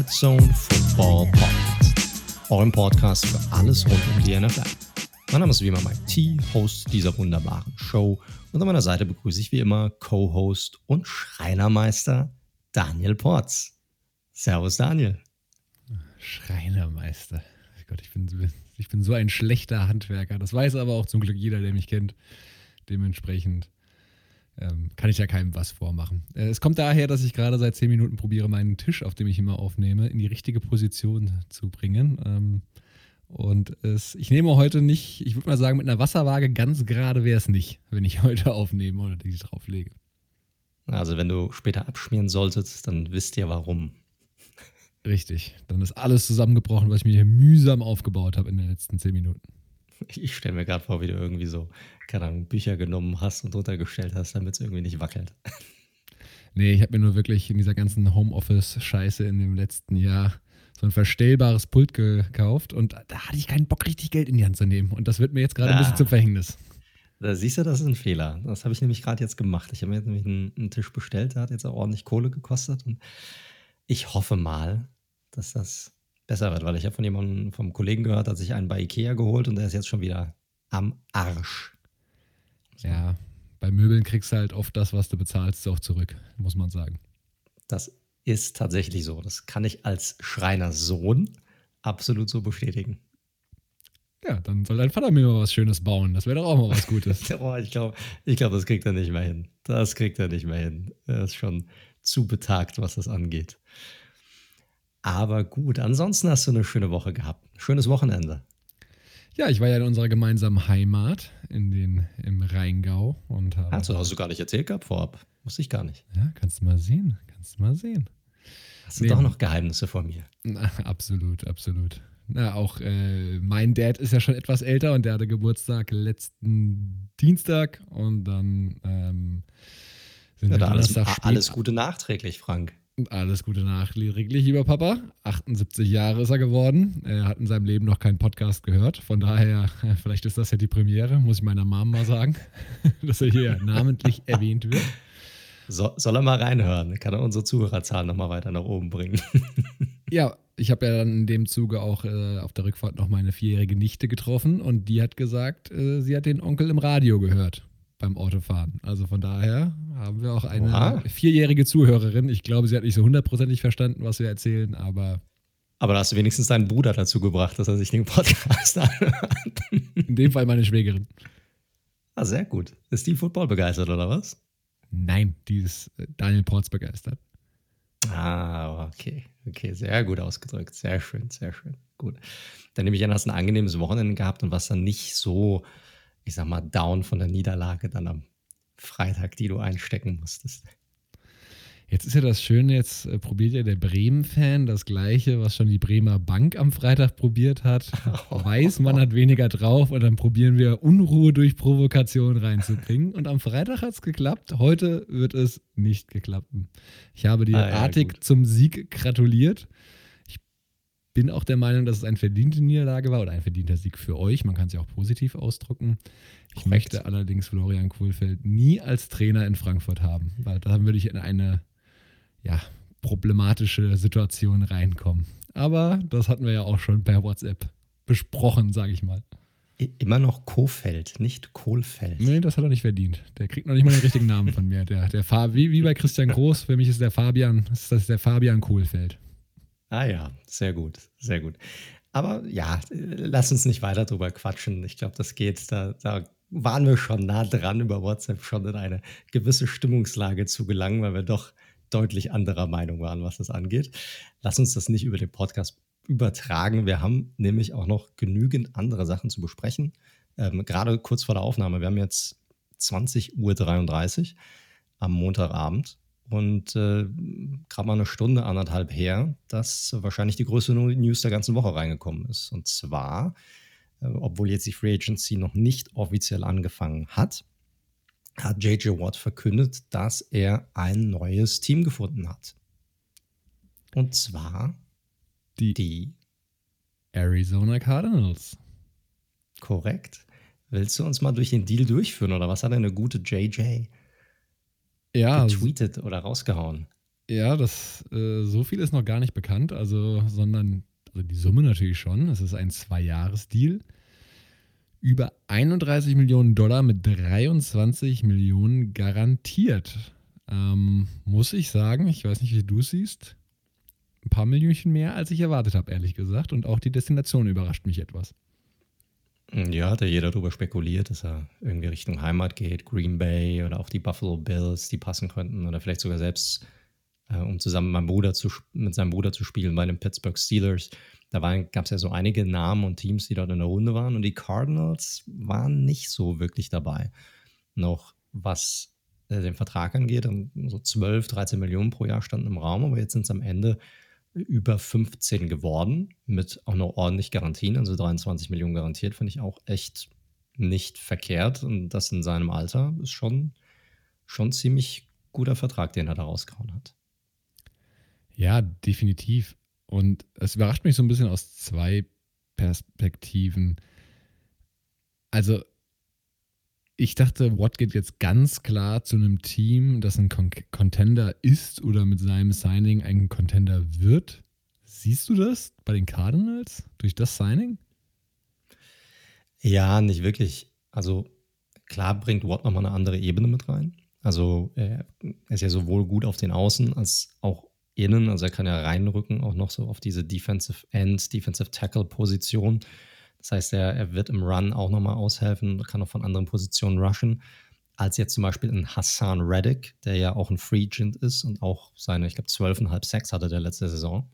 Red Zone Football Podcast. Eurem Podcast für alles rund um die NFL. Mein Name ist wie immer Mike T, Host dieser wunderbaren Show. Und an meiner Seite begrüße ich wie immer Co-Host und Schreinermeister Daniel Porz. Servus Daniel. Schreinermeister. Gott, ich bin, ich bin so ein schlechter Handwerker. Das weiß aber auch zum Glück jeder, der mich kennt. Dementsprechend ähm, kann ich ja keinem was vormachen. Äh, es kommt daher, dass ich gerade seit zehn Minuten probiere, meinen Tisch, auf dem ich immer aufnehme, in die richtige Position zu bringen. Ähm, und es, ich nehme heute nicht, ich würde mal sagen, mit einer Wasserwaage ganz gerade wäre es nicht, wenn ich heute aufnehme oder die drauflege. Also wenn du später abschmieren solltest, dann wisst ihr warum. Richtig. Dann ist alles zusammengebrochen, was ich mir hier mühsam aufgebaut habe in den letzten zehn Minuten. Ich stelle mir gerade vor, wie du irgendwie so, keine Ahnung, Bücher genommen hast und runtergestellt hast, damit es irgendwie nicht wackelt. Nee, ich habe mir nur wirklich in dieser ganzen Homeoffice-Scheiße in dem letzten Jahr so ein verstellbares Pult gekauft und da hatte ich keinen Bock, richtig Geld in die Hand zu nehmen. Und das wird mir jetzt gerade ah, ein bisschen zum Verhängnis. Da siehst du, das ist ein Fehler. Das habe ich nämlich gerade jetzt gemacht. Ich habe mir jetzt nämlich einen, einen, Tisch bestellt, der hat jetzt auch ordentlich Kohle gekostet. Und ich hoffe mal, dass das besser wird, weil ich habe von jemandem, vom Kollegen gehört, hat sich einen bei Ikea geholt und der ist jetzt schon wieder am Arsch. So. Ja, bei Möbeln kriegst du halt oft das, was du bezahlst, auch zurück, muss man sagen. Das ist tatsächlich so. Das kann ich als Schreinersohn absolut so bestätigen. Ja, dann soll dein Vater mir mal was Schönes bauen. Das wäre doch auch mal was Gutes. oh, ich glaube, ich glaub, das kriegt er nicht mehr hin. Das kriegt er nicht mehr hin. Er ist schon zu betagt, was das angeht. Aber gut, ansonsten hast du eine schöne Woche gehabt. Schönes Wochenende. Ja, ich war ja in unserer gemeinsamen Heimat in den, im Rheingau. Und habe hast, du, hast du gar nicht erzählt gehabt vorab? Wusste ich gar nicht. Ja, kannst du mal sehen. Kannst du mal sehen. Hast du nee, doch noch Geheimnisse vor mir? Na, absolut, absolut. Na, auch äh, mein Dad ist ja schon etwas älter und der hatte Geburtstag letzten Dienstag und dann ähm, sind ja, wir alles, alles Gute nachträglich, Frank. Alles Gute nachträglich, lieber Papa. 78 Jahre ist er geworden. Er hat in seinem Leben noch keinen Podcast gehört. Von daher, vielleicht ist das ja die Premiere, muss ich meiner Mom mal sagen, dass er hier namentlich erwähnt wird. So, soll er mal reinhören? Kann er unsere Zuhörerzahlen nochmal weiter nach oben bringen? ja, ich habe ja dann in dem Zuge auch äh, auf der Rückfahrt noch meine vierjährige Nichte getroffen und die hat gesagt, äh, sie hat den Onkel im Radio gehört beim Autofahren. Also von daher haben wir auch eine Oha. vierjährige Zuhörerin. Ich glaube, sie hat nicht so hundertprozentig verstanden, was wir erzählen, aber. Aber da hast du wenigstens deinen Bruder dazu gebracht, dass er sich den Podcast anhört. In dem Fall meine Schwägerin. Ah, sehr gut. Ist die Football begeistert oder was? Nein, die ist äh, Daniel Ports begeistert. Ah, okay. Okay, sehr gut ausgedrückt. Sehr schön, sehr schön. Gut. Dann nehme ich an, hast ein angenehmes Wochenende gehabt und was dann nicht so ich sag mal, down von der Niederlage dann am Freitag, die du einstecken musstest. Jetzt ist ja das Schöne, jetzt äh, probiert ja der Bremen-Fan das Gleiche, was schon die Bremer Bank am Freitag probiert hat. Weiß, man hat weniger drauf und dann probieren wir Unruhe durch Provokation reinzubringen. Und am Freitag hat es geklappt, heute wird es nicht geklappen. Ich habe dir ah, ja, artig gut. zum Sieg gratuliert bin auch der Meinung, dass es eine verdiente Niederlage war oder ein verdienter Sieg für euch. Man kann es ja auch positiv ausdrucken. Ich Korrekt. möchte allerdings Florian Kohlfeld nie als Trainer in Frankfurt haben, weil da würde ich in eine ja, problematische Situation reinkommen. Aber das hatten wir ja auch schon per WhatsApp besprochen, sage ich mal. Immer noch Kofeld, nicht Kohlfeld. Nee, das hat er nicht verdient. Der kriegt noch nicht mal den richtigen Namen von mir. Der, der wie, wie bei Christian Groß, für mich ist der Fabian, ist das der Fabian Kohlfeld. Ah ja, sehr gut, sehr gut. Aber ja, lass uns nicht weiter drüber quatschen. Ich glaube, das geht. Da, da waren wir schon nah dran, über WhatsApp schon in eine gewisse Stimmungslage zu gelangen, weil wir doch deutlich anderer Meinung waren, was das angeht. Lass uns das nicht über den Podcast übertragen. Wir haben nämlich auch noch genügend andere Sachen zu besprechen. Ähm, gerade kurz vor der Aufnahme. Wir haben jetzt 20.33 Uhr am Montagabend und äh, gerade mal eine Stunde, anderthalb her, dass wahrscheinlich die größte News der ganzen Woche reingekommen ist. Und zwar, äh, obwohl jetzt die Free Agency noch nicht offiziell angefangen hat, hat JJ Watt verkündet, dass er ein neues Team gefunden hat. Und zwar die, die Arizona Cardinals. Korrekt. Willst du uns mal durch den Deal durchführen oder was hat eine gute JJ? Ja, getweetet oder rausgehauen. Ja, das, äh, so viel ist noch gar nicht bekannt, also, sondern also die Summe natürlich schon. Es ist ein Zwei-Jahres-Deal. Über 31 Millionen Dollar mit 23 Millionen garantiert. Ähm, muss ich sagen, ich weiß nicht, wie du es siehst, ein paar Millionchen mehr, als ich erwartet habe, ehrlich gesagt. Und auch die Destination überrascht mich etwas. Ja, hat ja jeder darüber spekuliert, dass er irgendwie Richtung Heimat geht, Green Bay oder auch die Buffalo Bills, die passen könnten oder vielleicht sogar selbst, äh, um zusammen mit, Bruder zu, mit seinem Bruder zu spielen bei den Pittsburgh Steelers. Da gab es ja so einige Namen und Teams, die dort in der Runde waren und die Cardinals waren nicht so wirklich dabei. Noch was äh, den Vertrag angeht, so 12, 13 Millionen pro Jahr standen im Raum, aber jetzt sind es am Ende über 15 geworden, mit auch noch ordentlich Garantien, also 23 Millionen garantiert, finde ich auch echt nicht verkehrt. Und das in seinem Alter ist schon, schon ziemlich guter Vertrag, den er da rausgehauen hat. Ja, definitiv. Und es überrascht mich so ein bisschen aus zwei Perspektiven. Also, ich dachte, Watt geht jetzt ganz klar zu einem Team, das ein Con Contender ist oder mit seinem Signing ein Contender wird. Siehst du das bei den Cardinals durch das Signing? Ja, nicht wirklich. Also klar bringt Watt nochmal eine andere Ebene mit rein. Also er ist ja sowohl gut auf den Außen als auch innen. Also er kann ja reinrücken, auch noch so auf diese Defensive End, Defensive Tackle Position. Das heißt, er, er wird im Run auch nochmal aushelfen, kann auch von anderen Positionen rushen, als jetzt zum Beispiel ein Hassan Reddick, der ja auch ein Free Agent ist und auch seine, ich glaube, 12,5 Sacks hatte der letzte Saison.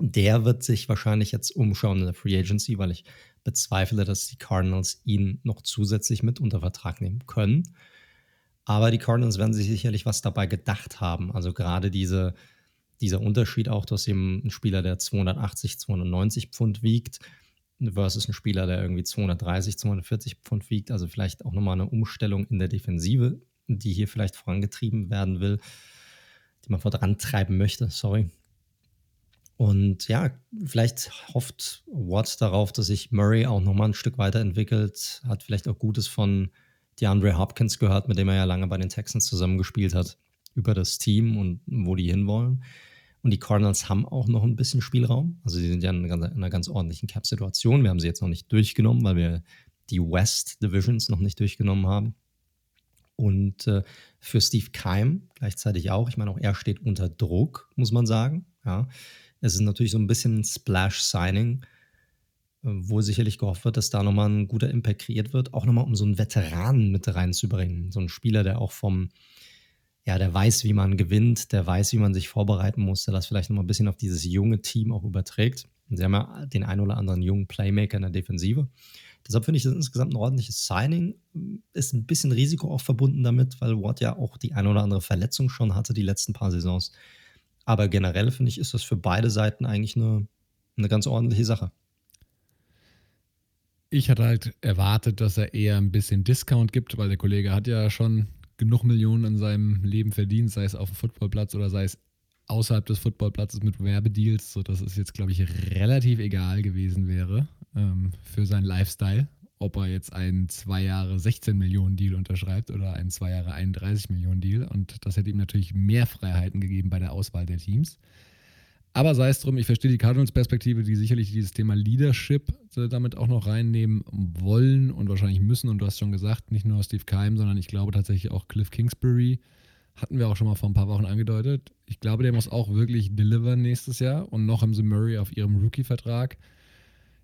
Der wird sich wahrscheinlich jetzt umschauen in der Free Agency, weil ich bezweifle, dass die Cardinals ihn noch zusätzlich mit unter Vertrag nehmen können. Aber die Cardinals werden sich sicherlich was dabei gedacht haben. Also gerade diese, dieser Unterschied auch, dass eben ein Spieler, der 280, 290 Pfund wiegt, versus ein Spieler, der irgendwie 230, 240 Pfund wiegt. Also vielleicht auch nochmal eine Umstellung in der Defensive, die hier vielleicht vorangetrieben werden will, die man vorantreiben möchte, sorry. Und ja, vielleicht hofft Watt darauf, dass sich Murray auch nochmal ein Stück weiterentwickelt, hat vielleicht auch Gutes von DeAndre Hopkins gehört, mit dem er ja lange bei den Texans zusammengespielt hat, über das Team und wo die hinwollen. Und die Cardinals haben auch noch ein bisschen Spielraum. Also sie sind ja in einer, in einer ganz ordentlichen Cap-Situation. Wir haben sie jetzt noch nicht durchgenommen, weil wir die West Divisions noch nicht durchgenommen haben. Und äh, für Steve Keim gleichzeitig auch. Ich meine, auch er steht unter Druck, muss man sagen. Ja. Es ist natürlich so ein bisschen ein Splash-Signing, äh, wo sicherlich gehofft wird, dass da nochmal ein guter Impact kreiert wird. Auch nochmal, um so einen Veteranen mit reinzubringen. So einen Spieler, der auch vom, ja, der weiß, wie man gewinnt, der weiß, wie man sich vorbereiten muss, der das vielleicht nochmal ein bisschen auf dieses junge Team auch überträgt. Und sie haben ja den ein oder anderen jungen Playmaker in der Defensive. Deshalb finde ich das insgesamt ein ordentliches Signing. Ist ein bisschen Risiko auch verbunden damit, weil Watt ja auch die ein oder andere Verletzung schon hatte die letzten paar Saisons. Aber generell finde ich, ist das für beide Seiten eigentlich eine, eine ganz ordentliche Sache. Ich hatte halt erwartet, dass er eher ein bisschen Discount gibt, weil der Kollege hat ja schon genug Millionen in seinem Leben verdient, sei es auf dem Footballplatz oder sei es außerhalb des Footballplatzes mit Werbedeals, sodass es jetzt, glaube ich, relativ egal gewesen wäre ähm, für seinen Lifestyle, ob er jetzt einen zwei Jahre 16 Millionen Deal unterschreibt oder einen zwei Jahre 31 Millionen Deal. Und das hätte ihm natürlich mehr Freiheiten gegeben bei der Auswahl der Teams. Aber sei es drum, ich verstehe die Cardinals-Perspektive, die sicherlich dieses Thema Leadership damit auch noch reinnehmen wollen und wahrscheinlich müssen. Und du hast schon gesagt, nicht nur Steve Keim, sondern ich glaube tatsächlich auch Cliff Kingsbury. Hatten wir auch schon mal vor ein paar Wochen angedeutet. Ich glaube, der muss auch wirklich delivern nächstes Jahr und noch haben sie Murray auf ihrem Rookie-Vertrag.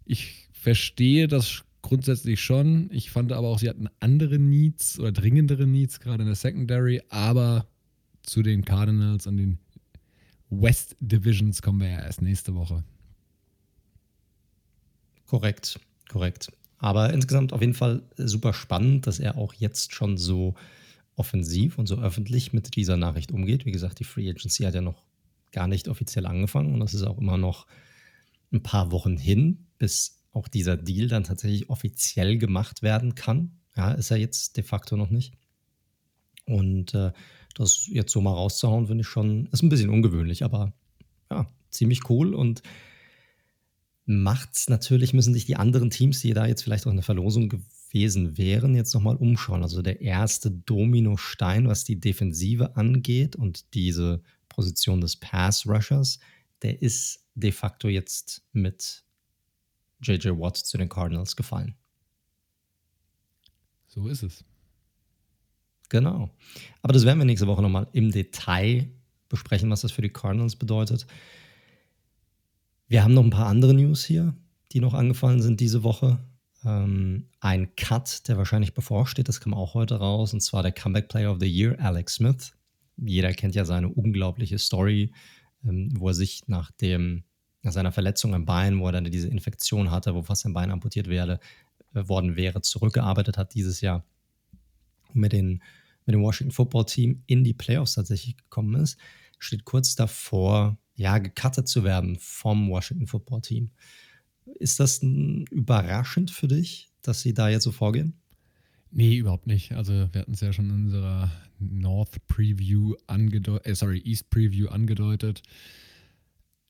Ich verstehe das grundsätzlich schon. Ich fand aber auch, sie hatten andere Needs oder dringendere Needs, gerade in der Secondary. Aber zu den Cardinals und den West Divisions kommen wir ja erst nächste Woche. Korrekt, korrekt. Aber insgesamt auf jeden Fall super spannend, dass er auch jetzt schon so offensiv und so öffentlich mit dieser Nachricht umgeht. Wie gesagt, die Free Agency hat ja noch gar nicht offiziell angefangen und das ist auch immer noch ein paar Wochen hin, bis auch dieser Deal dann tatsächlich offiziell gemacht werden kann. Ja, ist er jetzt de facto noch nicht. Und äh, das jetzt so mal rauszuhauen, finde ich schon, ist ein bisschen ungewöhnlich, aber ja, ziemlich cool und macht es natürlich, müssen sich die anderen Teams, die da jetzt vielleicht auch in der Verlosung gewesen wären, jetzt nochmal umschauen. Also der erste Dominostein, was die Defensive angeht und diese Position des Pass-Rushers, der ist de facto jetzt mit JJ Watt zu den Cardinals gefallen. So ist es. Genau. Aber das werden wir nächste Woche nochmal im Detail besprechen, was das für die Cardinals bedeutet. Wir haben noch ein paar andere News hier, die noch angefallen sind diese Woche. Ähm, ein Cut, der wahrscheinlich bevorsteht, das kam auch heute raus, und zwar der Comeback Player of the Year, Alex Smith. Jeder kennt ja seine unglaubliche Story, ähm, wo er sich nach, dem, nach seiner Verletzung am Bein, wo er dann diese Infektion hatte, wo fast sein Bein amputiert werde, äh, worden wäre, zurückgearbeitet hat dieses Jahr mit, den, mit dem Washington Football Team in die Playoffs tatsächlich gekommen ist, steht kurz davor, ja, gecuttet zu werden vom Washington Football Team. Ist das überraschend für dich, dass sie da jetzt so vorgehen? Nee, überhaupt nicht. Also wir hatten es ja schon in unserer North Preview angedeutet, äh, sorry, East Preview angedeutet,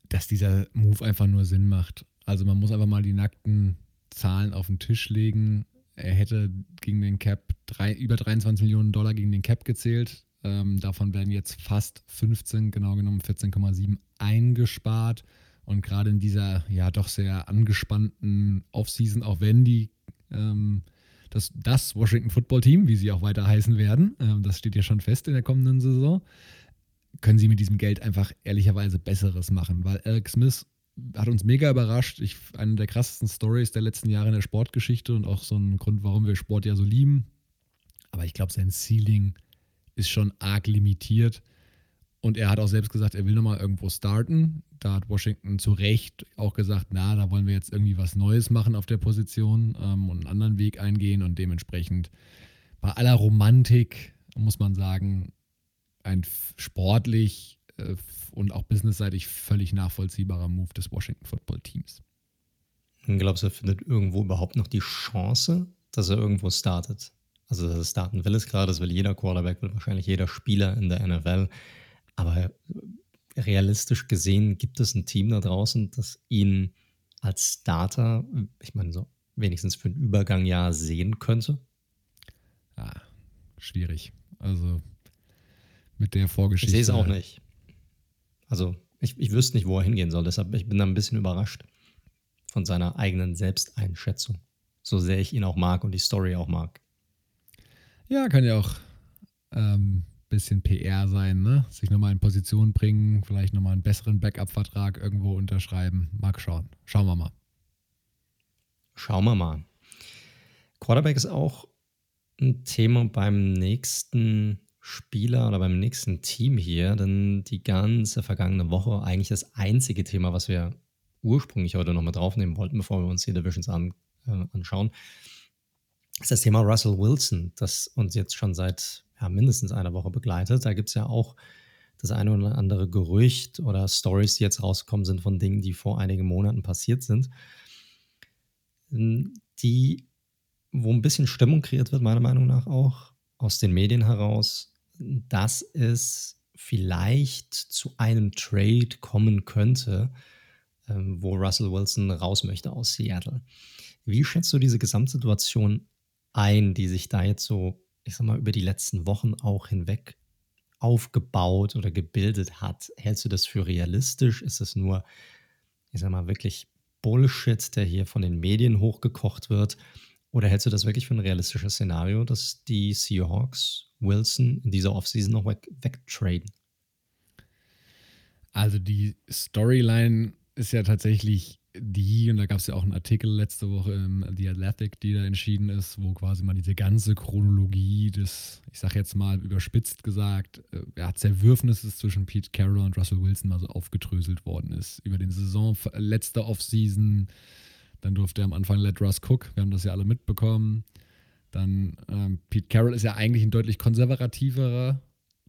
dass dieser Move einfach nur Sinn macht. Also man muss einfach mal die nackten Zahlen auf den Tisch legen. Er hätte gegen den Cap drei, über 23 Millionen Dollar gegen den Cap gezählt. Ähm, davon werden jetzt fast 15, genau genommen 14,7 eingespart. Und gerade in dieser ja doch sehr angespannten Offseason, auch wenn die ähm, das, das Washington Football Team, wie sie auch weiter heißen werden, ähm, das steht ja schon fest in der kommenden Saison, können sie mit diesem Geld einfach ehrlicherweise Besseres machen, weil Alex Smith hat uns mega überrascht. Ich, eine der krassesten Stories der letzten Jahre in der Sportgeschichte und auch so ein Grund, warum wir Sport ja so lieben. Aber ich glaube, sein Ceiling ist schon arg limitiert. Und er hat auch selbst gesagt, er will nochmal irgendwo starten. Da hat Washington zu Recht auch gesagt, na, da wollen wir jetzt irgendwie was Neues machen auf der Position ähm, und einen anderen Weg eingehen. Und dementsprechend bei aller Romantik, muss man sagen, ein sportlich äh, und auch businessseitig völlig nachvollziehbarer Move des Washington Football Teams. Glaubst du, er findet irgendwo überhaupt noch die Chance, dass er irgendwo startet? Also, dass er starten will es gerade, das will jeder Quarterback, will wahrscheinlich jeder Spieler in der NFL. Aber realistisch gesehen gibt es ein Team da draußen, das ihn als Starter, ich meine, so wenigstens für einen Übergang ja sehen könnte? Ja, schwierig. Also mit der Vorgeschichte. Ich sehe es auch nicht. Also ich, ich wüsste nicht, wo er hingehen soll. Deshalb ich bin da ein bisschen überrascht von seiner eigenen Selbsteinschätzung. So sehr ich ihn auch mag und die Story auch mag. Ja, kann ja auch ähm, bisschen PR sein, ne? Sich nochmal in Position bringen, vielleicht nochmal einen besseren Backup-Vertrag irgendwo unterschreiben. Mag schauen. Schauen wir mal. Schauen wir mal. Quarterback ist auch ein Thema beim nächsten Spieler oder beim nächsten Team hier, denn die ganze vergangene Woche eigentlich das einzige Thema, was wir ursprünglich heute noch mit draufnehmen wollten, bevor wir uns die Divisions an, äh, anschauen, ist das Thema Russell Wilson, das uns jetzt schon seit ja, mindestens einer Woche begleitet. Da gibt es ja auch das eine oder andere Gerücht oder Stories, die jetzt rausgekommen sind von Dingen, die vor einigen Monaten passiert sind, die, wo ein bisschen Stimmung kreiert wird, meiner Meinung nach auch aus den Medien heraus, dass es vielleicht zu einem Trade kommen könnte, ähm, wo Russell Wilson raus möchte aus Seattle. Wie schätzt du diese Gesamtsituation ein, die sich da jetzt so ich sag mal, über die letzten Wochen auch hinweg aufgebaut oder gebildet hat. Hältst du das für realistisch? Ist es nur, ich sag mal, wirklich Bullshit, der hier von den Medien hochgekocht wird? Oder hältst du das wirklich für ein realistisches Szenario, dass die Seahawks Wilson in dieser Offseason noch weg, wegtraden? Also die Storyline ist ja tatsächlich die, und da gab es ja auch einen Artikel letzte Woche im The Athletic, die da entschieden ist, wo quasi mal diese ganze Chronologie des, ich sag jetzt mal überspitzt gesagt, äh, ja, Zerwürfnisses zwischen Pete Carroll und Russell Wilson mal so aufgedröselt worden ist. Über den Saison, letzte Offseason, dann durfte er am Anfang Let Russ Cook, wir haben das ja alle mitbekommen. Dann ähm, Pete Carroll ist ja eigentlich ein deutlich konservativerer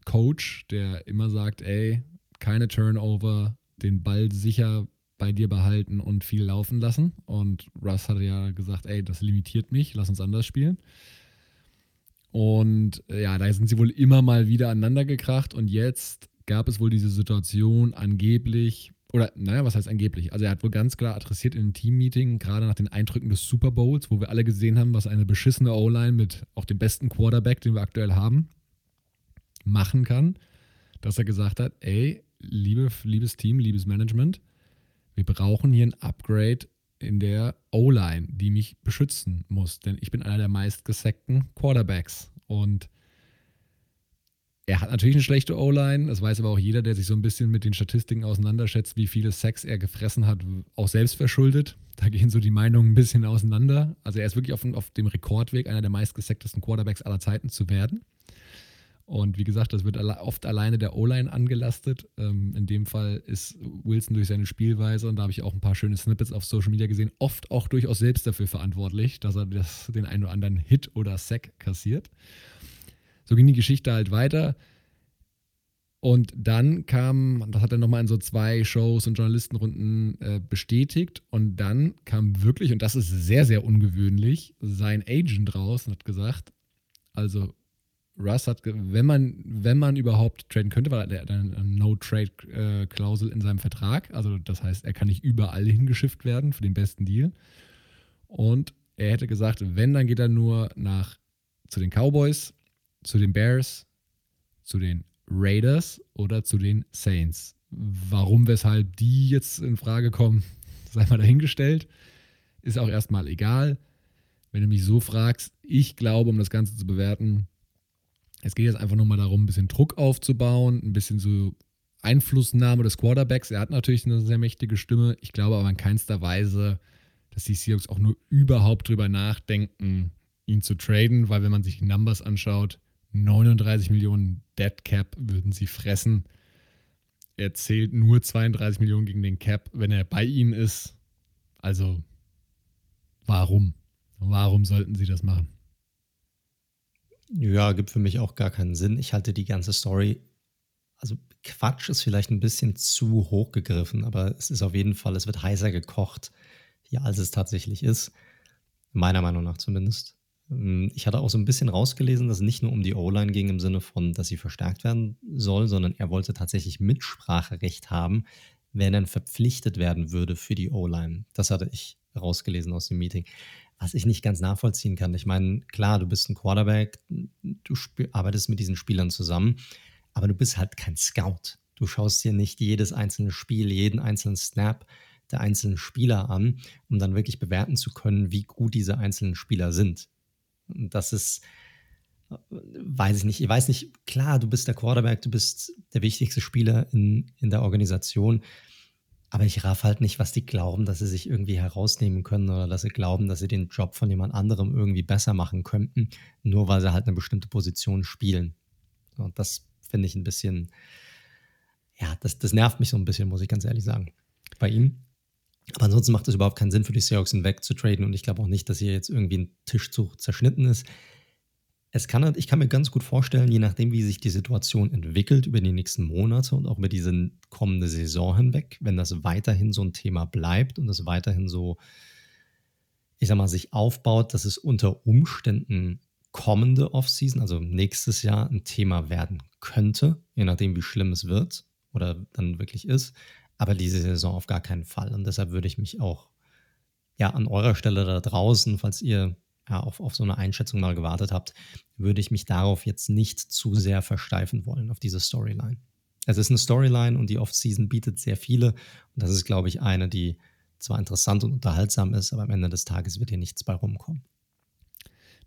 Coach, der immer sagt, ey, keine Turnover, den Ball sicher bei dir behalten und viel laufen lassen. Und Russ hatte ja gesagt, ey, das limitiert mich, lass uns anders spielen. Und äh, ja, da sind sie wohl immer mal wieder aneinander gekracht und jetzt gab es wohl diese Situation angeblich, oder naja, was heißt angeblich? Also er hat wohl ganz klar adressiert in einem Team-Meeting, gerade nach den Eindrücken des Super Bowls, wo wir alle gesehen haben, was eine beschissene O-Line mit auch dem besten Quarterback, den wir aktuell haben, machen kann, dass er gesagt hat, ey, liebe, liebes Team, liebes Management, wir brauchen hier ein Upgrade in der O-Line, die mich beschützen muss. Denn ich bin einer der meistgesackten Quarterbacks. Und er hat natürlich eine schlechte O-Line. Das weiß aber auch jeder, der sich so ein bisschen mit den Statistiken auseinanderschätzt, wie viele Sacks er gefressen hat, auch selbst verschuldet. Da gehen so die Meinungen ein bisschen auseinander. Also er ist wirklich auf, auf dem Rekordweg, einer der meistgesacktesten Quarterbacks aller Zeiten zu werden. Und wie gesagt, das wird oft alleine der O-Line angelastet. Ähm, in dem Fall ist Wilson durch seine Spielweise, und da habe ich auch ein paar schöne Snippets auf Social Media gesehen, oft auch durchaus selbst dafür verantwortlich, dass er das, den einen oder anderen Hit oder Sack kassiert. So ging die Geschichte halt weiter. Und dann kam, das hat er nochmal in so zwei Shows und Journalistenrunden äh, bestätigt. Und dann kam wirklich, und das ist sehr, sehr ungewöhnlich, sein Agent raus und hat gesagt, also Russ hat, wenn man, wenn man überhaupt traden könnte, weil er hat eine No-Trade-Klausel in seinem Vertrag. Also das heißt, er kann nicht überall hingeschifft werden für den besten Deal. Und er hätte gesagt, wenn, dann geht er nur nach zu den Cowboys, zu den Bears, zu den Raiders oder zu den Saints. Warum, weshalb die jetzt in Frage kommen, sei mal dahingestellt. Ist auch erstmal egal. Wenn du mich so fragst, ich glaube, um das Ganze zu bewerten, es geht jetzt einfach nur mal darum, ein bisschen Druck aufzubauen, ein bisschen so Einflussnahme des Quarterbacks. Er hat natürlich eine sehr mächtige Stimme. Ich glaube aber in keinster Weise, dass die Seahawks auch nur überhaupt drüber nachdenken, ihn zu traden, weil wenn man sich die Numbers anschaut, 39 Millionen Dead Cap würden sie fressen. Er zählt nur 32 Millionen gegen den Cap, wenn er bei ihnen ist. Also, warum? Warum sollten sie das machen? Ja, gibt für mich auch gar keinen Sinn. Ich halte die ganze Story, also Quatsch ist vielleicht ein bisschen zu hoch gegriffen, aber es ist auf jeden Fall, es wird heißer gekocht, ja, als es tatsächlich ist. Meiner Meinung nach zumindest. Hm, ich hatte auch so ein bisschen rausgelesen, dass es nicht nur um die O-Line ging im Sinne von, dass sie verstärkt werden soll, sondern er wollte tatsächlich Mitspracherecht haben, wer dann verpflichtet werden würde für die O-Line. Das hatte ich rausgelesen aus dem Meeting was ich nicht ganz nachvollziehen kann. Ich meine, klar, du bist ein Quarterback, du arbeitest mit diesen Spielern zusammen, aber du bist halt kein Scout. Du schaust dir nicht jedes einzelne Spiel, jeden einzelnen Snap der einzelnen Spieler an, um dann wirklich bewerten zu können, wie gut diese einzelnen Spieler sind. Und das ist, weiß ich nicht, ich weiß nicht, klar, du bist der Quarterback, du bist der wichtigste Spieler in, in der Organisation, aber ich raff halt nicht, was die glauben, dass sie sich irgendwie herausnehmen können oder dass sie glauben, dass sie den Job von jemand anderem irgendwie besser machen könnten, nur weil sie halt eine bestimmte Position spielen. Und das finde ich ein bisschen, ja, das, das nervt mich so ein bisschen, muss ich ganz ehrlich sagen, bei ihm. Aber ansonsten macht es überhaupt keinen Sinn für die Seahawks, ihn wegzutraden und ich glaube auch nicht, dass hier jetzt irgendwie ein Tischzug zerschnitten ist es kann, ich kann mir ganz gut vorstellen, je nachdem, wie sich die Situation entwickelt über die nächsten Monate und auch über diese kommende Saison hinweg, wenn das weiterhin so ein Thema bleibt und das weiterhin so, ich sag mal, sich aufbaut, dass es unter Umständen kommende Offseason, also nächstes Jahr, ein Thema werden könnte, je nachdem, wie schlimm es wird oder dann wirklich ist. Aber diese Saison auf gar keinen Fall. Und deshalb würde ich mich auch ja an eurer Stelle da draußen, falls ihr ja, auf, auf so eine Einschätzung mal gewartet habt, würde ich mich darauf jetzt nicht zu sehr versteifen wollen, auf diese Storyline. Es ist eine Storyline und die Off-Season bietet sehr viele. Und das ist, glaube ich, eine, die zwar interessant und unterhaltsam ist, aber am Ende des Tages wird hier nichts bei rumkommen.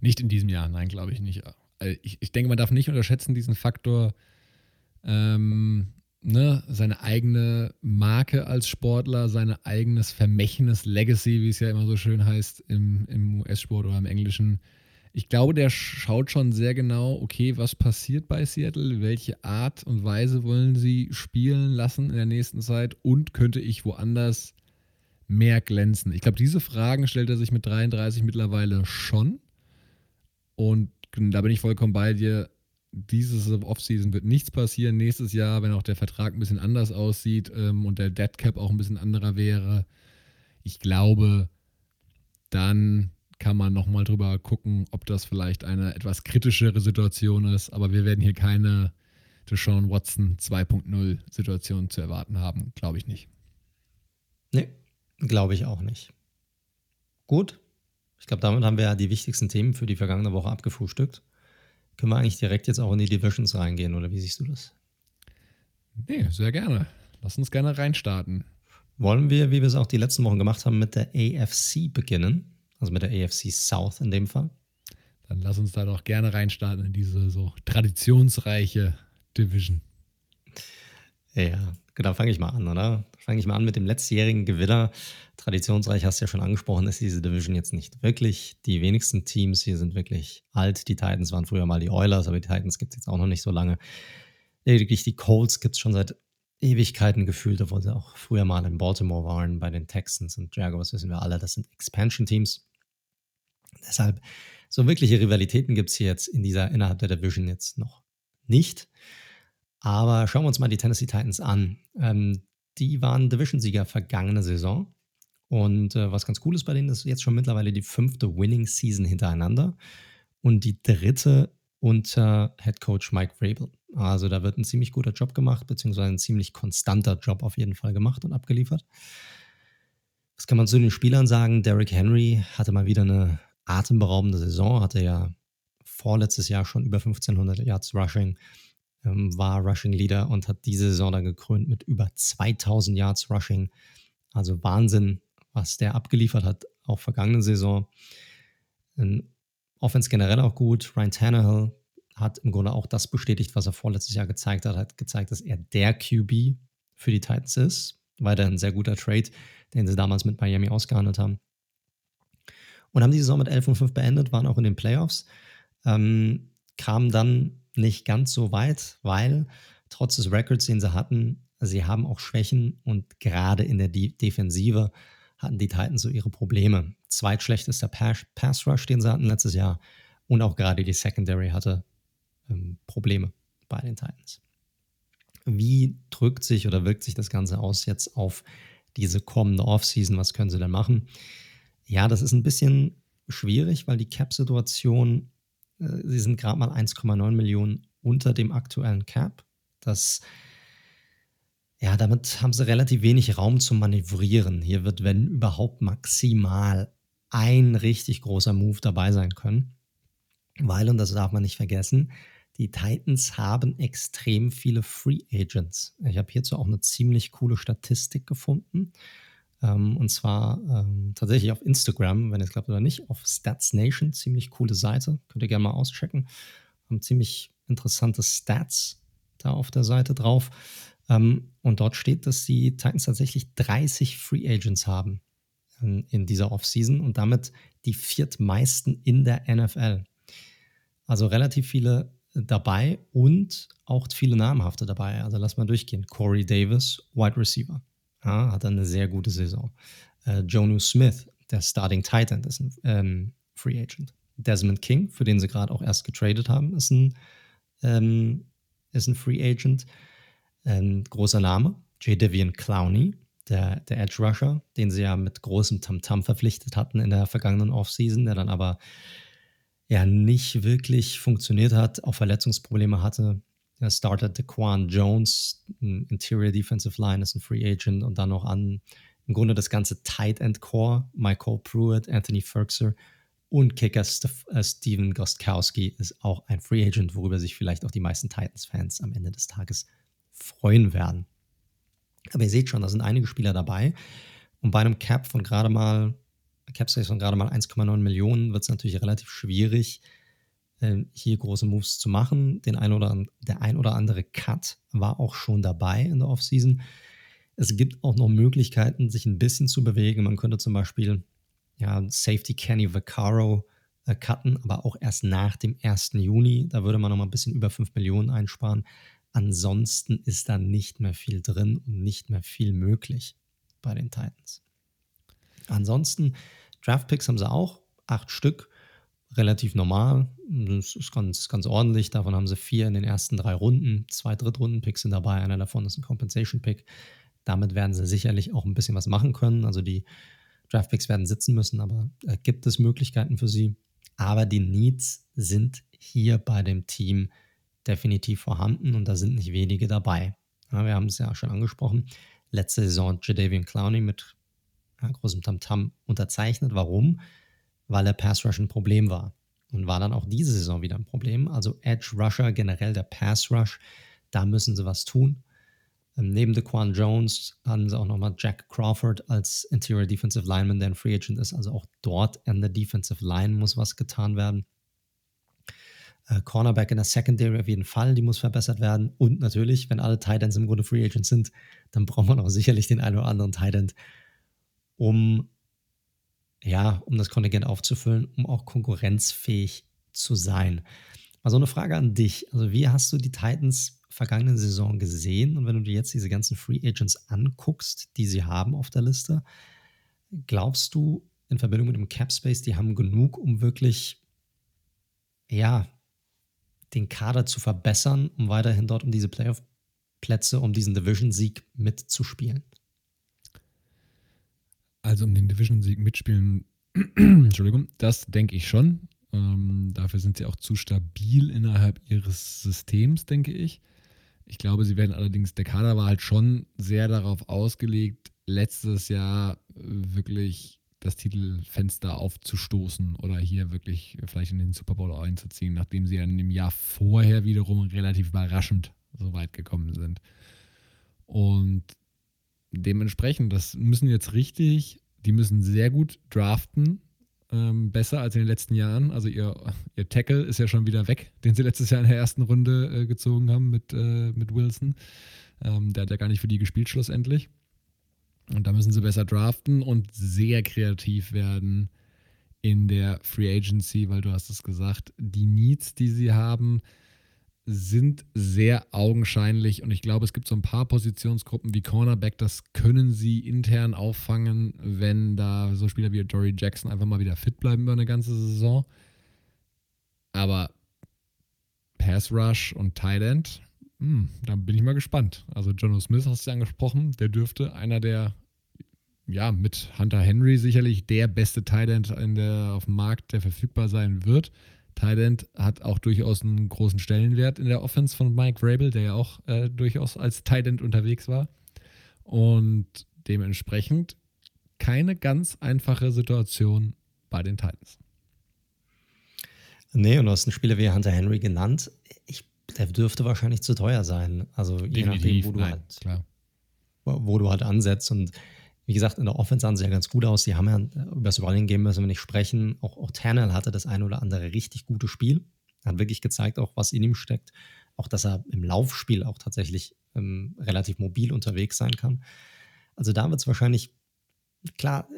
Nicht in diesem Jahr, nein, glaube ich nicht. Äh, ich, ich denke, man darf nicht unterschätzen diesen Faktor, ähm, ne, seine eigene Marke als Sportler, sein eigenes Vermächtnis, Legacy, wie es ja immer so schön heißt im, im US-Sport oder im Englischen. Ich glaube, der schaut schon sehr genau, okay, was passiert bei Seattle, welche Art und Weise wollen sie spielen lassen in der nächsten Zeit und könnte ich woanders mehr glänzen? Ich glaube, diese Fragen stellt er sich mit 33 mittlerweile schon. Und da bin ich vollkommen bei dir diese Offseason wird nichts passieren. Nächstes Jahr, wenn auch der Vertrag ein bisschen anders aussieht ähm, und der Dead Cap auch ein bisschen anderer wäre, ich glaube, dann kann man nochmal drüber gucken, ob das vielleicht eine etwas kritischere Situation ist. Aber wir werden hier keine Deshaun Watson 2.0 Situation zu erwarten haben, glaube ich nicht. Nee, glaube ich auch nicht. Gut, ich glaube, damit haben wir ja die wichtigsten Themen für die vergangene Woche abgefrühstückt. Können wir eigentlich direkt jetzt auch in die Divisions reingehen oder wie siehst du das? Nee, sehr gerne. Lass uns gerne reinstarten. Wollen wir, wie wir es auch die letzten Wochen gemacht haben, mit der AFC beginnen? Also mit der AFC South in dem Fall? Dann lass uns da doch gerne reinstarten in diese so traditionsreiche Division. Ja, genau, fange ich mal an, oder? Fange ich mal an mit dem letztjährigen Gewinner. Traditionsreich hast du ja schon angesprochen, ist diese Division jetzt nicht wirklich. Die wenigsten Teams hier sind wirklich alt. Die Titans waren früher mal die Oilers, aber die Titans gibt es jetzt auch noch nicht so lange. Lediglich die Colts gibt es schon seit Ewigkeiten gefühlt, obwohl sie auch früher mal in Baltimore waren, bei den Texans und Jaguars wissen wir alle, das sind Expansion-Teams. Deshalb, so wirkliche Rivalitäten gibt es hier jetzt in dieser, innerhalb der Division jetzt noch nicht. Aber schauen wir uns mal die Tennessee Titans an. Ähm, die waren Division-Sieger vergangene Saison. Und äh, was ganz cool ist bei denen, ist jetzt schon mittlerweile die fünfte Winning-Season hintereinander und die dritte unter Head Coach Mike Vrabel. Also da wird ein ziemlich guter Job gemacht, beziehungsweise ein ziemlich konstanter Job auf jeden Fall gemacht und abgeliefert. Was kann man zu den Spielern sagen? Derrick Henry hatte mal wieder eine atemberaubende Saison, hatte ja vorletztes Jahr schon über 1500 Yards Rushing, ähm, war Rushing Leader und hat diese Saison dann gekrönt mit über 2000 Yards Rushing. Also Wahnsinn, was der abgeliefert hat, auch vergangene Saison. Ein Offense generell auch gut. Ryan Tannehill hat im Grunde auch das bestätigt, was er vorletztes Jahr gezeigt hat. Hat gezeigt, dass er der QB für die Titans ist. Weiter ein sehr guter Trade, den sie damals mit Miami ausgehandelt haben. Und haben die Saison mit 11 und 5 beendet, waren auch in den Playoffs. Ähm, kamen dann nicht ganz so weit, weil trotz des Records, den sie hatten, sie haben auch Schwächen und gerade in der De Defensive hatten die Titans so ihre Probleme. Zweitschlechtester Pass, Pass Rush, den sie hatten letztes Jahr und auch gerade die Secondary hatte ähm, Probleme bei den Titans. Wie drückt sich oder wirkt sich das Ganze aus jetzt auf diese kommende Offseason? Was können sie denn machen? Ja, das ist ein bisschen schwierig, weil die Cap-Situation, sie sind gerade mal 1,9 Millionen unter dem aktuellen Cap. Das, ja, damit haben sie relativ wenig Raum zum Manövrieren. Hier wird, wenn überhaupt, maximal ein richtig großer Move dabei sein können. Weil, und das darf man nicht vergessen, die Titans haben extrem viele Free Agents. Ich habe hierzu auch eine ziemlich coole Statistik gefunden. Ähm, und zwar ähm, tatsächlich auf Instagram, wenn ihr es glaubt oder nicht, auf Stats Nation. Ziemlich coole Seite. Könnt ihr gerne mal auschecken. Haben ziemlich interessante Stats da auf der Seite drauf. Ähm, und dort steht, dass die Titans tatsächlich 30 Free Agents haben in, in dieser Offseason und damit die viertmeisten in der NFL. Also relativ viele dabei und auch viele namhafte dabei. Also lass mal durchgehen. Corey Davis, Wide Receiver, ja, hat eine sehr gute Saison. Äh, Jonu Smith, der Starting Titan, ist ein ähm, Free Agent. Desmond King, für den sie gerade auch erst getradet haben, ist ein, ähm, ist ein Free Agent. Ein großer Name. J. Devian Clowney, der, der Edge Rusher, den sie ja mit großem Tamtam -Tam verpflichtet hatten in der vergangenen Offseason, der dann aber ja nicht wirklich funktioniert hat, auch Verletzungsprobleme hatte. Er startet Daquan Jones, ein Interior Defensive Line, ist ein Free Agent und dann noch an im Grunde das ganze Tight End Core, Michael Pruitt, Anthony Ferkser und Kicker St äh, Steven Gostkowski ist auch ein Free Agent, worüber sich vielleicht auch die meisten Titans-Fans am Ende des Tages freuen werden. Aber ihr seht schon, da sind einige Spieler dabei. Und bei einem Cap von gerade mal Capspace von gerade mal 1,9 Millionen wird es natürlich relativ schwierig, hier große Moves zu machen. Den ein oder, der ein oder andere Cut war auch schon dabei in der Offseason. Es gibt auch noch Möglichkeiten, sich ein bisschen zu bewegen. Man könnte zum Beispiel ja, Safety Kenny Vaccaro äh, cutten, aber auch erst nach dem 1. Juni. Da würde man noch mal ein bisschen über 5 Millionen einsparen. Ansonsten ist da nicht mehr viel drin und nicht mehr viel möglich bei den Titans. Ansonsten, Draftpicks haben sie auch, acht Stück, relativ normal. Das ist ganz, ganz ordentlich. Davon haben sie vier in den ersten drei Runden. Zwei Drittrunden-Picks sind dabei, einer davon ist ein Compensation-Pick. Damit werden sie sicherlich auch ein bisschen was machen können. Also die Draftpicks werden sitzen müssen, aber äh, gibt es Möglichkeiten für sie. Aber die Needs sind hier bei dem Team definitiv vorhanden und da sind nicht wenige dabei. Ja, wir haben es ja schon angesprochen. Letzte Saison Jadavian Clowney mit ja, großem Tamtam unterzeichnet. Warum? Weil der Pass Rush ein Problem war. Und war dann auch diese Saison wieder ein Problem. Also Edge Rusher, generell der Pass Rush, da müssen sie was tun. Ähm, neben Dequan Jones haben sie auch nochmal Jack Crawford als Interior Defensive Lineman, der ein Free Agent ist. Also auch dort an der Defensive Line muss was getan werden. Äh, Cornerback in der Secondary auf jeden Fall, die muss verbessert werden. Und natürlich, wenn alle Titans im Grunde Free Agents sind, dann braucht man auch sicherlich den einen oder anderen Titan, um ja, um das Kontingent aufzufüllen, um auch konkurrenzfähig zu sein. Mal so eine Frage an dich. Also, wie hast du die Titans vergangenen Saison gesehen? Und wenn du dir jetzt diese ganzen Free Agents anguckst, die sie haben auf der Liste, glaubst du in Verbindung mit dem Cap Space, die haben genug, um wirklich, ja, den Kader zu verbessern, um weiterhin dort um diese Playoff-Plätze, um diesen Division-Sieg mitzuspielen? Also um den Division-Sieg mitspielen, Entschuldigung, das denke ich schon. Ähm, dafür sind sie auch zu stabil innerhalb ihres Systems, denke ich. Ich glaube, sie werden allerdings, der Kader war halt schon sehr darauf ausgelegt, letztes Jahr wirklich das Titelfenster aufzustoßen oder hier wirklich vielleicht in den Super Bowl einzuziehen, nachdem sie ja in dem Jahr vorher wiederum relativ überraschend so weit gekommen sind. Und dementsprechend, das müssen jetzt richtig, die müssen sehr gut draften, ähm, besser als in den letzten Jahren. Also ihr, ihr Tackle ist ja schon wieder weg, den sie letztes Jahr in der ersten Runde äh, gezogen haben mit, äh, mit Wilson. Ähm, der hat ja gar nicht für die gespielt schlussendlich. Und da müssen sie besser draften und sehr kreativ werden in der Free Agency, weil du hast es gesagt, die Needs, die sie haben, sind sehr augenscheinlich und ich glaube, es gibt so ein paar Positionsgruppen wie Cornerback, das können sie intern auffangen, wenn da so Spieler wie Dory Jackson einfach mal wieder fit bleiben über eine ganze Saison. Aber Pass Rush und Tight End, hm, da bin ich mal gespannt. Also Jono Smith hast du angesprochen, der dürfte einer der ja, mit Hunter Henry sicherlich der beste Tight End auf dem Markt, der verfügbar sein wird. Tight hat auch durchaus einen großen Stellenwert in der Offense von Mike Vrabel, der ja auch äh, durchaus als Tight unterwegs war. Und dementsprechend keine ganz einfache Situation bei den Titans. Nee, und du hast einen Spieler wie Hunter Henry genannt. Ich, der dürfte wahrscheinlich zu teuer sein. Also je Definitiv, nachdem, wo du, nein, halt, klar. Wo, du halt ansetzt. Und wie gesagt, in der Offense sahen sie ja ganz gut aus. Die haben ja über das Running Game müssen wir nicht sprechen. Auch, auch Tannell hatte das ein oder andere richtig gute Spiel. Hat wirklich gezeigt, auch was in ihm steckt. Auch, dass er im Laufspiel auch tatsächlich ähm, relativ mobil unterwegs sein kann. Also da wird es wahrscheinlich, klar,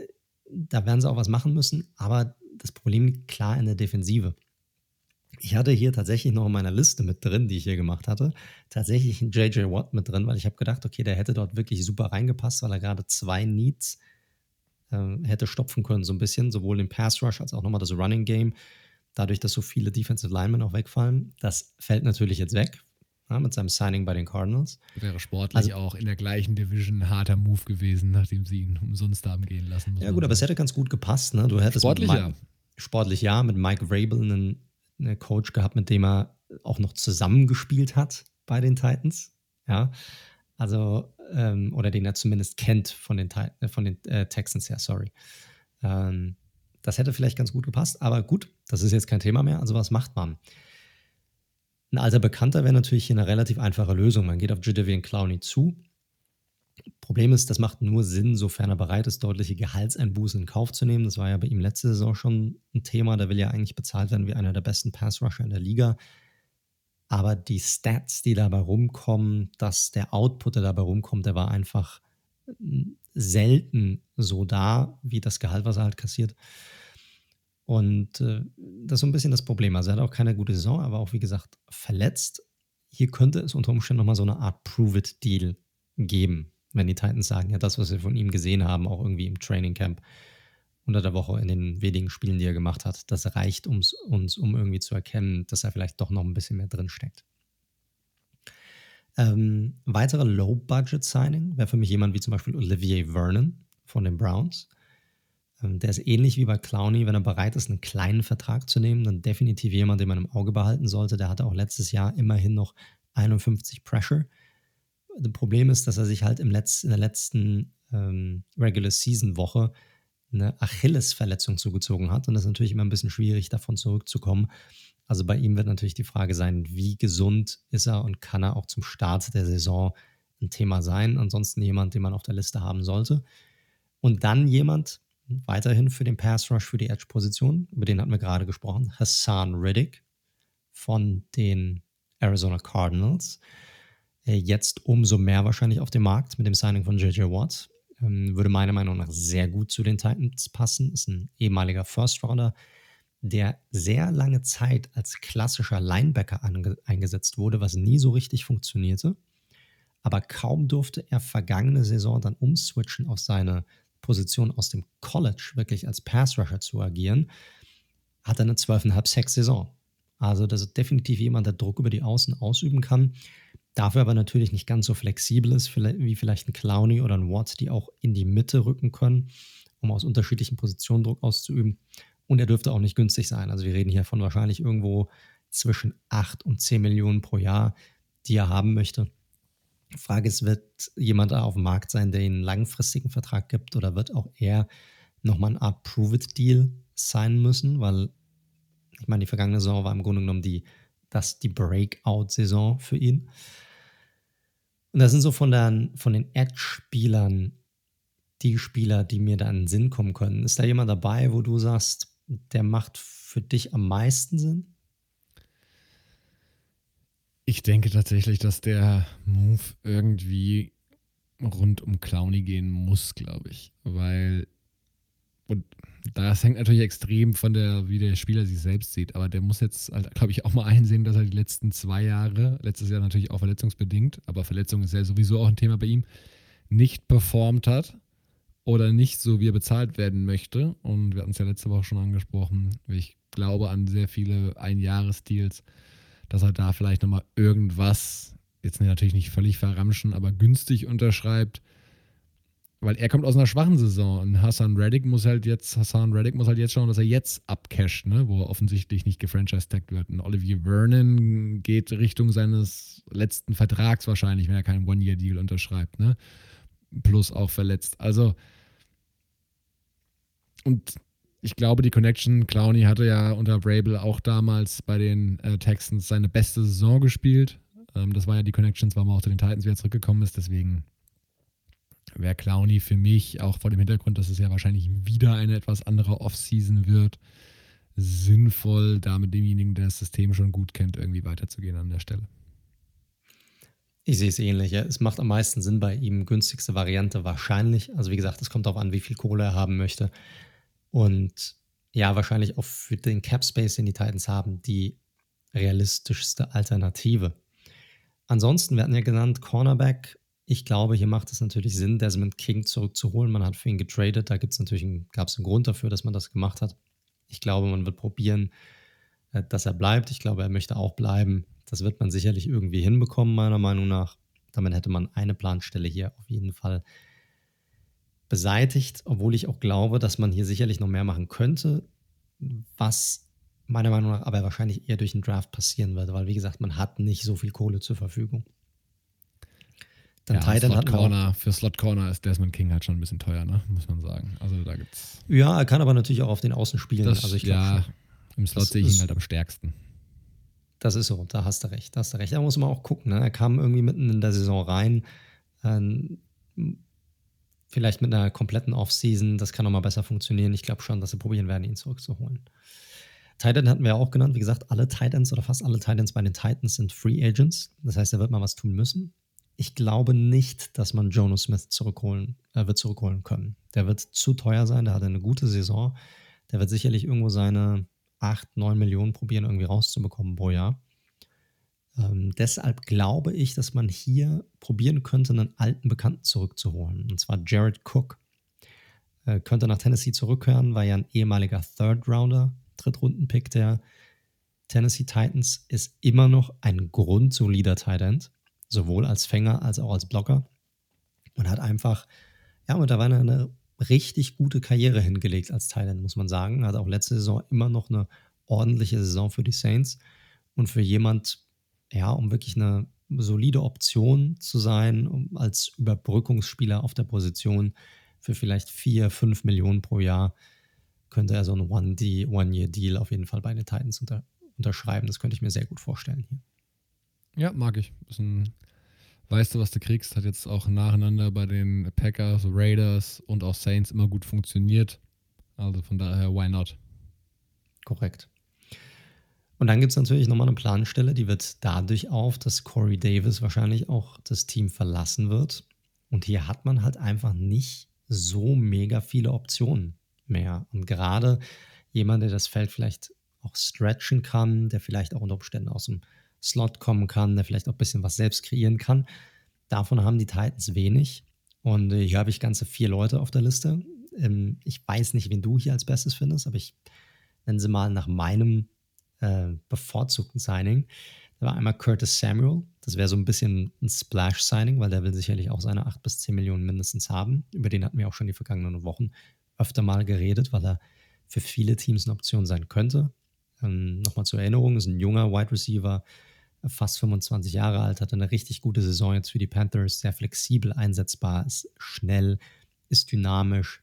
da werden sie auch was machen müssen, aber das Problem liegt klar in der Defensive. Ich hatte hier tatsächlich noch in meiner Liste mit drin, die ich hier gemacht hatte, tatsächlich einen JJ Watt mit drin, weil ich habe gedacht, okay, der hätte dort wirklich super reingepasst, weil er gerade zwei Needs äh, hätte stopfen können, so ein bisschen, sowohl den Pass Rush als auch nochmal das Running Game. Dadurch, dass so viele Defensive Linemen auch wegfallen, das fällt natürlich jetzt weg. Ja, mit seinem Signing bei den Cardinals. Wäre sportlich also, auch in der gleichen Division ein harter Move gewesen, nachdem sie ihn umsonst haben gehen lassen. Ja, gut, aber es hätte ganz gut gepasst. Ne? Du hättest sportlich ja. Sportlich ja, mit Mike Vrabel einen einen Coach gehabt, mit dem er auch noch zusammengespielt hat bei den Titans. Ja, also, ähm, oder den er zumindest kennt von den, äh, von den äh, Texans her, sorry. Ähm, das hätte vielleicht ganz gut gepasst, aber gut, das ist jetzt kein Thema mehr. Also, was macht man? Ein alter Bekannter wäre natürlich hier eine relativ einfache Lösung. Man geht auf Jadavian Clowney zu, Problem ist, das macht nur Sinn, sofern er bereit ist, deutliche Gehaltseinbußen in Kauf zu nehmen. Das war ja bei ihm letzte Saison schon ein Thema. Da will ja eigentlich bezahlt werden wie einer der besten Pass-Rusher in der Liga. Aber die Stats, die dabei rumkommen, dass der Output, der dabei rumkommt, der war einfach selten so da, wie das Gehalt, was er halt kassiert. Und äh, das ist so ein bisschen das Problem. Also er hat auch keine gute Saison, aber auch, wie gesagt, verletzt. Hier könnte es unter Umständen nochmal so eine Art Prove-It-Deal geben wenn die Titans sagen, ja, das, was wir von ihm gesehen haben, auch irgendwie im Training Camp unter der Woche in den wenigen Spielen, die er gemacht hat, das reicht uns, uns um irgendwie zu erkennen, dass er vielleicht doch noch ein bisschen mehr drin steckt. Ähm, weitere Low-Budget-Signing wäre für mich jemand wie zum Beispiel Olivier Vernon von den Browns. Ähm, der ist ähnlich wie bei Clowney, wenn er bereit ist, einen kleinen Vertrag zu nehmen, dann definitiv jemand, den man im Auge behalten sollte. Der hatte auch letztes Jahr immerhin noch 51 Pressure das Problem ist, dass er sich halt im Letz-, in der letzten ähm, Regular Season Woche eine Achillesverletzung zugezogen hat. Und das ist natürlich immer ein bisschen schwierig, davon zurückzukommen. Also bei ihm wird natürlich die Frage sein, wie gesund ist er und kann er auch zum Start der Saison ein Thema sein. Ansonsten jemand, den man auf der Liste haben sollte. Und dann jemand weiterhin für den Pass Rush, für die Edge-Position, über den hatten wir gerade gesprochen, Hassan Riddick von den Arizona Cardinals. Äh, jetzt umso mehr wahrscheinlich auf dem Markt mit dem Signing von JJ Watt. Ähm, würde meiner Meinung nach sehr gut zu den Titans passen. Ist ein ehemaliger First Rounder, der sehr lange Zeit als klassischer Linebacker eingesetzt wurde, was nie so richtig funktionierte. Aber kaum durfte er vergangene Saison dann umswitchen auf seine Position aus dem College, wirklich als Pass Rusher zu agieren, hat er eine 12,5 Sex-Saison. Also das ist definitiv jemand, der Druck über die Außen ausüben kann. Dafür aber natürlich nicht ganz so flexibel ist, wie vielleicht ein Clowney oder ein Watt, die auch in die Mitte rücken können, um aus unterschiedlichen Positionen Druck auszuüben. Und er dürfte auch nicht günstig sein. Also wir reden hier von wahrscheinlich irgendwo zwischen 8 und 10 Millionen pro Jahr, die er haben möchte. Frage ist, wird jemand da auf dem Markt sein, der einen langfristigen Vertrag gibt oder wird auch er nochmal ein Art Prove-It-Deal sein müssen? Weil ich meine, die vergangene Saison war im Grunde genommen die, die Breakout-Saison für ihn. Und das sind so von, der, von den Edge-Spielern die Spieler, die mir da in den Sinn kommen können. Ist da jemand dabei, wo du sagst, der macht für dich am meisten Sinn? Ich denke tatsächlich, dass der Move irgendwie rund um Clowny gehen muss, glaube ich. Weil, und das hängt natürlich extrem von der, wie der Spieler sich selbst sieht, aber der muss jetzt, halt, glaube ich, auch mal einsehen, dass er die letzten zwei Jahre, letztes Jahr natürlich auch verletzungsbedingt, aber Verletzung ist ja sowieso auch ein Thema bei ihm, nicht performt hat oder nicht so, wie er bezahlt werden möchte. Und wir hatten es ja letzte Woche schon angesprochen. Ich glaube an sehr viele Einjahresdeals, dass er da vielleicht nochmal irgendwas, jetzt natürlich nicht völlig verramschen, aber günstig unterschreibt weil er kommt aus einer schwachen Saison und Hassan Reddick muss halt jetzt, Hassan Reddick muss halt jetzt schauen, dass er jetzt abcasht, ne? wo er offensichtlich nicht gefranchise-tagged wird. Und Olivier Vernon geht Richtung seines letzten Vertrags wahrscheinlich, wenn er keinen One-Year-Deal unterschreibt, ne? Plus auch verletzt. Also, und ich glaube, die Connection, Clowney hatte ja unter Brable auch damals bei den äh, Texans seine beste Saison gespielt. Ähm, das war ja die Connection, warum er auch zu den Titans wieder zurückgekommen ist. Deswegen wäre Clowny für mich, auch vor dem Hintergrund, dass es ja wahrscheinlich wieder eine etwas andere Offseason wird, sinnvoll, da mit demjenigen, der das System schon gut kennt, irgendwie weiterzugehen an der Stelle. Ich sehe es ähnlich. Ja. Es macht am meisten Sinn bei ihm, günstigste Variante wahrscheinlich. Also wie gesagt, es kommt darauf an, wie viel Kohle er haben möchte. Und ja, wahrscheinlich auch für den Cap Space, den die Titans haben, die realistischste Alternative. Ansonsten, wir hatten ja genannt, Cornerback ich glaube, hier macht es natürlich Sinn, Desmond King zurückzuholen. Man hat für ihn getradet. Da gibt's natürlich einen, gab es einen Grund dafür, dass man das gemacht hat. Ich glaube, man wird probieren, äh, dass er bleibt. Ich glaube, er möchte auch bleiben. Das wird man sicherlich irgendwie hinbekommen, meiner Meinung nach. Damit hätte man eine Planstelle hier auf jeden Fall beseitigt, obwohl ich auch glaube, dass man hier sicherlich noch mehr machen könnte, was meiner Meinung nach aber wahrscheinlich eher durch den Draft passieren wird, weil wie gesagt, man hat nicht so viel Kohle zur Verfügung. Dann ja, Titan Slot Corner, für Slot Corner ist Desmond King halt schon ein bisschen teuer, ne? muss man sagen. Also da gibt's. Ja, er kann aber natürlich auch auf den Außen spielen. Das, also ich ja, schon, im Slot sehe ich ihn halt am stärksten. Das ist so, da hast du recht, da hast du recht. Da muss man auch gucken. Ne? Er kam irgendwie mitten in der Saison rein. Ähm, vielleicht mit einer kompletten Offseason, das kann nochmal besser funktionieren. Ich glaube schon, dass sie probieren werden, ihn zurückzuholen. Titan hatten wir ja auch genannt. Wie gesagt, alle Titans oder fast alle Titans bei den Titans sind Free Agents. Das heißt, er wird mal was tun müssen ich glaube nicht, dass man Jonas Smith zurückholen, äh, wird zurückholen können. Der wird zu teuer sein, der hat eine gute Saison. Der wird sicherlich irgendwo seine 8, 9 Millionen probieren, irgendwie rauszubekommen pro Jahr. Ähm, deshalb glaube ich, dass man hier probieren könnte, einen alten Bekannten zurückzuholen. Und zwar Jared Cook. Äh, könnte nach Tennessee zurückkehren, war ja ein ehemaliger Third Rounder, Drittrunden-Pick der Tennessee Titans, ist immer noch ein grundsolider Tight End sowohl als Fänger als auch als Blocker. Und hat einfach, ja, mittlerweile eine richtig gute Karriere hingelegt als Thailand, muss man sagen. Hat auch letzte Saison immer noch eine ordentliche Saison für die Saints. Und für jemand, ja, um wirklich eine solide Option zu sein, um als Überbrückungsspieler auf der Position für vielleicht 4, 5 Millionen pro Jahr, könnte er so einen One-Year-Deal auf jeden Fall bei den Titans unter, unterschreiben. Das könnte ich mir sehr gut vorstellen hier. Ja, mag ich. Ist ein weißt du, was du kriegst. Hat jetzt auch nacheinander bei den Packers, Raiders und auch Saints immer gut funktioniert. Also von daher, why not? Korrekt. Und dann gibt es natürlich nochmal eine Planstelle, die wird dadurch auf, dass Corey Davis wahrscheinlich auch das Team verlassen wird. Und hier hat man halt einfach nicht so mega viele Optionen mehr. Und gerade jemand, der das Feld vielleicht auch stretchen kann, der vielleicht auch unter Umständen aus dem Slot kommen kann, der vielleicht auch ein bisschen was selbst kreieren kann. Davon haben die Titans wenig. Und hier habe ich ganze vier Leute auf der Liste. Ähm, ich weiß nicht, wen du hier als Bestes findest, aber ich nenne sie mal nach meinem äh, bevorzugten Signing. Da war einmal Curtis Samuel. Das wäre so ein bisschen ein Splash-Signing, weil der will sicherlich auch seine 8 bis 10 Millionen mindestens haben. Über den hatten wir auch schon die vergangenen Wochen öfter mal geredet, weil er für viele Teams eine Option sein könnte. Ähm, Nochmal zur Erinnerung, ist ein junger Wide Receiver, fast 25 Jahre alt, hat eine richtig gute Saison jetzt für die Panthers, sehr flexibel einsetzbar, ist schnell, ist dynamisch,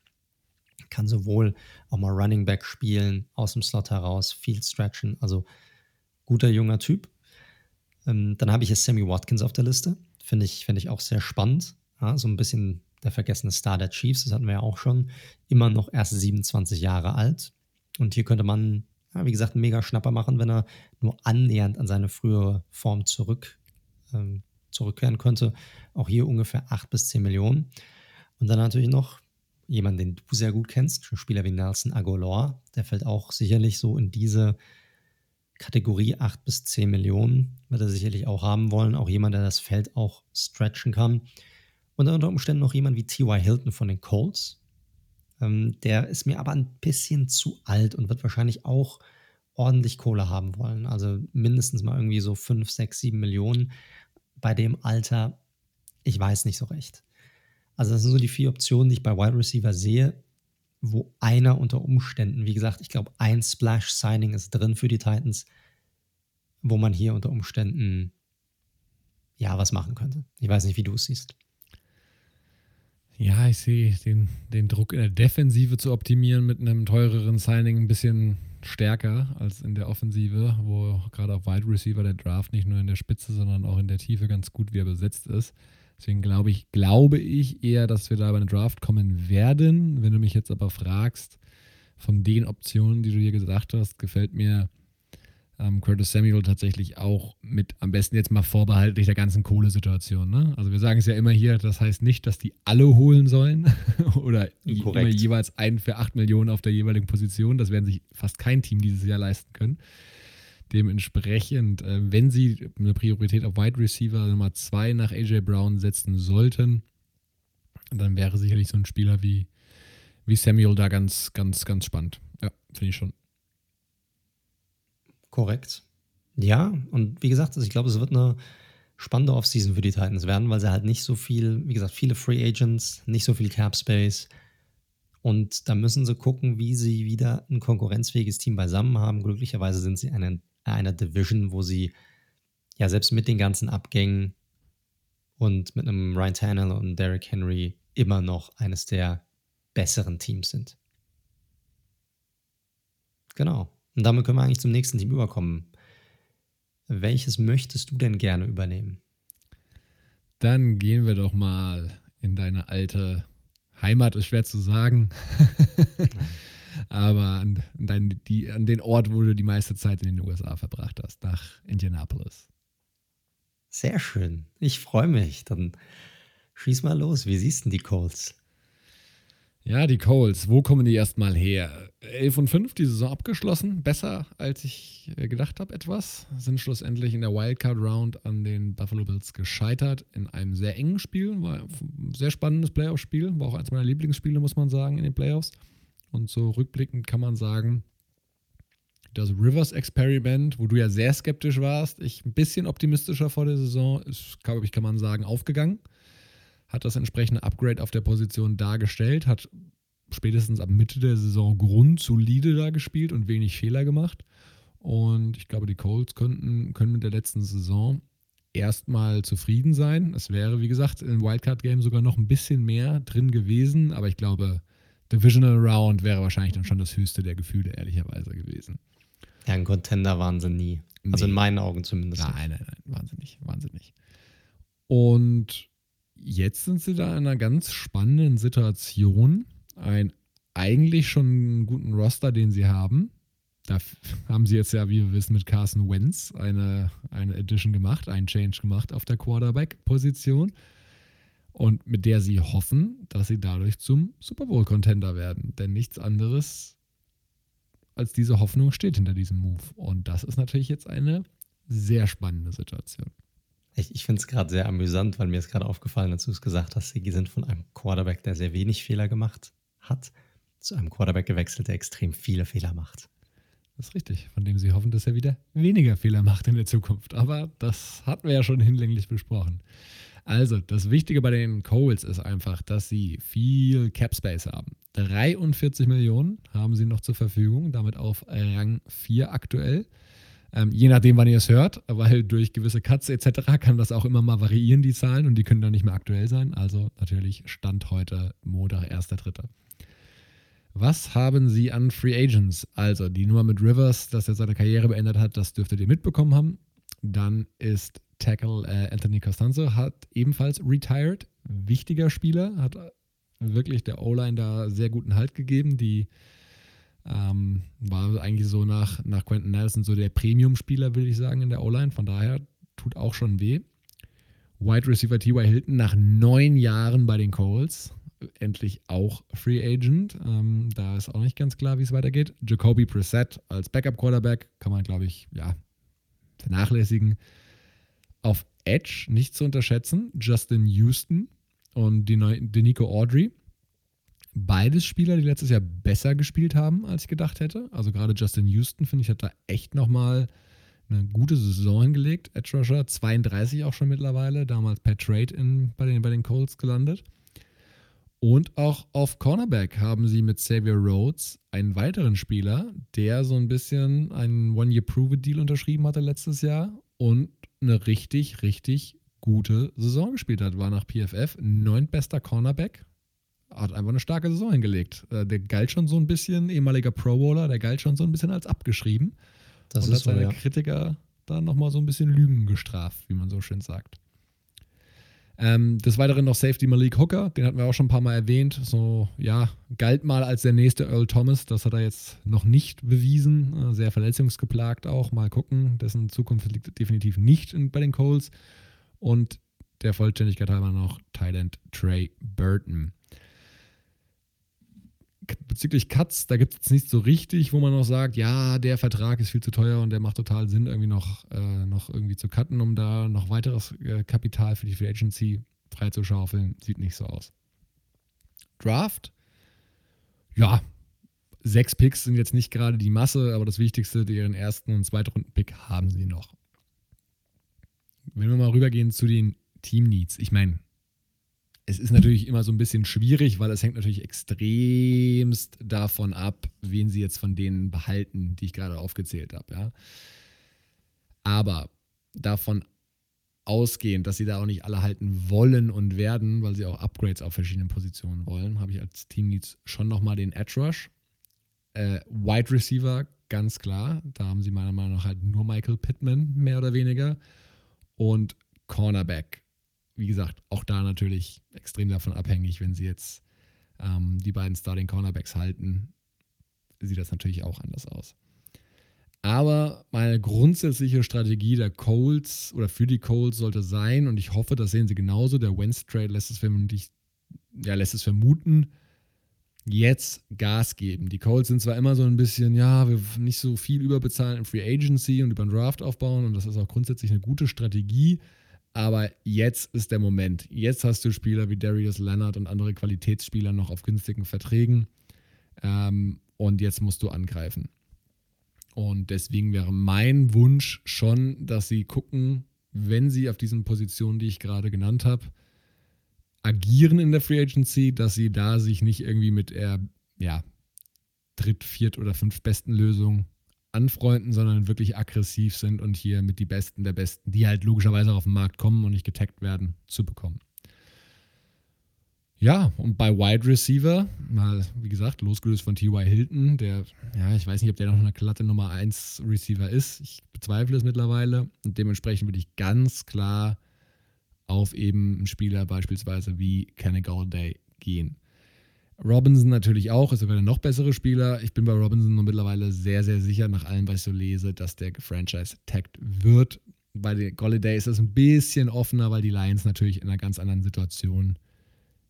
kann sowohl auch mal Running Back spielen, aus dem Slot heraus, viel stretchen, also guter junger Typ. Ähm, dann habe ich jetzt Sammy Watkins auf der Liste, finde ich, find ich auch sehr spannend, ja, so ein bisschen der vergessene Star der Chiefs, das hatten wir ja auch schon, immer noch erst 27 Jahre alt. Und hier könnte man, ja, wie gesagt, einen mega Schnapper machen, wenn er nur annähernd an seine frühere Form zurück, ähm, zurückkehren könnte. Auch hier ungefähr 8 bis 10 Millionen. Und dann natürlich noch jemand, den du sehr gut kennst, ein Spieler wie Nelson Agolor. Der fällt auch sicherlich so in diese Kategorie 8 bis 10 Millionen, wird er sicherlich auch haben wollen. Auch jemand, der das Feld auch stretchen kann. Und unter Umständen noch jemand wie T.Y. Hilton von den Colts. Ähm, der ist mir aber ein bisschen zu alt und wird wahrscheinlich auch ordentlich Kohle haben wollen. Also mindestens mal irgendwie so 5, 6, 7 Millionen. Bei dem Alter, ich weiß nicht so recht. Also das sind so die vier Optionen, die ich bei Wide Receiver sehe, wo einer unter Umständen, wie gesagt, ich glaube, ein Splash-Signing ist drin für die Titans, wo man hier unter Umständen ja was machen könnte. Ich weiß nicht, wie du es siehst. Ja, ich sehe den, den Druck in der Defensive zu optimieren mit einem teureren Signing ein bisschen stärker als in der Offensive, wo gerade auf Wide Receiver der Draft nicht nur in der Spitze, sondern auch in der Tiefe ganz gut wieder besetzt ist. Deswegen glaube ich, glaube ich eher, dass wir da bei einer Draft kommen werden. Wenn du mich jetzt aber fragst, von den Optionen, die du hier gesagt hast, gefällt mir ähm, Curtis Samuel tatsächlich auch mit am besten jetzt mal vorbehaltlich der ganzen Kohlesituation. Ne? Also wir sagen es ja immer hier, das heißt nicht, dass die alle holen sollen oder immer jeweils einen für 8 Millionen auf der jeweiligen Position. Das werden sich fast kein Team dieses Jahr leisten können. Dementsprechend, äh, wenn sie eine Priorität auf Wide Receiver Nummer 2 nach AJ Brown setzen sollten, dann wäre sicherlich so ein Spieler wie, wie Samuel da ganz, ganz, ganz spannend. Ja, finde ich schon. Korrekt. Ja, und wie gesagt, also ich glaube, es wird eine spannende Offseason für die Titans werden, weil sie halt nicht so viel, wie gesagt, viele Free Agents, nicht so viel Cap Space. Und da müssen sie gucken, wie sie wieder ein konkurrenzfähiges Team beisammen haben. Glücklicherweise sind sie eine einer Division, wo sie ja selbst mit den ganzen Abgängen und mit einem Ryan Tannehill und Derrick Henry immer noch eines der besseren Teams sind. Genau. Und damit können wir eigentlich zum nächsten Team überkommen. Welches möchtest du denn gerne übernehmen? Dann gehen wir doch mal in deine alte Heimat, ist schwer zu sagen. aber an, dein, die, an den Ort, wo du die meiste Zeit in den USA verbracht hast, nach Indianapolis. Sehr schön. Ich freue mich. Dann schieß mal los. Wie siehst du die Colts? Ja, die Colts, wo kommen die erstmal her? 11 und 5, die Saison abgeschlossen. Besser, als ich äh, gedacht habe, etwas. Sind schlussendlich in der Wildcard-Round an den Buffalo Bills gescheitert. In einem sehr engen Spiel. War ein sehr spannendes Playoff-Spiel. War auch eins meiner Lieblingsspiele, muss man sagen, in den Playoffs. Und so rückblickend kann man sagen, das Rivers Experiment, wo du ja sehr skeptisch warst, ich ein bisschen optimistischer vor der Saison, ist, glaube ich, kann man sagen, aufgegangen. Hat das entsprechende Upgrade auf der Position dargestellt, hat spätestens ab Mitte der Saison grundsolide da gespielt und wenig Fehler gemacht. Und ich glaube, die Colts könnten, können mit der letzten Saison erstmal zufrieden sein. Es wäre, wie gesagt, im Wildcard-Game sogar noch ein bisschen mehr drin gewesen, aber ich glaube, Divisional Round wäre wahrscheinlich dann schon das höchste der Gefühle, ehrlicherweise gewesen. Ja, ein Contender waren sie nie. Also nee. in meinen Augen zumindest. Nein, nein, nein, wahnsinnig, wahnsinnig. Und jetzt sind sie da in einer ganz spannenden Situation. Ein eigentlich schon guten Roster, den sie haben. Da haben sie jetzt ja, wie wir wissen, mit Carson Wentz eine, eine Edition gemacht, einen Change gemacht auf der Quarterback-Position. Und mit der sie hoffen, dass sie dadurch zum Super Bowl-Contender werden. Denn nichts anderes als diese Hoffnung steht hinter diesem Move. Und das ist natürlich jetzt eine sehr spannende Situation. Ich, ich finde es gerade sehr amüsant, weil mir ist gerade aufgefallen, als du es gesagt hast, sie sind von einem Quarterback, der sehr wenig Fehler gemacht hat, zu einem Quarterback gewechselt, der extrem viele Fehler macht. Das ist richtig, von dem sie hoffen, dass er wieder weniger Fehler macht in der Zukunft. Aber das hatten wir ja schon hinlänglich besprochen. Also, das Wichtige bei den Coles ist einfach, dass sie viel Cap Space haben. 43 Millionen haben sie noch zur Verfügung, damit auf Rang 4 aktuell. Ähm, je nachdem, wann ihr es hört, weil durch gewisse Cuts etc. kann das auch immer mal variieren, die Zahlen, und die können dann nicht mehr aktuell sein. Also natürlich Stand heute Montag, 1.3. Was haben Sie an Free Agents? Also die Nummer mit Rivers, dass er seine Karriere beendet hat, das dürftet ihr mitbekommen haben. Dann ist Tackle äh, Anthony Costanzo hat ebenfalls retired. Wichtiger Spieler, hat wirklich der O-Line da sehr guten Halt gegeben. Die ähm, war eigentlich so nach, nach Quentin Nelson so der Premium-Spieler, würde ich sagen, in der O-Line. Von daher tut auch schon weh. Wide Receiver T.Y. Hilton nach neun Jahren bei den Coles. Endlich auch Free Agent. Ähm, da ist auch nicht ganz klar, wie es weitergeht. Jacoby Brissett als Backup-Quarterback kann man, glaube ich, ja, vernachlässigen. Auf Edge nicht zu unterschätzen. Justin Houston und Denico Audrey. Beides Spieler, die letztes Jahr besser gespielt haben, als ich gedacht hätte. Also gerade Justin Houston, finde ich, hat da echt nochmal eine gute Saison hingelegt. Edge Rusher, 32 auch schon mittlerweile, damals per Trade in, bei, den, bei den Colts gelandet. Und auch auf Cornerback haben sie mit Xavier Rhodes einen weiteren Spieler, der so ein bisschen einen One-Year-Prove-Deal unterschrieben hatte letztes Jahr und eine richtig, richtig gute Saison gespielt hat. War nach PFF neuntbester Cornerback hat einfach eine starke Saison hingelegt. Äh, der galt schon so ein bisschen, ehemaliger Pro Bowler, der galt schon so ein bisschen als abgeschrieben. Das und ist hat seine so, ja. Kritiker dann nochmal so ein bisschen Lügen gestraft, wie man so schön sagt. Ähm, des Weiteren noch Safety Malik Hooker, den hatten wir auch schon ein paar Mal erwähnt. So, ja, galt mal als der nächste Earl Thomas. Das hat er jetzt noch nicht bewiesen. Äh, sehr verletzungsgeplagt auch. Mal gucken. Dessen Zukunft liegt definitiv nicht in, bei den Coles. Und der Vollständigkeit halber noch Thailand Trey Burton bezüglich Cuts, da gibt es nicht so richtig, wo man noch sagt, ja, der Vertrag ist viel zu teuer und der macht total Sinn, irgendwie noch, äh, noch irgendwie zu cutten, um da noch weiteres äh, Kapital für die Free Agency freizuschaufeln. Sieht nicht so aus. Draft, ja, sechs Picks sind jetzt nicht gerade die Masse, aber das Wichtigste, ihren ersten und zweiten Runden-Pick haben sie noch. Wenn wir mal rübergehen zu den Team Needs, ich meine, es ist natürlich immer so ein bisschen schwierig, weil es hängt natürlich extremst davon ab, wen sie jetzt von denen behalten, die ich gerade aufgezählt habe. Ja. Aber davon ausgehend, dass sie da auch nicht alle halten wollen und werden, weil sie auch Upgrades auf verschiedenen Positionen wollen, habe ich als Teamleads schon nochmal den Edge Rush. Äh, Wide Receiver, ganz klar. Da haben sie meiner Meinung nach halt nur Michael Pittman, mehr oder weniger. Und Cornerback wie gesagt, auch da natürlich extrem davon abhängig, wenn sie jetzt ähm, die beiden Starting Cornerbacks halten, sieht das natürlich auch anders aus. Aber meine grundsätzliche Strategie der Colts oder für die Colts sollte sein, und ich hoffe, das sehen sie genauso, der Wentz Trade lässt es, ja, lässt es vermuten, jetzt Gas geben. Die Colts sind zwar immer so ein bisschen, ja, wir nicht so viel überbezahlen in Free Agency und über den Draft aufbauen, und das ist auch grundsätzlich eine gute Strategie, aber jetzt ist der Moment. Jetzt hast du Spieler wie Darius Leonard und andere Qualitätsspieler noch auf günstigen Verträgen. Ähm, und jetzt musst du angreifen. Und deswegen wäre mein Wunsch schon, dass sie gucken, wenn sie auf diesen Positionen, die ich gerade genannt habe, agieren in der Free Agency, dass sie da sich nicht irgendwie mit der ja, dritt, viert oder fünf besten Lösung anfreunden, sondern wirklich aggressiv sind und hier mit die Besten der Besten, die halt logischerweise auch auf den Markt kommen und nicht getaggt werden, zu bekommen. Ja, und bei Wide Receiver, mal, wie gesagt, losgelöst von T.Y. Hilton, der, ja, ich weiß nicht, ob der noch eine glatte Nummer 1 Receiver ist. Ich bezweifle es mittlerweile. Und dementsprechend würde ich ganz klar auf eben einen Spieler beispielsweise wie Kenny Galladay gehen. Robinson natürlich auch, ist sogar der noch bessere Spieler. Ich bin bei Robinson nur mittlerweile sehr, sehr sicher, nach allem, was ich so lese, dass der Franchise-tagged wird. Bei den Golladay ist das ein bisschen offener, weil die Lions natürlich in einer ganz anderen Situation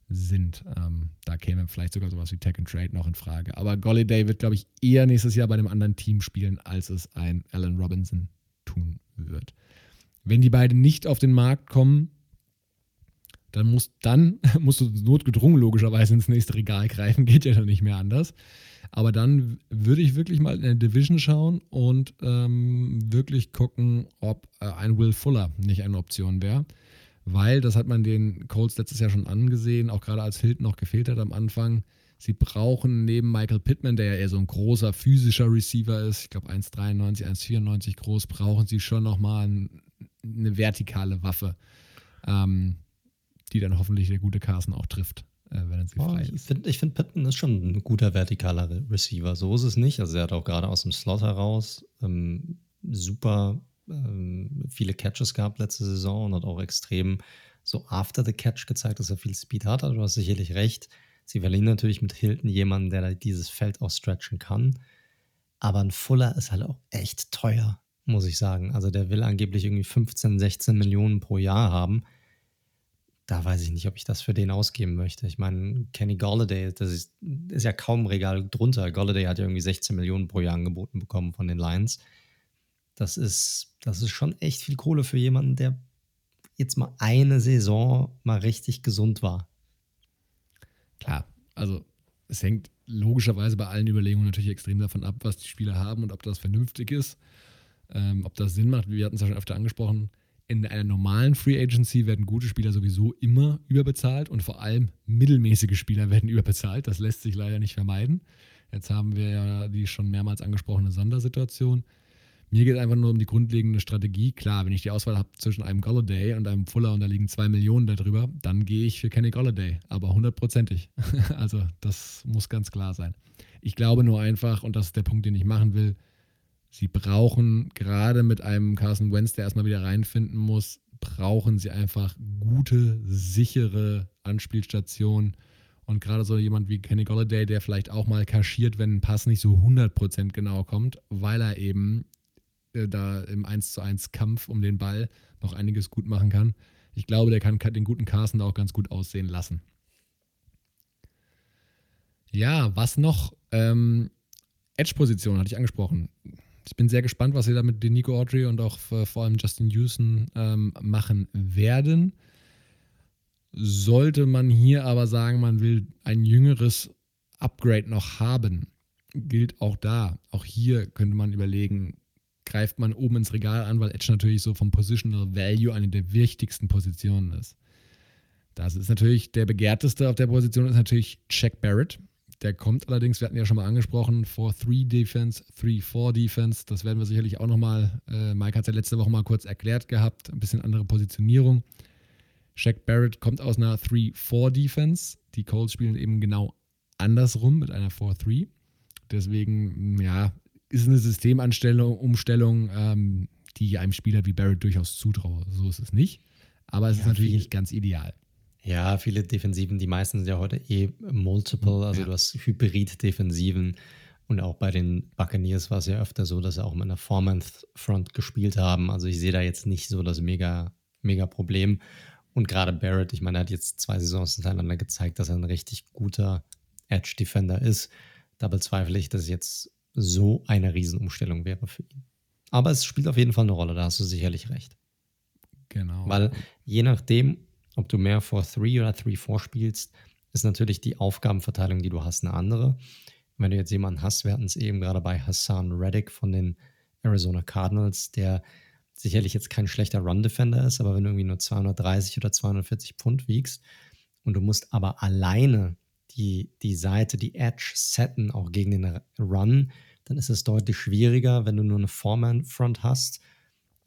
sind. Ähm, da käme vielleicht sogar sowas wie Tech and Trade noch in Frage. Aber Golliday wird, glaube ich, eher nächstes Jahr bei einem anderen Team spielen, als es ein Alan Robinson tun wird. Wenn die beiden nicht auf den Markt kommen, dann musst, dann musst du notgedrungen logischerweise ins nächste Regal greifen, geht ja dann nicht mehr anders. Aber dann würde ich wirklich mal in der Division schauen und ähm, wirklich gucken, ob äh, ein Will Fuller nicht eine Option wäre weil, das hat man den Colts letztes Jahr schon angesehen, auch gerade als Hilton noch gefehlt hat am Anfang, sie brauchen neben Michael Pittman, der ja eher so ein großer physischer Receiver ist, ich glaube 1,93, 1,94 groß, brauchen sie schon nochmal ein, eine vertikale Waffe, ähm, die dann hoffentlich der gute Carson auch trifft. Äh, wenn er sie oh, frei ist. Ich finde, find, Pittman ist schon ein guter vertikaler Receiver. So ist es nicht. Also, er hat auch gerade aus dem Slot heraus ähm, super ähm, viele Catches gehabt letzte Saison und hat auch extrem so after the catch gezeigt, dass er viel Speed hat. Also du hast sicherlich recht. Sie verlieren natürlich mit Hilton jemanden, der dieses Feld auch stretchen kann. Aber ein Fuller ist halt auch echt teuer, muss ich sagen. Also der will angeblich irgendwie 15, 16 Millionen pro Jahr haben. Da weiß ich nicht, ob ich das für den ausgeben möchte. Ich meine, Kenny Galladay, das ist, ist ja kaum Regal drunter. Galladay hat ja irgendwie 16 Millionen pro Jahr angeboten bekommen von den Lions. Das ist, das ist schon echt viel Kohle für jemanden, der jetzt mal eine Saison mal richtig gesund war. Klar, also es hängt logischerweise bei allen Überlegungen natürlich extrem davon ab, was die Spieler haben und ob das vernünftig ist, ähm, ob das Sinn macht. Wir hatten es ja schon öfter angesprochen. In einer normalen Free Agency werden gute Spieler sowieso immer überbezahlt und vor allem mittelmäßige Spieler werden überbezahlt. Das lässt sich leider nicht vermeiden. Jetzt haben wir ja die schon mehrmals angesprochene Sondersituation. Mir geht es einfach nur um die grundlegende Strategie. Klar, wenn ich die Auswahl habe zwischen einem Golladay und einem Fuller und da liegen zwei Millionen darüber, dann gehe ich für Kenny Golladay, aber hundertprozentig. also das muss ganz klar sein. Ich glaube nur einfach, und das ist der Punkt, den ich machen will, sie brauchen gerade mit einem Carson Wentz, der erstmal wieder reinfinden muss, brauchen sie einfach gute, sichere Anspielstationen. Und gerade so jemand wie Kenny Golladay, der vielleicht auch mal kaschiert, wenn ein Pass nicht so 100% genau kommt, weil er eben äh, da im 1 zu 1 Kampf um den Ball noch einiges gut machen kann. Ich glaube, der kann den guten Carsten da auch ganz gut aussehen lassen. Ja, was noch? Ähm, Edge-Position hatte ich angesprochen. Ich bin sehr gespannt, was sie da mit Nico Audrey und auch äh, vor allem Justin Houston ähm, machen werden. Sollte man hier aber sagen, man will ein jüngeres Upgrade noch haben, gilt auch da. Auch hier könnte man überlegen, greift man oben ins Regal an, weil Edge natürlich so vom Positional Value eine der wichtigsten Positionen ist. Das ist natürlich der begehrteste auf der Position, ist natürlich Jack Barrett. Der kommt allerdings, wir hatten ja schon mal angesprochen, 4-3 Defense, 3-4 Defense. Das werden wir sicherlich auch nochmal, äh, Mike hat es ja letzte Woche mal kurz erklärt gehabt, ein bisschen andere Positionierung. Jack Barrett kommt aus einer 3-4 Defense. Die Colts spielen eben genau andersrum mit einer 4-3. Deswegen, ja, ist eine Systemanstellung, Umstellung, ähm, die einem Spieler wie Barrett durchaus zutraue. So ist es nicht. Aber es ja, ist natürlich viel, nicht ganz ideal. Ja, viele Defensiven, die meisten sind ja heute eh multiple, also ja. du hast Hybrid-Defensiven. Und auch bei den Buccaneers war es ja öfter so, dass sie auch mit einer Four-Month-Front gespielt haben. Also ich sehe da jetzt nicht so das mega, mega Problem. Und gerade Barrett, ich meine, er hat jetzt zwei Saisons hintereinander gezeigt, dass er ein richtig guter Edge-Defender ist. Da bezweifle ich, dass jetzt so eine Riesenumstellung wäre für ihn. Aber es spielt auf jeden Fall eine Rolle, da hast du sicherlich recht. Genau. Weil je nachdem, ob du mehr 4-3 oder 3-4 spielst, ist natürlich die Aufgabenverteilung, die du hast, eine andere. Wenn du jetzt jemanden hast, wir hatten es eben gerade bei Hassan Reddick von den Arizona Cardinals, der sicherlich jetzt kein schlechter Run-Defender ist, aber wenn du irgendwie nur 230 oder 240 Pfund wiegst und du musst aber alleine die, die Seite, die Edge setten, auch gegen den Run, dann ist es deutlich schwieriger, wenn du nur eine Four-Man-Front hast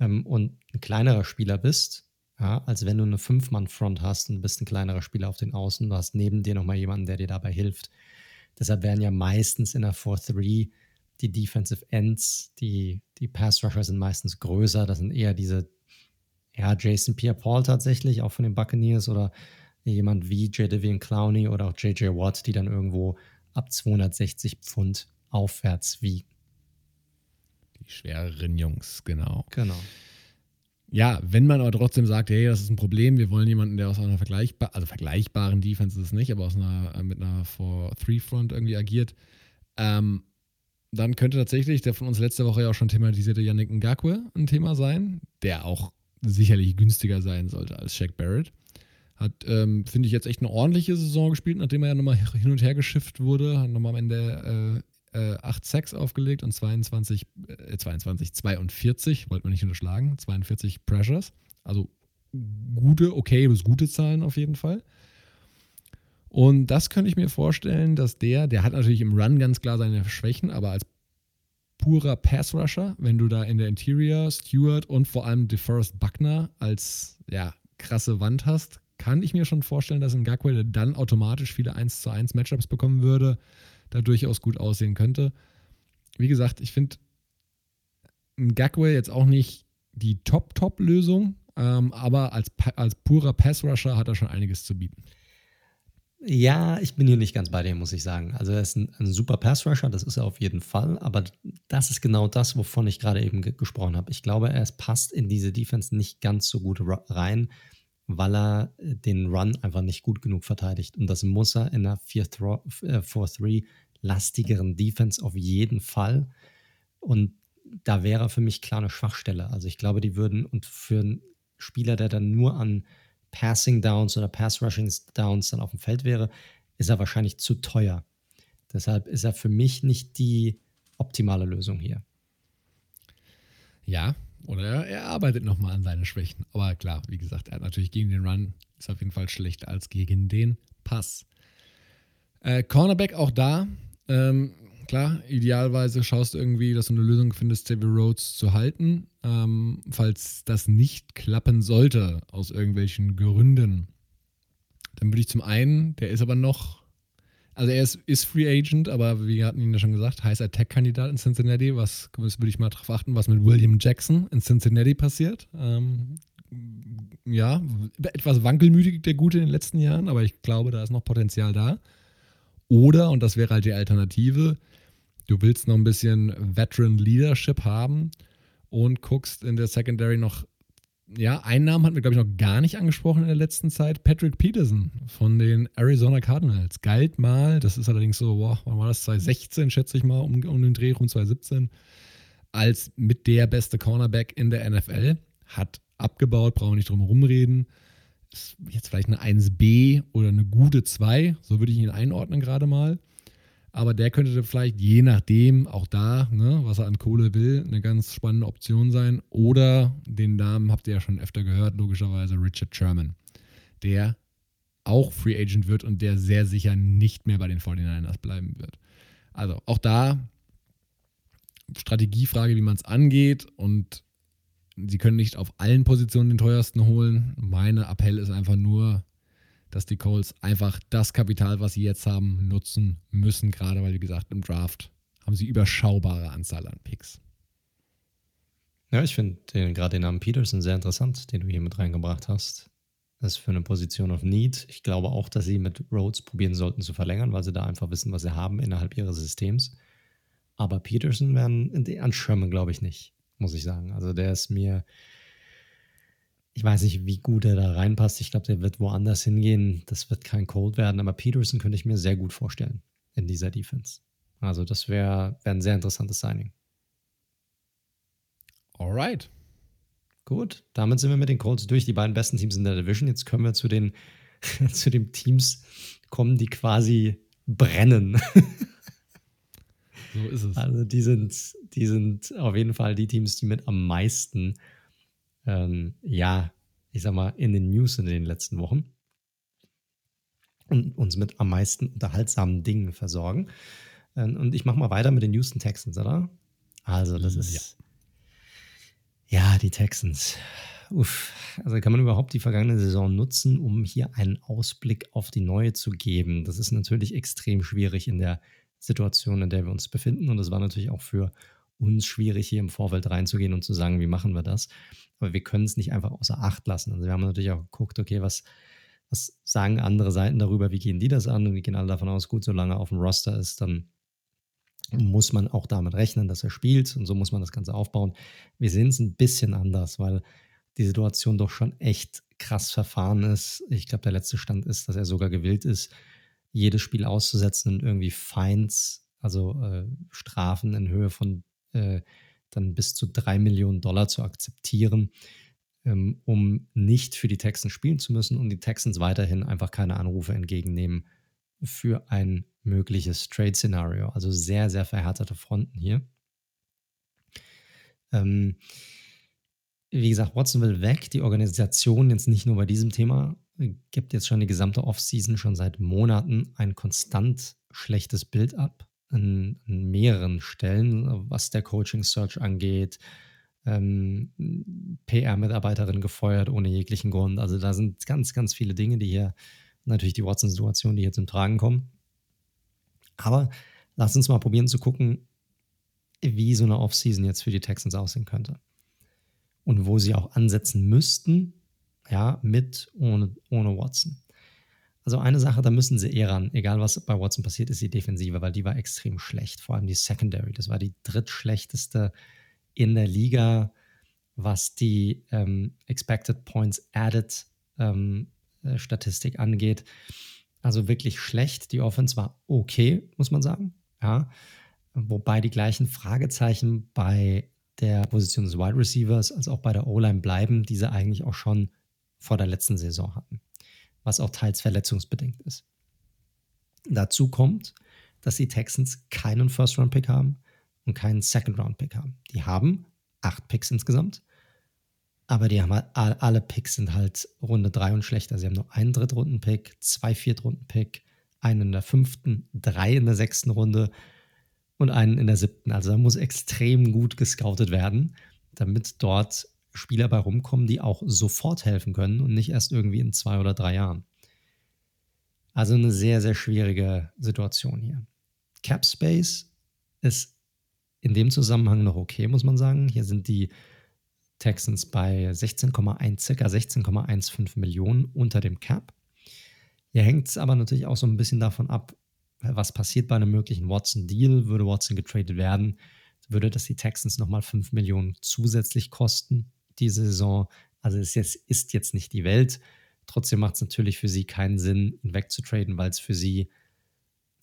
ähm, und ein kleinerer Spieler bist, ja, als wenn du eine Fünf-Mann-Front hast und bist ein kleinerer Spieler auf den Außen. Du hast neben dir nochmal jemanden, der dir dabei hilft. Deshalb werden ja meistens in der 4-3 die Defensive Ends, die, die Pass-Rusher sind meistens größer. Das sind eher diese Ja, Jason Pierre-Paul tatsächlich, auch von den Buccaneers oder jemand wie J. Divian Clowney oder auch J.J. Watt, die dann irgendwo ab 260 Pfund aufwärts wiegen. Die schwereren Jungs, genau. Genau. Ja, wenn man aber trotzdem sagt, hey, das ist ein Problem, wir wollen jemanden, der aus einer vergleichbar, also vergleichbaren Defense ist es nicht, aber aus einer, äh, mit einer 4-3-Front irgendwie agiert, ähm, dann könnte tatsächlich der von uns letzte Woche ja auch schon thematisierte Yannick Ngakwe ein Thema sein, der auch sicherlich günstiger sein sollte als Shaq Barrett. Hat, ähm, finde ich, jetzt echt eine ordentliche Saison gespielt, nachdem er ja nochmal hin und her geschifft wurde. Hat nochmal am Ende äh, äh, 8 Sacks aufgelegt und 22, äh, 22, 42, wollte man nicht unterschlagen, 42 Pressures. Also gute, okay bis gute Zahlen auf jeden Fall. Und das könnte ich mir vorstellen, dass der, der hat natürlich im Run ganz klar seine Schwächen, aber als purer Pass-Rusher, wenn du da in der Interior Stewart und vor allem DeForest Buckner als ja, krasse Wand hast, kann ich mir schon vorstellen, dass ein Ngakwe dann automatisch viele 1 zu 1 Matchups bekommen würde, da durchaus gut aussehen könnte. Wie gesagt, ich finde ein Ngakwe jetzt auch nicht die Top-Top-Lösung, ähm, aber als, als purer Pass-Rusher hat er schon einiges zu bieten. Ja, ich bin hier nicht ganz bei dir, muss ich sagen. Also er ist ein, ein super Pass-Rusher, das ist er auf jeden Fall, aber das ist genau das, wovon ich gerade eben ge gesprochen habe. Ich glaube, er passt in diese Defense nicht ganz so gut rein, weil er äh, den Run einfach nicht gut genug verteidigt. Und das muss er in einer 4-3-lastigeren äh, Defense auf jeden Fall. Und da wäre für mich klar eine Schwachstelle. Also ich glaube, die würden, und für einen Spieler, der dann nur an Passing Downs oder Pass Rushing Downs dann auf dem Feld wäre, ist er wahrscheinlich zu teuer. Deshalb ist er für mich nicht die optimale Lösung hier. Ja, oder er arbeitet nochmal an seine Schwächen. Aber klar, wie gesagt, er hat natürlich gegen den Run, ist auf jeden Fall schlechter als gegen den Pass. Äh, Cornerback auch da. Ähm, klar, idealweise schaust du irgendwie, dass du eine Lösung findest, Xavier Rhodes zu halten. Ähm, falls das nicht klappen sollte, aus irgendwelchen Gründen, dann würde ich zum einen, der ist aber noch also er ist, ist, Free Agent, aber wir hatten ihn ja schon gesagt, heißer Tech-Kandidat in Cincinnati. Was würde ich mal darauf achten, was mit William Jackson in Cincinnati passiert. Ähm, ja, etwas wankelmütig der Gute in den letzten Jahren, aber ich glaube, da ist noch Potenzial da. Oder, und das wäre halt die Alternative, du willst noch ein bisschen Veteran Leadership haben und guckst in der Secondary noch ja, einen Namen hatten wir, glaube ich, noch gar nicht angesprochen in der letzten Zeit. Patrick Peterson von den Arizona Cardinals. Galt mal, das ist allerdings so, boah, wann war das? 2016, schätze ich mal, um, um den Dreh rum 2017, als mit der beste Cornerback in der NFL. Hat abgebaut, brauchen wir nicht drum herum reden. Jetzt vielleicht eine 1B oder eine gute 2, so würde ich ihn einordnen gerade mal. Aber der könnte vielleicht je nachdem, auch da, ne, was er an Kohle will, eine ganz spannende Option sein. Oder den Namen habt ihr ja schon öfter gehört, logischerweise Richard Sherman, der auch Free Agent wird und der sehr sicher nicht mehr bei den 49ers bleiben wird. Also auch da Strategiefrage, wie man es angeht und sie können nicht auf allen Positionen den teuersten holen. Meine Appell ist einfach nur, dass die Colts einfach das Kapital, was sie jetzt haben, nutzen müssen, gerade weil, wie gesagt, im Draft haben sie überschaubare Anzahl an Picks. Ja, ich finde gerade den Namen Peterson sehr interessant, den du hier mit reingebracht hast. Das ist für eine Position of Need. Ich glaube auch, dass sie mit Rhodes probieren sollten zu verlängern, weil sie da einfach wissen, was sie haben innerhalb ihres Systems. Aber Peterson werden an Sherman, glaube ich, nicht, muss ich sagen. Also der ist mir, ich weiß nicht, wie gut er da reinpasst. Ich glaube, der wird woanders hingehen. Das wird kein Cold werden, aber Peterson könnte ich mir sehr gut vorstellen in dieser Defense. Also, das wäre wär ein sehr interessantes Signing. Alright. Gut, damit sind wir mit den Colts durch. Die beiden besten Teams in der Division. Jetzt können wir zu den, zu den Teams kommen, die quasi brennen. so ist es. Also, die sind, die sind auf jeden Fall die Teams, die mit am meisten ähm, ja, ich sag mal, in den News in den letzten Wochen und uns mit am meisten unterhaltsamen Dingen versorgen. Ähm, und ich mache mal weiter mit den Houston Texans, oder? Also, das ist. Ja, ja die Texans. Uff. Also kann man überhaupt die vergangene Saison nutzen, um hier einen Ausblick auf die neue zu geben? Das ist natürlich extrem schwierig in der Situation, in der wir uns befinden. Und das war natürlich auch für uns schwierig, hier im Vorfeld reinzugehen und zu sagen, wie machen wir das. Aber wir können es nicht einfach außer Acht lassen. Also wir haben natürlich auch geguckt, okay, was, was sagen andere Seiten darüber, wie gehen die das an? Und wir gehen alle davon aus, gut, solange er auf dem Roster ist, dann muss man auch damit rechnen, dass er spielt und so muss man das Ganze aufbauen. Wir sehen es ein bisschen anders, weil die Situation doch schon echt krass verfahren ist. Ich glaube, der letzte Stand ist, dass er sogar gewillt ist, jedes Spiel auszusetzen und irgendwie Fines, also äh, Strafen in Höhe von äh, dann bis zu drei Millionen Dollar zu akzeptieren, ähm, um nicht für die Texans spielen zu müssen und die Texans weiterhin einfach keine Anrufe entgegennehmen für ein mögliches Trade-Szenario. Also sehr, sehr verhärtete Fronten hier. Ähm, wie gesagt, Watson will weg. Die Organisation jetzt nicht nur bei diesem Thema, gibt jetzt schon die gesamte Offseason schon seit Monaten ein konstant schlechtes Bild ab an, an mehreren Stellen, was der Coaching-Search angeht. Ähm, PR-Mitarbeiterin gefeuert ohne jeglichen Grund. Also da sind ganz, ganz viele Dinge, die hier, natürlich die Watson-Situation, die hier zum Tragen kommen. Aber lass uns mal probieren zu gucken, wie so eine Offseason jetzt für die Texans aussehen könnte. Und wo sie auch ansetzen müssten, ja, mit, ohne, ohne Watson. Also eine Sache, da müssen sie eher ran, egal was bei Watson passiert, ist die Defensive, weil die war extrem schlecht, vor allem die Secondary. Das war die drittschlechteste in der Liga, was die ähm, Expected Points Added ähm, äh, Statistik angeht. Also wirklich schlecht. Die Offense war okay, muss man sagen. Ja. Wobei die gleichen Fragezeichen bei der Position des Wide Receivers als auch bei der O-Line bleiben, die sie eigentlich auch schon vor der letzten Saison hatten. Was auch teils verletzungsbedingt ist. Dazu kommt, dass die Texans keinen First-Round-Pick haben und keinen Second-Round-Pick haben. Die haben acht Picks insgesamt aber die haben halt, alle Picks sind halt Runde 3 und schlechter. Sie haben nur einen Drittrunden-Pick, zwei Viertrunden-Pick, einen in der fünften, drei in der sechsten Runde und einen in der siebten. Also da muss extrem gut gescoutet werden, damit dort Spieler bei rumkommen, die auch sofort helfen können und nicht erst irgendwie in zwei oder drei Jahren. Also eine sehr, sehr schwierige Situation hier. Cap Space ist in dem Zusammenhang noch okay, muss man sagen. Hier sind die Texans bei 16,1, ca. 16,15 Millionen unter dem Cap. Hier hängt es aber natürlich auch so ein bisschen davon ab, was passiert bei einem möglichen Watson-Deal. Würde Watson getradet werden, würde das die Texans nochmal 5 Millionen zusätzlich kosten, diese Saison. Also es jetzt, ist jetzt nicht die Welt. Trotzdem macht es natürlich für sie keinen Sinn, ihn wegzutraden, weil es für sie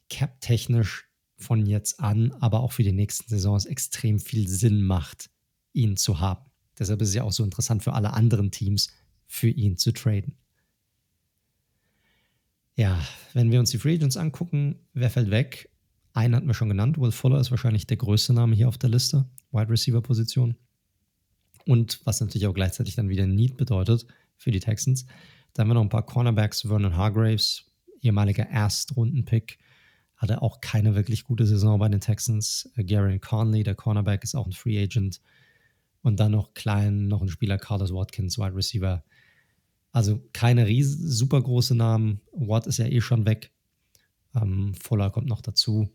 cap-technisch von jetzt an, aber auch für die nächsten Saisons extrem viel Sinn macht, ihn zu haben. Deshalb ist es ja auch so interessant für alle anderen Teams, für ihn zu traden. Ja, wenn wir uns die Free Agents angucken, wer fällt weg? Einen hatten wir schon genannt. Will Fuller ist wahrscheinlich der größte Name hier auf der Liste. Wide Receiver Position. Und was natürlich auch gleichzeitig dann wieder Need bedeutet für die Texans. Da haben wir noch ein paar Cornerbacks. Vernon Hargraves, ehemaliger Erstrunden-Pick, hatte auch keine wirklich gute Saison bei den Texans. Garen Conley, der Cornerback, ist auch ein Free Agent. Und dann noch klein, noch ein Spieler, Carlos Watkins, Wide Receiver. Also keine riesen, super große Namen. Watt ist ja eh schon weg. Ähm, Fuller kommt noch dazu.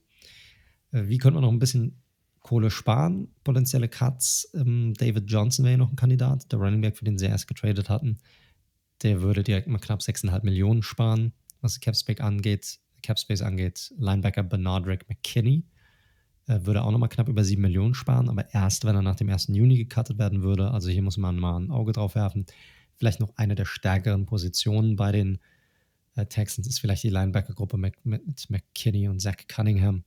Äh, wie könnte man noch ein bisschen Kohle sparen? Potenzielle Cuts. Ähm, David Johnson wäre ja noch ein Kandidat, der Running Back, für den sie erst getradet hatten. Der würde direkt mal knapp 6,5 Millionen sparen, was Capspace angeht. Capspace angeht. Linebacker Bernardrick McKinney würde auch nochmal knapp über 7 Millionen sparen, aber erst, wenn er nach dem 1. Juni gecuttet werden würde. Also hier muss man mal ein Auge drauf werfen. Vielleicht noch eine der stärkeren Positionen bei den äh, Texans ist vielleicht die Linebacker-Gruppe mit, mit McKinney und Zach Cunningham.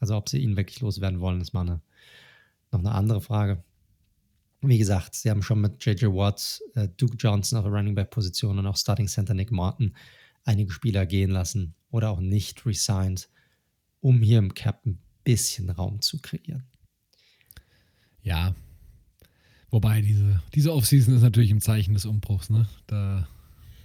Also ob sie ihn wirklich loswerden wollen, ist mal eine, noch eine andere Frage. Wie gesagt, sie haben schon mit J.J. Watt, äh, Duke Johnson auf der Running Back-Position und auch Starting Center Nick Martin einige Spieler gehen lassen oder auch nicht resigned, um hier im Captain bisschen Raum zu kreieren. Ja. Wobei diese, diese Offseason ist natürlich im Zeichen des Umbruchs. Ne? Da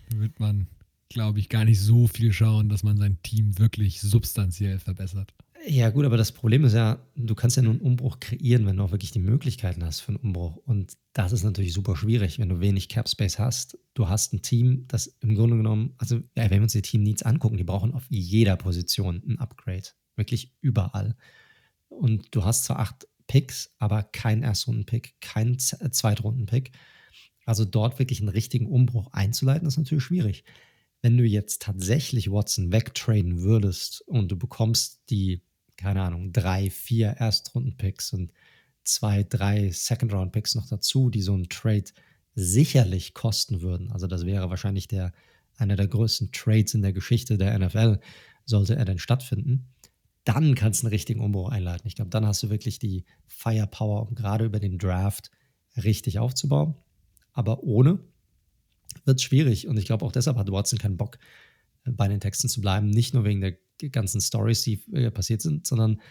wird man, glaube ich, gar nicht so viel schauen, dass man sein Team wirklich substanziell verbessert. Ja, gut, aber das Problem ist ja, du kannst ja nur einen Umbruch kreieren, wenn du auch wirklich die Möglichkeiten hast für einen Umbruch. Und das ist natürlich super schwierig, wenn du wenig Cap Space hast. Du hast ein Team, das im Grunde genommen, also ja, wenn wir uns die Team Needs angucken, die brauchen auf jeder Position ein Upgrade wirklich überall. Und du hast zwar acht Picks, aber kein Erstrunden-Pick, kein äh, Zweitrunden-Pick. Also dort wirklich einen richtigen Umbruch einzuleiten, ist natürlich schwierig. Wenn du jetzt tatsächlich Watson wegtraden würdest und du bekommst die, keine Ahnung, drei, vier Erstrunden-Picks und zwei, drei Second-Round-Picks noch dazu, die so einen Trade sicherlich kosten würden. Also das wäre wahrscheinlich der, einer der größten Trades in der Geschichte der NFL, sollte er denn stattfinden dann kannst du einen richtigen Umbruch einleiten. Ich glaube, dann hast du wirklich die Firepower, um gerade über den Draft richtig aufzubauen. Aber ohne wird es schwierig. Und ich glaube, auch deshalb hat Watson keinen Bock, bei den Texten zu bleiben. Nicht nur wegen der ganzen Stories, die äh, passiert sind, sondern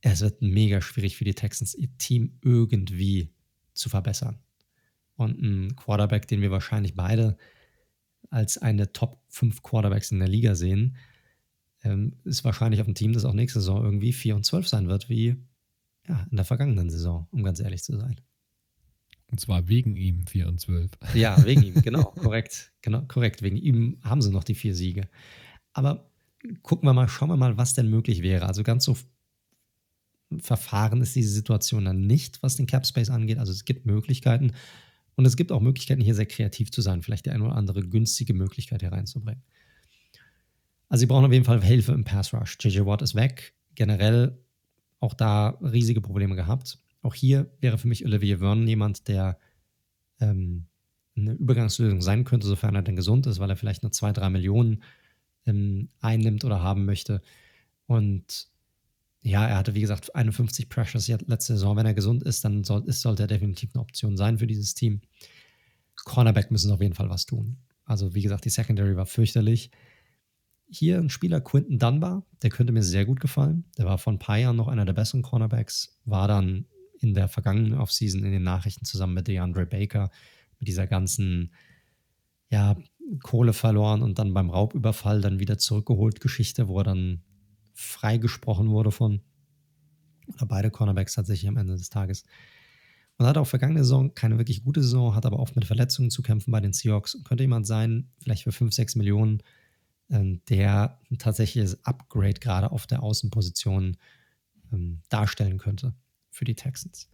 es wird mega schwierig für die Texans, ihr Team irgendwie zu verbessern. Und ein Quarterback, den wir wahrscheinlich beide als eine Top 5 Quarterbacks in der Liga sehen, ähm, ist wahrscheinlich auf ein Team, das auch nächste Saison irgendwie 4 und 12 sein wird, wie ja, in der vergangenen Saison, um ganz ehrlich zu sein. Und zwar wegen ihm 4 und 12. Ja, wegen ihm, genau, korrekt. Genau, korrekt. Wegen ihm haben sie noch die vier Siege. Aber gucken wir mal, schauen wir mal, was denn möglich wäre. Also ganz so verfahren ist diese Situation dann nicht, was den Cap Space angeht. Also es gibt Möglichkeiten. Und es gibt auch Möglichkeiten, hier sehr kreativ zu sein, vielleicht die eine oder andere günstige Möglichkeit hereinzubringen. Also sie brauchen auf jeden Fall Hilfe im Pass Rush. JJ Watt ist weg. Generell auch da riesige Probleme gehabt. Auch hier wäre für mich Olivier Vernon jemand, der ähm, eine Übergangslösung sein könnte, sofern er denn gesund ist, weil er vielleicht nur zwei, drei Millionen ähm, einnimmt oder haben möchte. Und ja, er hatte, wie gesagt, 51 Pressures letzte Saison. Wenn er gesund ist, dann soll, ist, sollte er definitiv eine Option sein für dieses Team. Cornerback müssen auf jeden Fall was tun. Also, wie gesagt, die Secondary war fürchterlich. Hier ein Spieler, Quinton Dunbar, der könnte mir sehr gut gefallen. Der war vor ein paar Jahren noch einer der besseren Cornerbacks, war dann in der vergangenen Offseason in den Nachrichten zusammen mit DeAndre Baker, mit dieser ganzen, ja, Kohle verloren und dann beim Raubüberfall dann wieder zurückgeholt Geschichte, wo er dann freigesprochen wurde von, oder beide Cornerbacks tatsächlich am Ende des Tages. Und hat auch vergangene Saison keine wirklich gute Saison, hat aber oft mit Verletzungen zu kämpfen bei den Seahawks. Und könnte jemand sein, vielleicht für 5, 6 Millionen, ähm, der ein tatsächliches Upgrade gerade auf der Außenposition ähm, darstellen könnte für die Texans.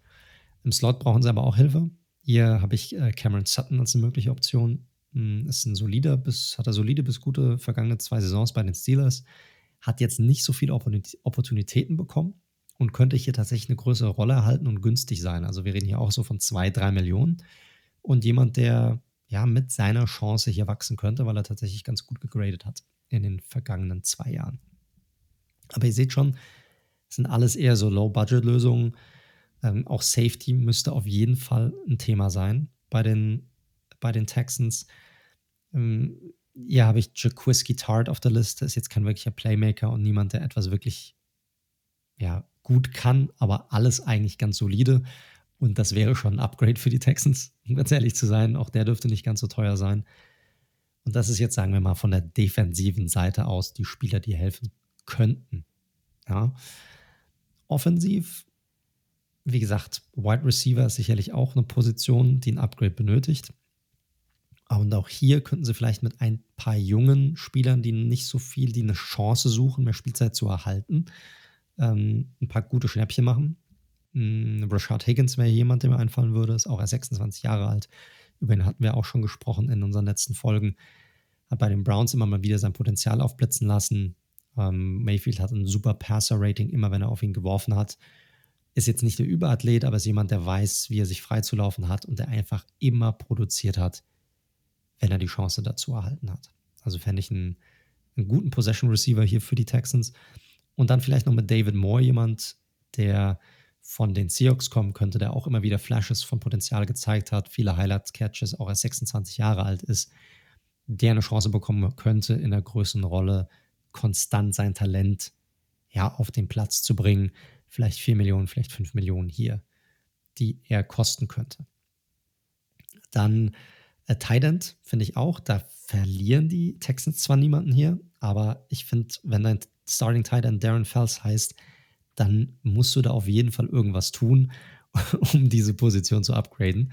Im Slot brauchen sie aber auch Hilfe. Hier habe ich äh, Cameron Sutton als eine mögliche Option. Hm, ist ein solider bis, hat er solide bis gute vergangene zwei Saisons bei den Steelers. Hat jetzt nicht so viele Opportunitäten bekommen und könnte hier tatsächlich eine größere Rolle erhalten und günstig sein. Also wir reden hier auch so von zwei, drei Millionen. Und jemand, der ja, mit seiner Chance hier wachsen könnte, weil er tatsächlich ganz gut gegradet hat in den vergangenen zwei Jahren. Aber ihr seht schon, es sind alles eher so Low-Budget-Lösungen. Ähm, auch Safety müsste auf jeden Fall ein Thema sein bei den, bei den Texans. Ähm, hier habe ich Jaquiski Tart auf der Liste, ist jetzt kein wirklicher Playmaker und niemand, der etwas wirklich ja, gut kann, aber alles eigentlich ganz solide. Und das wäre schon ein Upgrade für die Texans, um ganz ehrlich zu sein. Auch der dürfte nicht ganz so teuer sein. Und das ist jetzt, sagen wir mal, von der defensiven Seite aus die Spieler, die helfen könnten. Ja. Offensiv, wie gesagt, Wide Receiver ist sicherlich auch eine Position, die ein Upgrade benötigt. Und auch hier könnten sie vielleicht mit ein paar jungen Spielern, die nicht so viel, die eine Chance suchen, mehr Spielzeit zu erhalten, ähm, ein paar gute Schnäppchen machen. Hm, Rashad Higgins wäre jemand, der mir einfallen würde, ist auch erst 26 Jahre alt. Über ihn hatten wir auch schon gesprochen in unseren letzten Folgen. Hat bei den Browns immer mal wieder sein Potenzial aufblitzen lassen. Ähm, Mayfield hat ein super Passer-Rating, immer wenn er auf ihn geworfen hat. Ist jetzt nicht der Überathlet, aber ist jemand, der weiß, wie er sich freizulaufen hat und der einfach immer produziert hat, wenn er die Chance dazu erhalten hat. Also fände ich einen, einen guten Possession-Receiver hier für die Texans. Und dann vielleicht noch mit David Moore jemand, der von den Seahawks kommen könnte, der auch immer wieder Flashes von Potenzial gezeigt hat, viele Highlights-Catches, auch erst 26 Jahre alt ist, der eine Chance bekommen könnte, in der größeren Rolle konstant sein Talent ja, auf den Platz zu bringen. Vielleicht 4 Millionen, vielleicht 5 Millionen hier, die er kosten könnte. Dann äh, Tident finde ich auch, da verlieren die Texans zwar niemanden hier, aber ich finde, wenn dein Starting Tight Darren Fells heißt, dann musst du da auf jeden Fall irgendwas tun, um diese Position zu upgraden.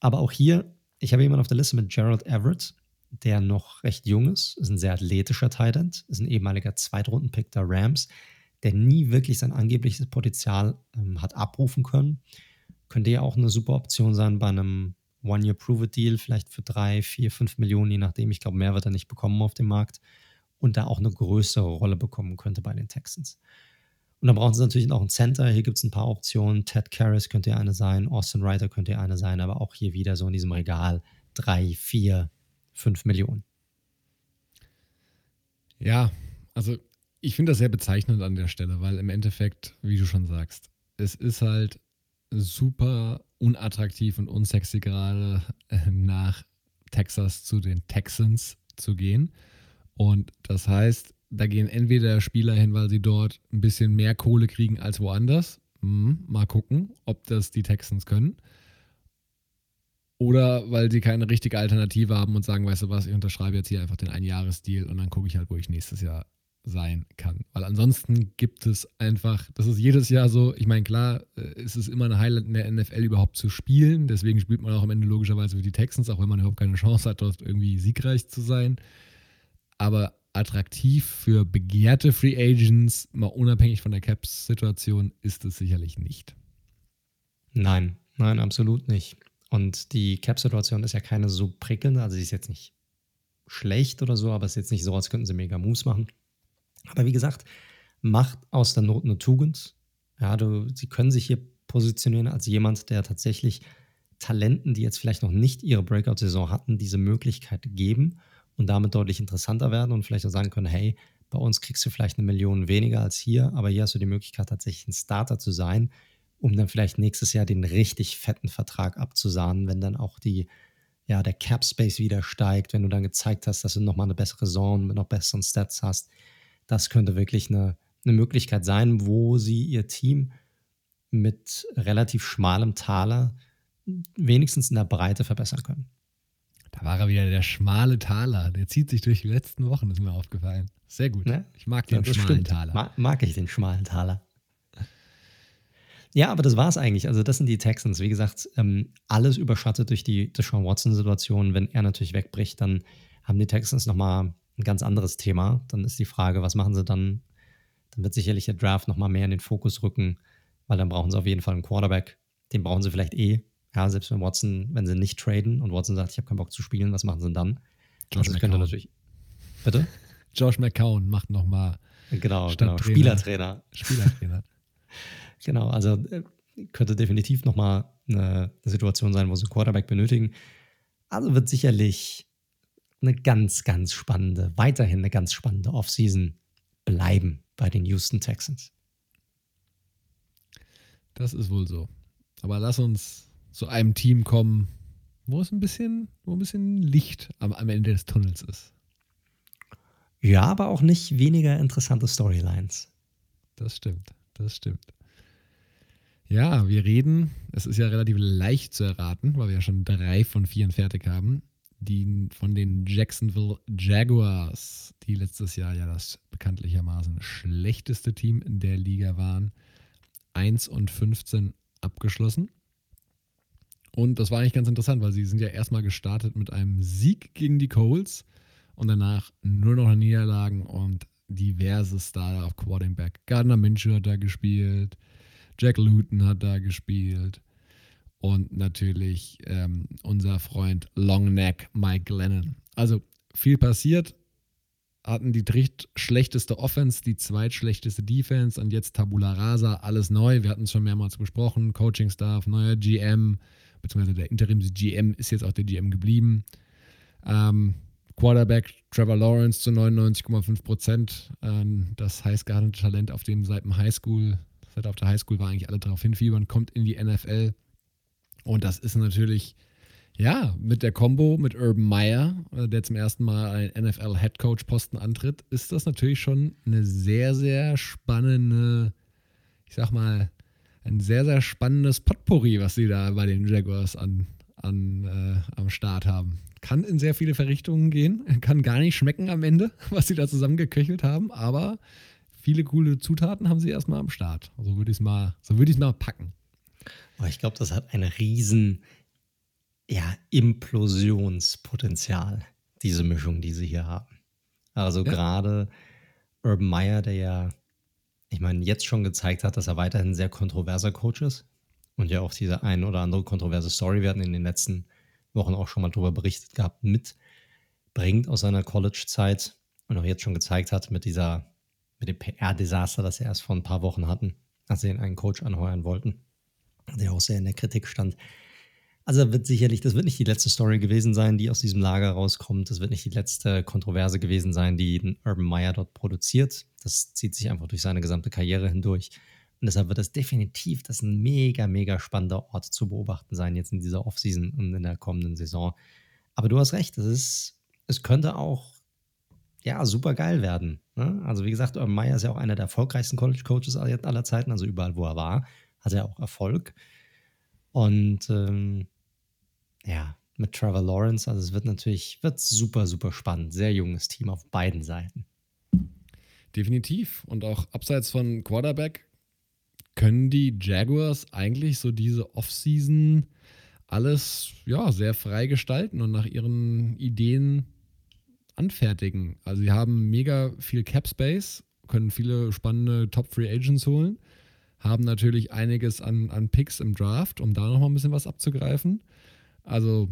Aber auch hier, ich habe jemanden auf der Liste mit Gerald Everett, der noch recht jung ist, ist ein sehr athletischer Tight End, ist ein ehemaliger Zweitrunden-Pick der Rams, der nie wirklich sein angebliches Potenzial ähm, hat abrufen können. Könnte ja auch eine super Option sein bei einem One-Year-Prove-It-Deal, vielleicht für drei, vier, fünf Millionen, je nachdem. Ich glaube, mehr wird er nicht bekommen auf dem Markt und da auch eine größere Rolle bekommen könnte bei den Texans. Und dann brauchen sie natürlich noch einen Center. Hier gibt es ein paar Optionen. Ted Karras könnte eine sein, Austin Reiter könnte eine sein, aber auch hier wieder so in diesem Regal drei, vier, fünf Millionen. Ja, also ich finde das sehr bezeichnend an der Stelle, weil im Endeffekt, wie du schon sagst, es ist halt super unattraktiv und unsexy gerade äh, nach Texas zu den Texans zu gehen. Und das heißt, da gehen entweder Spieler hin, weil sie dort ein bisschen mehr Kohle kriegen als woanders. Hm, mal gucken, ob das die Texans können. Oder weil sie keine richtige Alternative haben und sagen, weißt du was, ich unterschreibe jetzt hier einfach den Einjahresdeal und dann gucke ich halt, wo ich nächstes Jahr sein kann. Weil ansonsten gibt es einfach, das ist jedes Jahr so, ich meine, klar, äh, ist es immer ein Highlight in der NFL überhaupt zu spielen, deswegen spielt man auch am Ende logischerweise für die Texans, auch wenn man überhaupt keine Chance hat, dort irgendwie siegreich zu sein. Aber attraktiv für begehrte Free Agents, mal unabhängig von der Caps-Situation, ist es sicherlich nicht. Nein, nein, absolut nicht. Und die Cap-Situation ist ja keine so prickelnde, also sie ist jetzt nicht schlecht oder so, aber es ist jetzt nicht so, als könnten sie mega Moves machen. Aber wie gesagt, macht aus der Not eine Tugend. Ja, du, sie können sich hier positionieren als jemand, der tatsächlich Talenten, die jetzt vielleicht noch nicht ihre Breakout-Saison hatten, diese Möglichkeit geben und damit deutlich interessanter werden und vielleicht auch sagen können, hey, bei uns kriegst du vielleicht eine Million weniger als hier, aber hier hast du die Möglichkeit, tatsächlich ein Starter zu sein, um dann vielleicht nächstes Jahr den richtig fetten Vertrag abzusahnen, wenn dann auch die, ja, der Cap Space wieder steigt, wenn du dann gezeigt hast, dass du nochmal eine bessere Saison mit noch besseren Stats hast das könnte wirklich eine, eine Möglichkeit sein, wo sie ihr Team mit relativ schmalem Taler wenigstens in der Breite verbessern können. Da war er wieder der schmale Taler. Der zieht sich durch die letzten Wochen, ist mir aufgefallen. Sehr gut. Ne? Ich mag den ja, schmalen stimmt. Taler. Ma mag ich den schmalen Taler. Ja, aber das war es eigentlich. Also, das sind die Texans. Wie gesagt, ähm, alles überschattet durch die Deshaun Watson-Situation. Wenn er natürlich wegbricht, dann haben die Texans nochmal ein ganz anderes Thema. Dann ist die Frage, was machen sie dann? Dann wird sicherlich der Draft nochmal mehr in den Fokus rücken, weil dann brauchen sie auf jeden Fall einen Quarterback. Den brauchen sie vielleicht eh. Ja, selbst wenn Watson, wenn sie nicht traden und Watson sagt, ich habe keinen Bock zu spielen, was machen sie dann? Josh also könnte natürlich. Bitte? Josh McCown macht nochmal. Genau, genau. Spielertrainer. Spielertrainer. genau, also äh, könnte definitiv nochmal eine Situation sein, wo sie einen Quarterback benötigen. Also wird sicherlich eine ganz, ganz spannende, weiterhin eine ganz spannende Offseason bleiben bei den Houston Texans. Das ist wohl so. Aber lass uns zu einem Team kommen, wo es ein bisschen, wo ein bisschen Licht am, am Ende des Tunnels ist. Ja, aber auch nicht weniger interessante Storylines. Das stimmt, das stimmt. Ja, wir reden, es ist ja relativ leicht zu erraten, weil wir ja schon drei von vier fertig haben die von den Jacksonville Jaguars, die letztes Jahr ja das bekanntlichermaßen schlechteste Team in der Liga waren, 1 und 15 abgeschlossen. Und das war eigentlich ganz interessant, weil sie sind ja erstmal gestartet mit einem Sieg gegen die Coles und danach nur noch Niederlagen und diverse Star auf Quarterback. Gardner Minshew hat da gespielt, Jack Luton hat da gespielt, und natürlich ähm, unser Freund Longneck Mike Lennon. Also viel passiert, hatten die drittschlechteste Offense, die zweitschlechteste Defense und jetzt Tabula Rasa, alles neu. Wir hatten es schon mehrmals besprochen, Coaching-Staff, neuer GM, beziehungsweise der Interims-GM ist jetzt auch der GM geblieben. Ähm, Quarterback Trevor Lawrence zu 99,5 Prozent. Ähm, das heißgehandelte Talent auf dem seit dem Highschool, seit auf der Highschool war eigentlich alle darauf hinfiebern, kommt in die NFL. Und das ist natürlich, ja, mit der Combo mit Urban Meyer, äh, der zum ersten Mal einen NFL-Headcoach-Posten antritt, ist das natürlich schon eine sehr, sehr spannende, ich sag mal, ein sehr, sehr spannendes Potpourri, was sie da bei den Jaguars an, an, äh, am Start haben. Kann in sehr viele Verrichtungen gehen, kann gar nicht schmecken am Ende, was sie da zusammengeköchelt haben, aber viele coole Zutaten haben sie erstmal am Start. So würde ich es mal, so würde ich es mal packen. Aber ich glaube, das hat ein riesen ja, Implosionspotenzial, diese Mischung, die sie hier haben. Also ja. gerade Urban Meyer, der ja ich meine, jetzt schon gezeigt hat, dass er weiterhin ein sehr kontroverser Coach ist und ja auch diese ein oder andere kontroverse Story werden in den letzten Wochen auch schon mal darüber berichtet gehabt, mitbringt aus seiner College-Zeit und auch jetzt schon gezeigt hat mit dieser, mit dem PR-Desaster, das sie erst vor ein paar Wochen hatten, als sie einen Coach anheuern wollten, der auch sehr in der Kritik stand. Also wird sicherlich, das wird nicht die letzte Story gewesen sein, die aus diesem Lager rauskommt. Das wird nicht die letzte Kontroverse gewesen sein, die Urban Meyer dort produziert. Das zieht sich einfach durch seine gesamte Karriere hindurch. Und deshalb wird das definitiv das ein mega, mega spannender Ort zu beobachten sein, jetzt in dieser Offseason und in der kommenden Saison. Aber du hast recht, es, ist, es könnte auch ja, super geil werden. Ne? Also, wie gesagt, Urban Meyer ist ja auch einer der erfolgreichsten College Coaches aller Zeiten, also überall, wo er war, hat er auch Erfolg. Und ähm, ja, mit Trevor Lawrence. Also es wird natürlich, wird super, super spannend. Sehr junges Team auf beiden Seiten. Definitiv. Und auch abseits von Quarterback können die Jaguars eigentlich so diese Offseason alles ja, sehr frei gestalten und nach ihren Ideen anfertigen. Also sie haben mega viel Cap Space, können viele spannende Top Free Agents holen, haben natürlich einiges an, an Picks im Draft, um da nochmal ein bisschen was abzugreifen. Also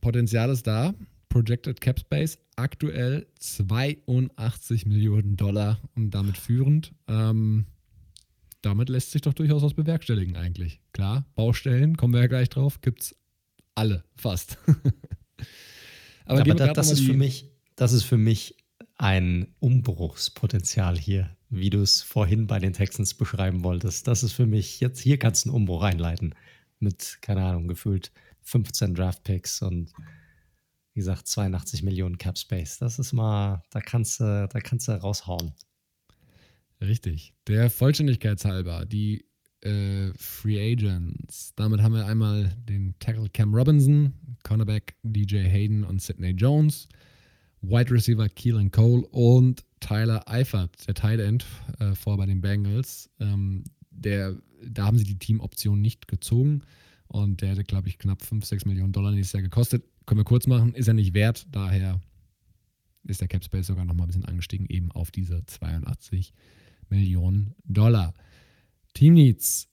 Potenzial ist da. Projected Cap Space aktuell 82 Millionen Dollar und damit führend. Ähm, damit lässt sich doch durchaus was bewerkstelligen eigentlich. Klar, Baustellen, kommen wir ja gleich drauf, gibt es alle fast. Aber, Aber da, das, ist für mich, das ist für mich ein Umbruchspotenzial hier, wie du es vorhin bei den Texans beschreiben wolltest. Das ist für mich, jetzt hier kannst du einen Umbruch einleiten. Mit, keine Ahnung, gefühlt 15 Draft-Picks und wie gesagt 82 Millionen Cap Space. Das ist mal, da kannst du, da kannst du raushauen. Richtig. Der Vollständigkeit halber, die äh, Free Agents. Damit haben wir einmal den Tackle Cam Robinson, Cornerback DJ Hayden und Sidney Jones, Wide Receiver Keelan Cole und Tyler Eifert, der Tight End, äh, vor bei den Bengals. Ähm, der, da haben sie die Teamoption nicht gezogen. Und der hätte, glaube ich, knapp 5, 6 Millionen Dollar nächstes Jahr gekostet. Können wir kurz machen, ist er nicht wert. Daher ist der Cap Space sogar noch mal ein bisschen angestiegen, eben auf diese 82 Millionen Dollar. Team Needs,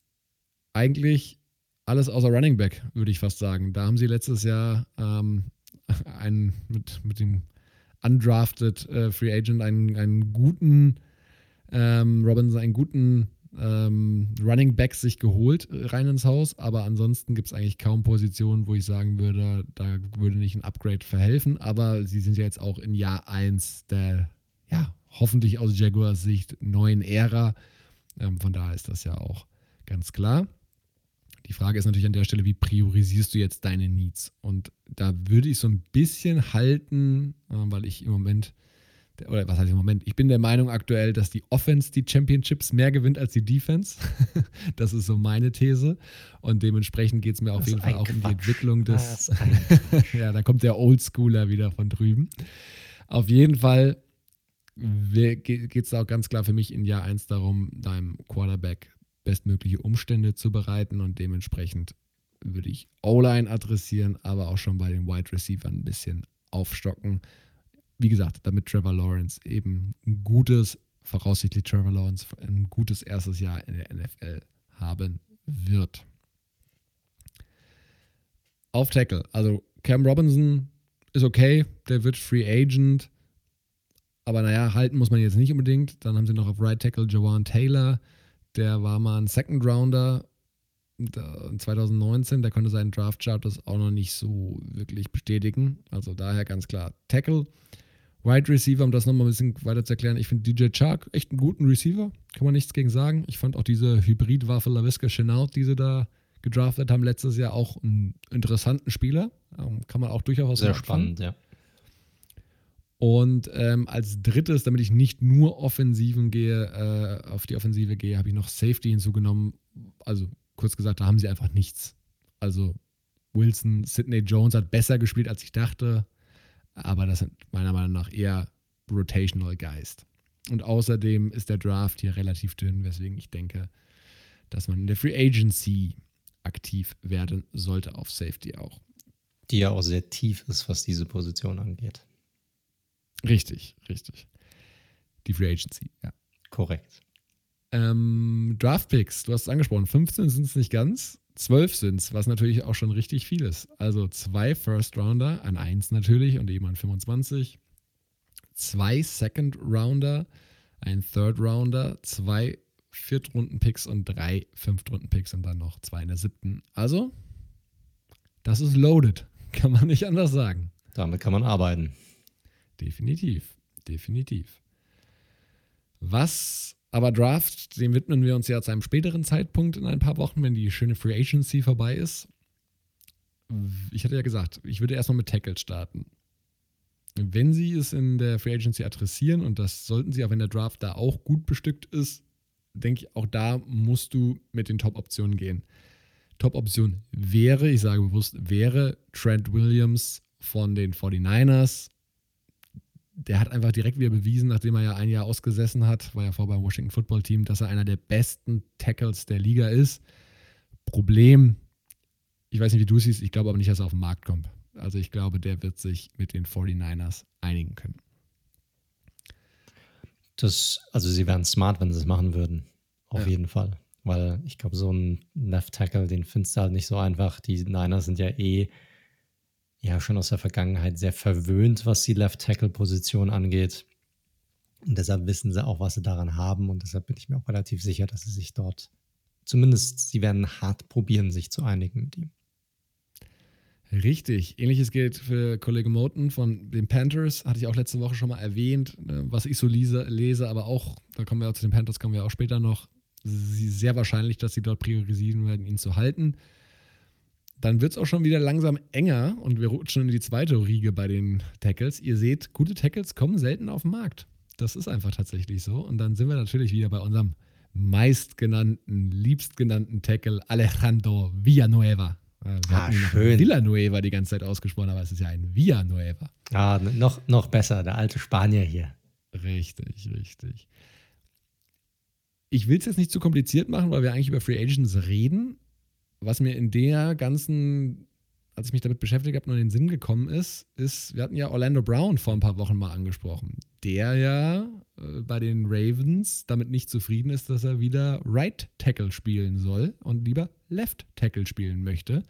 eigentlich alles außer Running Back, würde ich fast sagen. Da haben sie letztes Jahr ähm, einen mit, mit dem undrafted äh, Free Agent einen, einen guten ähm, Robinson, einen guten ähm, Running Backs sich geholt äh, rein ins Haus, aber ansonsten gibt es eigentlich kaum Positionen, wo ich sagen würde, da würde nicht ein Upgrade verhelfen. Aber sie sind ja jetzt auch in Jahr 1 der, ja, hoffentlich aus Jaguars Sicht neuen Ära. Ähm, von daher ist das ja auch ganz klar. Die Frage ist natürlich an der Stelle, wie priorisierst du jetzt deine Needs? Und da würde ich so ein bisschen halten, äh, weil ich im Moment oder was heißt im Moment? Ich bin der Meinung aktuell, dass die Offense die Championships mehr gewinnt als die Defense. das ist so meine These. Und dementsprechend geht es mir auf jeden Fall auch Quatsch. um die Entwicklung des. ja, da kommt der Oldschooler wieder von drüben. Auf jeden Fall geht es auch ganz klar für mich in Jahr 1 darum, deinem Quarterback bestmögliche Umstände zu bereiten und dementsprechend würde ich O-Line adressieren, aber auch schon bei den Wide Receivers ein bisschen aufstocken wie gesagt, damit Trevor Lawrence eben ein gutes, voraussichtlich Trevor Lawrence ein gutes erstes Jahr in der NFL haben wird. Auf Tackle, also Cam Robinson ist okay, der wird Free Agent, aber naja, halten muss man jetzt nicht unbedingt. Dann haben sie noch auf Right Tackle Jawan Taylor, der war mal ein Second Rounder in 2019, der konnte seinen Draft Chart das auch noch nicht so wirklich bestätigen. Also daher ganz klar Tackle. Wide Receiver, um das nochmal ein bisschen weiter zu erklären, ich finde DJ Chark echt einen guten Receiver, kann man nichts gegen sagen. Ich fand auch diese Hybridwaffe LaVisca Chenault, die sie da gedraftet haben letztes Jahr, auch einen interessanten Spieler. Ähm, kann man auch durchaus Sehr spannend, ja. Und ähm, als drittes, damit ich nicht nur Offensiven gehe, äh, auf die Offensive gehe, habe ich noch Safety hinzugenommen. Also kurz gesagt, da haben sie einfach nichts. Also Wilson, Sidney Jones hat besser gespielt, als ich dachte aber das sind meiner Meinung nach eher Rotational Geist. Und außerdem ist der Draft hier relativ dünn, weswegen ich denke, dass man in der Free Agency aktiv werden sollte auf Safety auch. Die ja auch sehr tief ist, was diese Position angeht. Richtig, richtig. Die Free Agency, ja. Korrekt. Ähm, Draftpicks, du hast es angesprochen, 15 sind es nicht ganz, 12 sind es, was natürlich auch schon richtig viel ist. Also zwei First Rounder, an 1 natürlich und eben an 25, zwei Second Rounder, ein Third Rounder, zwei Viertrunden-Picks und drei Fünftrunden-Picks und dann noch zwei in der siebten. Also, das ist loaded, kann man nicht anders sagen. Damit kann man arbeiten. Definitiv, definitiv. Was aber Draft, dem widmen wir uns ja zu einem späteren Zeitpunkt in ein paar Wochen, wenn die schöne Free Agency vorbei ist. Ich hatte ja gesagt, ich würde erstmal mit Tackle starten. Wenn sie es in der Free Agency adressieren, und das sollten sie, auch wenn der Draft da auch gut bestückt ist, denke ich, auch da musst du mit den Top-Optionen gehen. Top-Option wäre, ich sage bewusst, wäre Trent Williams von den 49ers der hat einfach direkt wieder bewiesen, nachdem er ja ein Jahr ausgesessen hat, war ja vor beim Washington Football Team, dass er einer der besten Tackles der Liga ist. Problem, ich weiß nicht, wie du es siehst, ich glaube aber nicht, dass er auf den Markt kommt. Also ich glaube, der wird sich mit den 49ers einigen können. Das, also sie wären smart, wenn sie es machen würden. Auf ja. jeden Fall. Weil ich glaube, so ein Left Tackle, den findest du halt nicht so einfach. Die Niners sind ja eh ja schon aus der Vergangenheit sehr verwöhnt, was die Left-Tackle-Position angeht. Und deshalb wissen sie auch, was sie daran haben. Und deshalb bin ich mir auch relativ sicher, dass sie sich dort, zumindest, sie werden hart probieren, sich zu einigen mit ihm. Richtig. Ähnliches gilt für Kollege Moten von den Panthers. Hatte ich auch letzte Woche schon mal erwähnt, ne, was ich so lese, lese aber auch, da kommen wir auch zu den Panthers, kommen wir auch später noch. Sehr wahrscheinlich, dass sie dort priorisieren werden, ihn zu halten dann wird es auch schon wieder langsam enger und wir rutschen in die zweite Riege bei den Tackles. Ihr seht, gute Tackles kommen selten auf den Markt. Das ist einfach tatsächlich so. Und dann sind wir natürlich wieder bei unserem meistgenannten, liebstgenannten Tackle Alejandro Villanueva. Wir ah, schön. Villanueva die ganze Zeit ausgesprochen, aber es ist ja ein Villanueva. Ah, noch, noch besser, der alte Spanier hier. Richtig, richtig. Ich will es jetzt nicht zu kompliziert machen, weil wir eigentlich über Free Agents reden was mir in der ganzen, als ich mich damit beschäftigt habe, nur in den Sinn gekommen ist, ist, wir hatten ja Orlando Brown vor ein paar Wochen mal angesprochen, der ja äh, bei den Ravens damit nicht zufrieden ist, dass er wieder Right Tackle spielen soll und lieber Left Tackle spielen möchte.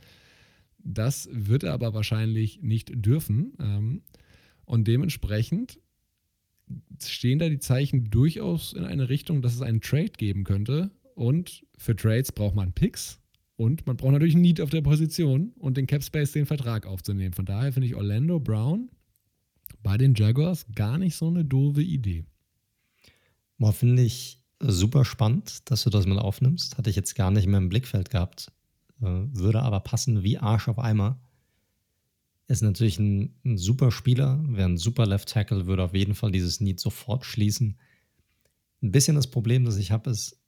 Das wird er aber wahrscheinlich nicht dürfen. Ähm, und dementsprechend stehen da die Zeichen durchaus in eine Richtung, dass es einen Trade geben könnte. Und für Trades braucht man Picks. Und man braucht natürlich Need auf der Position und den Cap Space, den Vertrag aufzunehmen. Von daher finde ich Orlando Brown bei den Jaguars gar nicht so eine doofe Idee. Boah, finde ich super spannend, dass du das mal aufnimmst. Hatte ich jetzt gar nicht mehr im Blickfeld gehabt. Äh, würde aber passen wie Arsch auf Eimer. Ist natürlich ein, ein super Spieler, wäre ein super Left Tackle, würde auf jeden Fall dieses Need sofort schließen. Ein bisschen das Problem, das ich habe, ist, äh,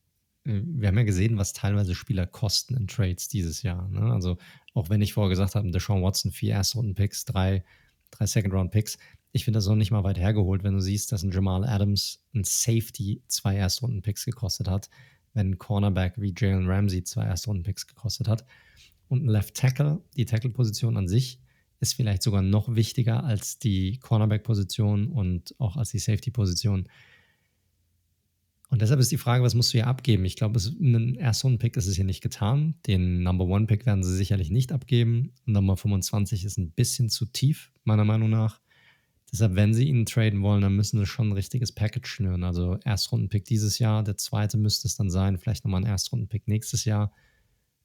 wir haben ja gesehen, was teilweise Spieler kosten in Trades dieses Jahr. Ne? Also auch wenn ich vorher gesagt habe, Deshaun Watson, vier Erstrunden-Picks, drei, drei Second-Round-Picks. Ich finde das noch nicht mal weit hergeholt, wenn du siehst, dass ein Jamal Adams ein Safety zwei Erstrunden-Picks gekostet hat, wenn ein Cornerback wie Jalen Ramsey zwei Erstrunden-Picks gekostet hat. Und ein Left Tackle, die Tackle-Position an sich, ist vielleicht sogar noch wichtiger als die Cornerback-Position und auch als die Safety-Position. Und deshalb ist die Frage, was musst du hier abgeben? Ich glaube, einen Erstrunden-Pick ist es hier nicht getan. Den Number One-Pick werden sie sicherlich nicht abgeben. Nummer 25 ist ein bisschen zu tief, meiner Meinung nach. Deshalb, wenn sie ihn traden wollen, dann müssen sie schon ein richtiges Package schnüren. Also Erstrunden-Pick dieses Jahr, der zweite müsste es dann sein, vielleicht nochmal ein Erstrunden-Pick nächstes Jahr.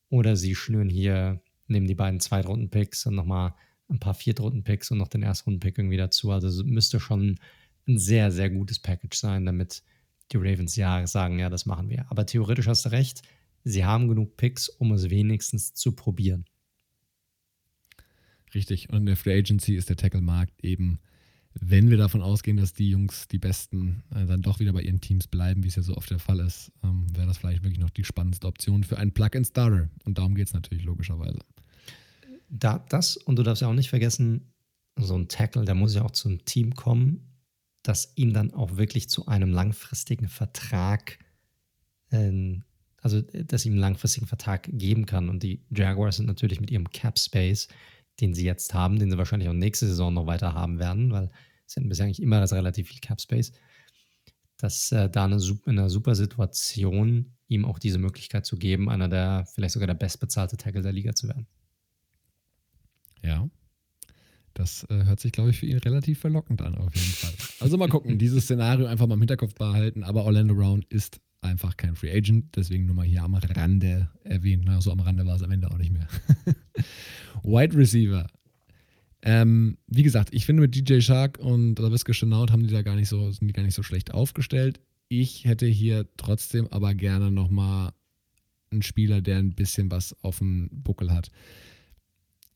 Oder sie schnüren hier, nehmen die beiden Zweitrunden-Picks und nochmal ein paar Viertrunden-Picks und noch den Erstrunden-Pick irgendwie dazu. Also es müsste schon ein sehr, sehr gutes Package sein, damit die Ravens ja sagen, ja, das machen wir. Aber theoretisch hast du recht, sie haben genug Picks, um es wenigstens zu probieren. Richtig. Und in der Free Agency ist der Tackle-Markt eben, wenn wir davon ausgehen, dass die Jungs, die Besten, äh, dann doch wieder bei ihren Teams bleiben, wie es ja so oft der Fall ist, ähm, wäre das vielleicht wirklich noch die spannendste Option für einen Plug-and-Starter. Und darum geht es natürlich logischerweise. Da, das, und du darfst ja auch nicht vergessen, so ein Tackle, der muss ja auch zum Team kommen, das ihn dann auch wirklich zu einem langfristigen Vertrag, äh, also dass ihm einen langfristigen Vertrag geben kann. Und die Jaguars sind natürlich mit ihrem Cap Space, den sie jetzt haben, den sie wahrscheinlich auch nächste Saison noch weiter haben werden, weil sie hatten bisher eigentlich immer das relativ viel Cap Space. dass äh, da eine, in einer super Situation ihm auch diese Möglichkeit zu geben, einer der, vielleicht sogar der bestbezahlte Tackle der Liga zu werden. Ja. Das äh, hört sich, glaube ich, für ihn relativ verlockend an, auf jeden Fall. Also mal gucken, dieses Szenario einfach mal im Hinterkopf behalten, aber Orlando Brown ist einfach kein Free Agent, deswegen nur mal hier am Rande erwähnt. Na, so am Rande war es am Ende auch nicht mehr. Wide Receiver. Ähm, wie gesagt, ich finde mit DJ Shark und LaVisca Chenault haben die da gar nicht so, sind die gar nicht so schlecht aufgestellt. Ich hätte hier trotzdem aber gerne nochmal einen Spieler, der ein bisschen was auf dem Buckel hat.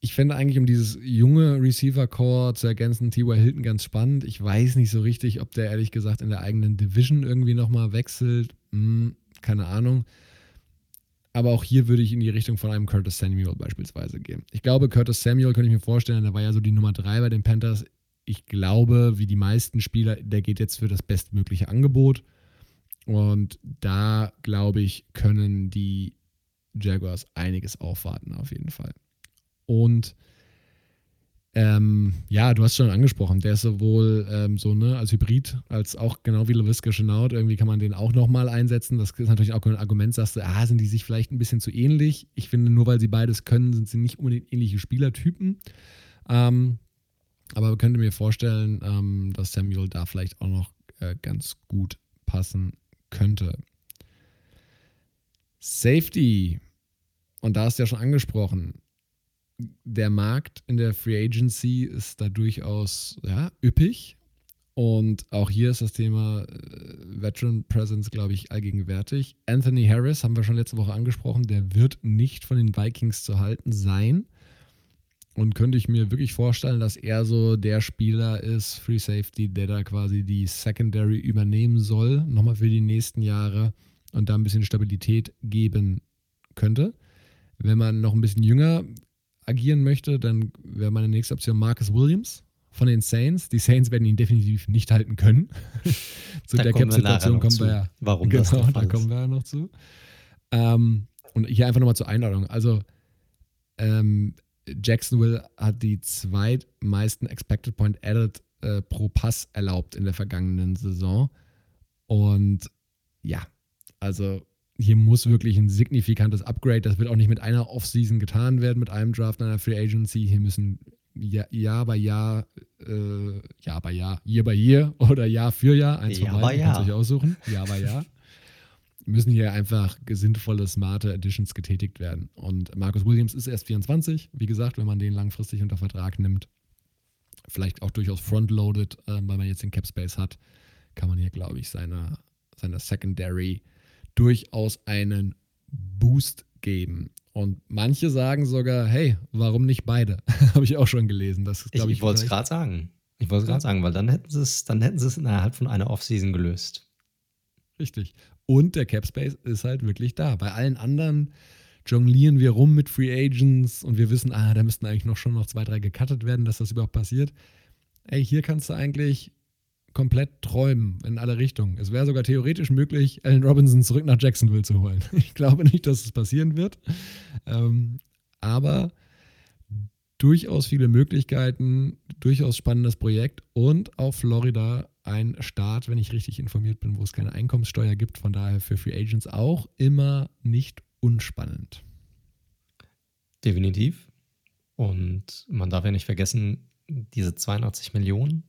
Ich fände eigentlich, um dieses junge Receiver-Core zu ergänzen, T.Y. Hilton ganz spannend. Ich weiß nicht so richtig, ob der ehrlich gesagt in der eigenen Division irgendwie nochmal wechselt. Hm, keine Ahnung. Aber auch hier würde ich in die Richtung von einem Curtis Samuel beispielsweise gehen. Ich glaube, Curtis Samuel könnte ich mir vorstellen, der war ja so die Nummer drei bei den Panthers. Ich glaube, wie die meisten Spieler, der geht jetzt für das bestmögliche Angebot. Und da, glaube ich, können die Jaguars einiges aufwarten, auf jeden Fall. Und ähm, ja, du hast schon angesprochen, der ist sowohl ähm, so ne, als Hybrid, als auch genau wie LaVisca Chenault. Irgendwie kann man den auch nochmal einsetzen. Das ist natürlich auch ein Argument, sagst du, ah, sind die sich vielleicht ein bisschen zu ähnlich. Ich finde, nur weil sie beides können, sind sie nicht unbedingt ähnliche Spielertypen. Ähm, aber könnte mir vorstellen, ähm, dass Samuel da vielleicht auch noch äh, ganz gut passen könnte. Safety. Und da hast du ja schon angesprochen der Markt in der Free Agency ist da durchaus ja, üppig. Und auch hier ist das Thema äh, Veteran Presence, glaube ich, allgegenwärtig. Anthony Harris haben wir schon letzte Woche angesprochen, der wird nicht von den Vikings zu halten sein. Und könnte ich mir wirklich vorstellen, dass er so der Spieler ist, Free Safety, der da quasi die Secondary übernehmen soll, nochmal für die nächsten Jahre und da ein bisschen Stabilität geben könnte. Wenn man noch ein bisschen jünger agieren möchte, dann wäre meine nächste Option Marcus Williams von den Saints. Die Saints werden ihn definitiv nicht halten können. zu da der Cap-Situation kommen wir ja. Warum genau, das da kommen wir ja noch zu. Ähm, und hier einfach nochmal zur Einladung. Also ähm, Jacksonville hat die zweitmeisten Expected Point Added äh, pro Pass erlaubt in der vergangenen Saison. Und ja, also hier muss wirklich ein signifikantes Upgrade, das wird auch nicht mit einer Offseason getan werden, mit einem Draft, einer Free Agency. Hier müssen Jahr, Jahr bei Jahr, äh, Jahr bei Jahr, Year by Year oder Jahr für Jahr, eins Jahr von beiden, Jahr. euch aussuchen, Jahr bei Jahr, müssen hier einfach sinnvolle, smarte Additions getätigt werden. Und Marcus Williams ist erst 24, wie gesagt, wenn man den langfristig unter Vertrag nimmt, vielleicht auch durchaus frontloaded, äh, weil man jetzt den Cap Space hat, kann man hier, glaube ich, seine, seine Secondary durchaus einen Boost geben. Und manche sagen sogar, hey, warum nicht beide? Habe ich auch schon gelesen. Das ich, ich, ich wollte es gerade sagen. Ich wollte es gerade sagen, weil dann hätten sie es, dann hätten sie es innerhalb von einer Offseason gelöst. Richtig. Und der Cap Space ist halt wirklich da. Bei allen anderen jonglieren wir rum mit Free Agents und wir wissen, ah, da müssten eigentlich noch schon noch zwei, drei gecuttet werden, dass das überhaupt passiert. Ey, hier kannst du eigentlich komplett träumen in alle Richtungen. Es wäre sogar theoretisch möglich, Allen Robinson zurück nach Jacksonville zu holen. Ich glaube nicht, dass es passieren wird. Ähm, aber durchaus viele Möglichkeiten, durchaus spannendes Projekt und auf Florida ein Staat, wenn ich richtig informiert bin, wo es keine Einkommenssteuer gibt. Von daher für Free Agents auch immer nicht unspannend. Definitiv. Und man darf ja nicht vergessen, diese 82 Millionen,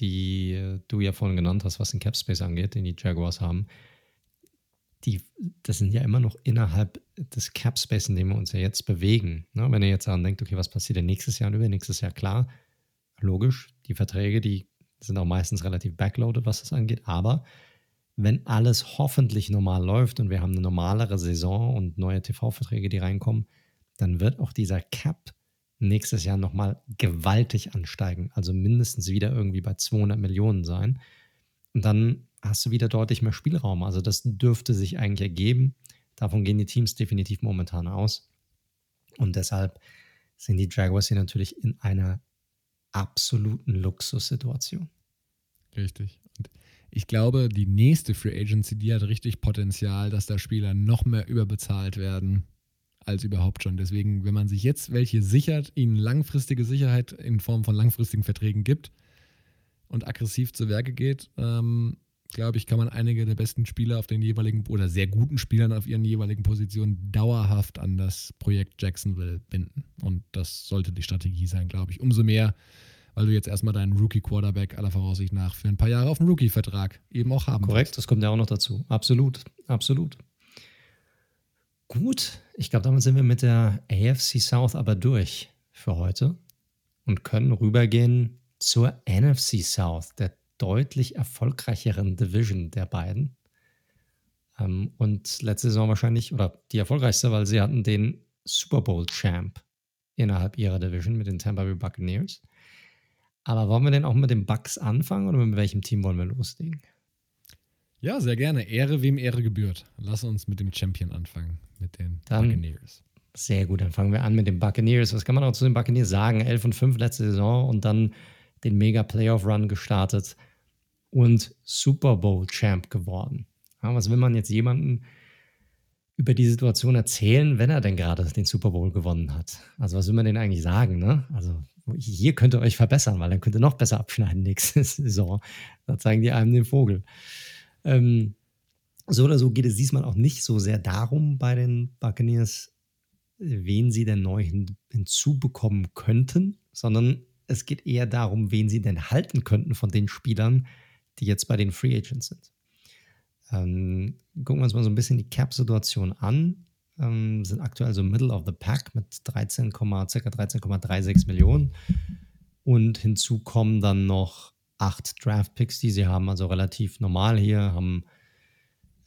die du ja vorhin genannt hast, was den Cap Space angeht, den die Jaguars haben, die, das sind ja immer noch innerhalb des Cap Space, in dem wir uns ja jetzt bewegen. Ne? Wenn ihr jetzt daran denkt, okay, was passiert denn nächstes Jahr und übernächstes Jahr, klar, logisch, die Verträge, die sind auch meistens relativ backloaded, was das angeht, aber wenn alles hoffentlich normal läuft und wir haben eine normalere Saison und neue TV-Verträge, die reinkommen, dann wird auch dieser Cap nächstes Jahr nochmal gewaltig ansteigen. Also mindestens wieder irgendwie bei 200 Millionen sein. Und dann hast du wieder deutlich mehr Spielraum. Also das dürfte sich eigentlich ergeben. Davon gehen die Teams definitiv momentan aus. Und deshalb sind die Jaguars hier natürlich in einer absoluten Luxussituation. Richtig. Und ich glaube, die nächste Free Agency, die hat richtig Potenzial, dass da Spieler noch mehr überbezahlt werden als überhaupt schon. Deswegen, wenn man sich jetzt welche sichert, ihnen langfristige Sicherheit in Form von langfristigen Verträgen gibt und aggressiv zu Werke geht, ähm, glaube ich, kann man einige der besten Spieler auf den jeweiligen oder sehr guten Spielern auf ihren jeweiligen Positionen dauerhaft an das Projekt Jacksonville binden. Und das sollte die Strategie sein, glaube ich. Umso mehr, weil du jetzt erstmal deinen Rookie-Quarterback aller Voraussicht nach für ein paar Jahre auf dem Rookie-Vertrag eben auch haben Korrekt, willst. das kommt ja auch noch dazu. Absolut, absolut. Gut, ich glaube, damit sind wir mit der AFC South aber durch für heute und können rübergehen zur NFC South, der deutlich erfolgreicheren Division der beiden. Ähm, und letzte Saison wahrscheinlich, oder die erfolgreichste, weil sie hatten den Super Bowl Champ innerhalb ihrer Division mit den Tampa Bay Buccaneers. Aber wollen wir denn auch mit den Bucks anfangen oder mit welchem Team wollen wir loslegen? Ja, sehr gerne. Ehre, wem Ehre gebührt. Lass uns mit dem Champion anfangen, mit den dann, Buccaneers. Sehr gut, dann fangen wir an mit den Buccaneers. Was kann man auch zu den Buccaneers sagen? 11 und 5 letzte Saison und dann den Mega Playoff Run gestartet und Super Bowl Champ geworden. Ja, was will man jetzt jemandem über die Situation erzählen, wenn er denn gerade den Super Bowl gewonnen hat? Also was will man denn eigentlich sagen? Ne? Also hier könnt ihr euch verbessern, weil dann könnt ihr noch besser abschneiden nächste Saison. Da zeigen die einem den Vogel. Ähm, so oder so geht es diesmal auch nicht so sehr darum bei den Buccaneers, wen sie denn neu hin, hinzubekommen könnten, sondern es geht eher darum, wen sie denn halten könnten von den Spielern, die jetzt bei den Free Agents sind. Ähm, gucken wir uns mal so ein bisschen die Cap-Situation an. Ähm, sind aktuell so Middle of the Pack mit 13, ca. 13,36 Millionen. Und hinzu kommen dann noch acht Draft-Picks, die sie haben, also relativ normal hier, haben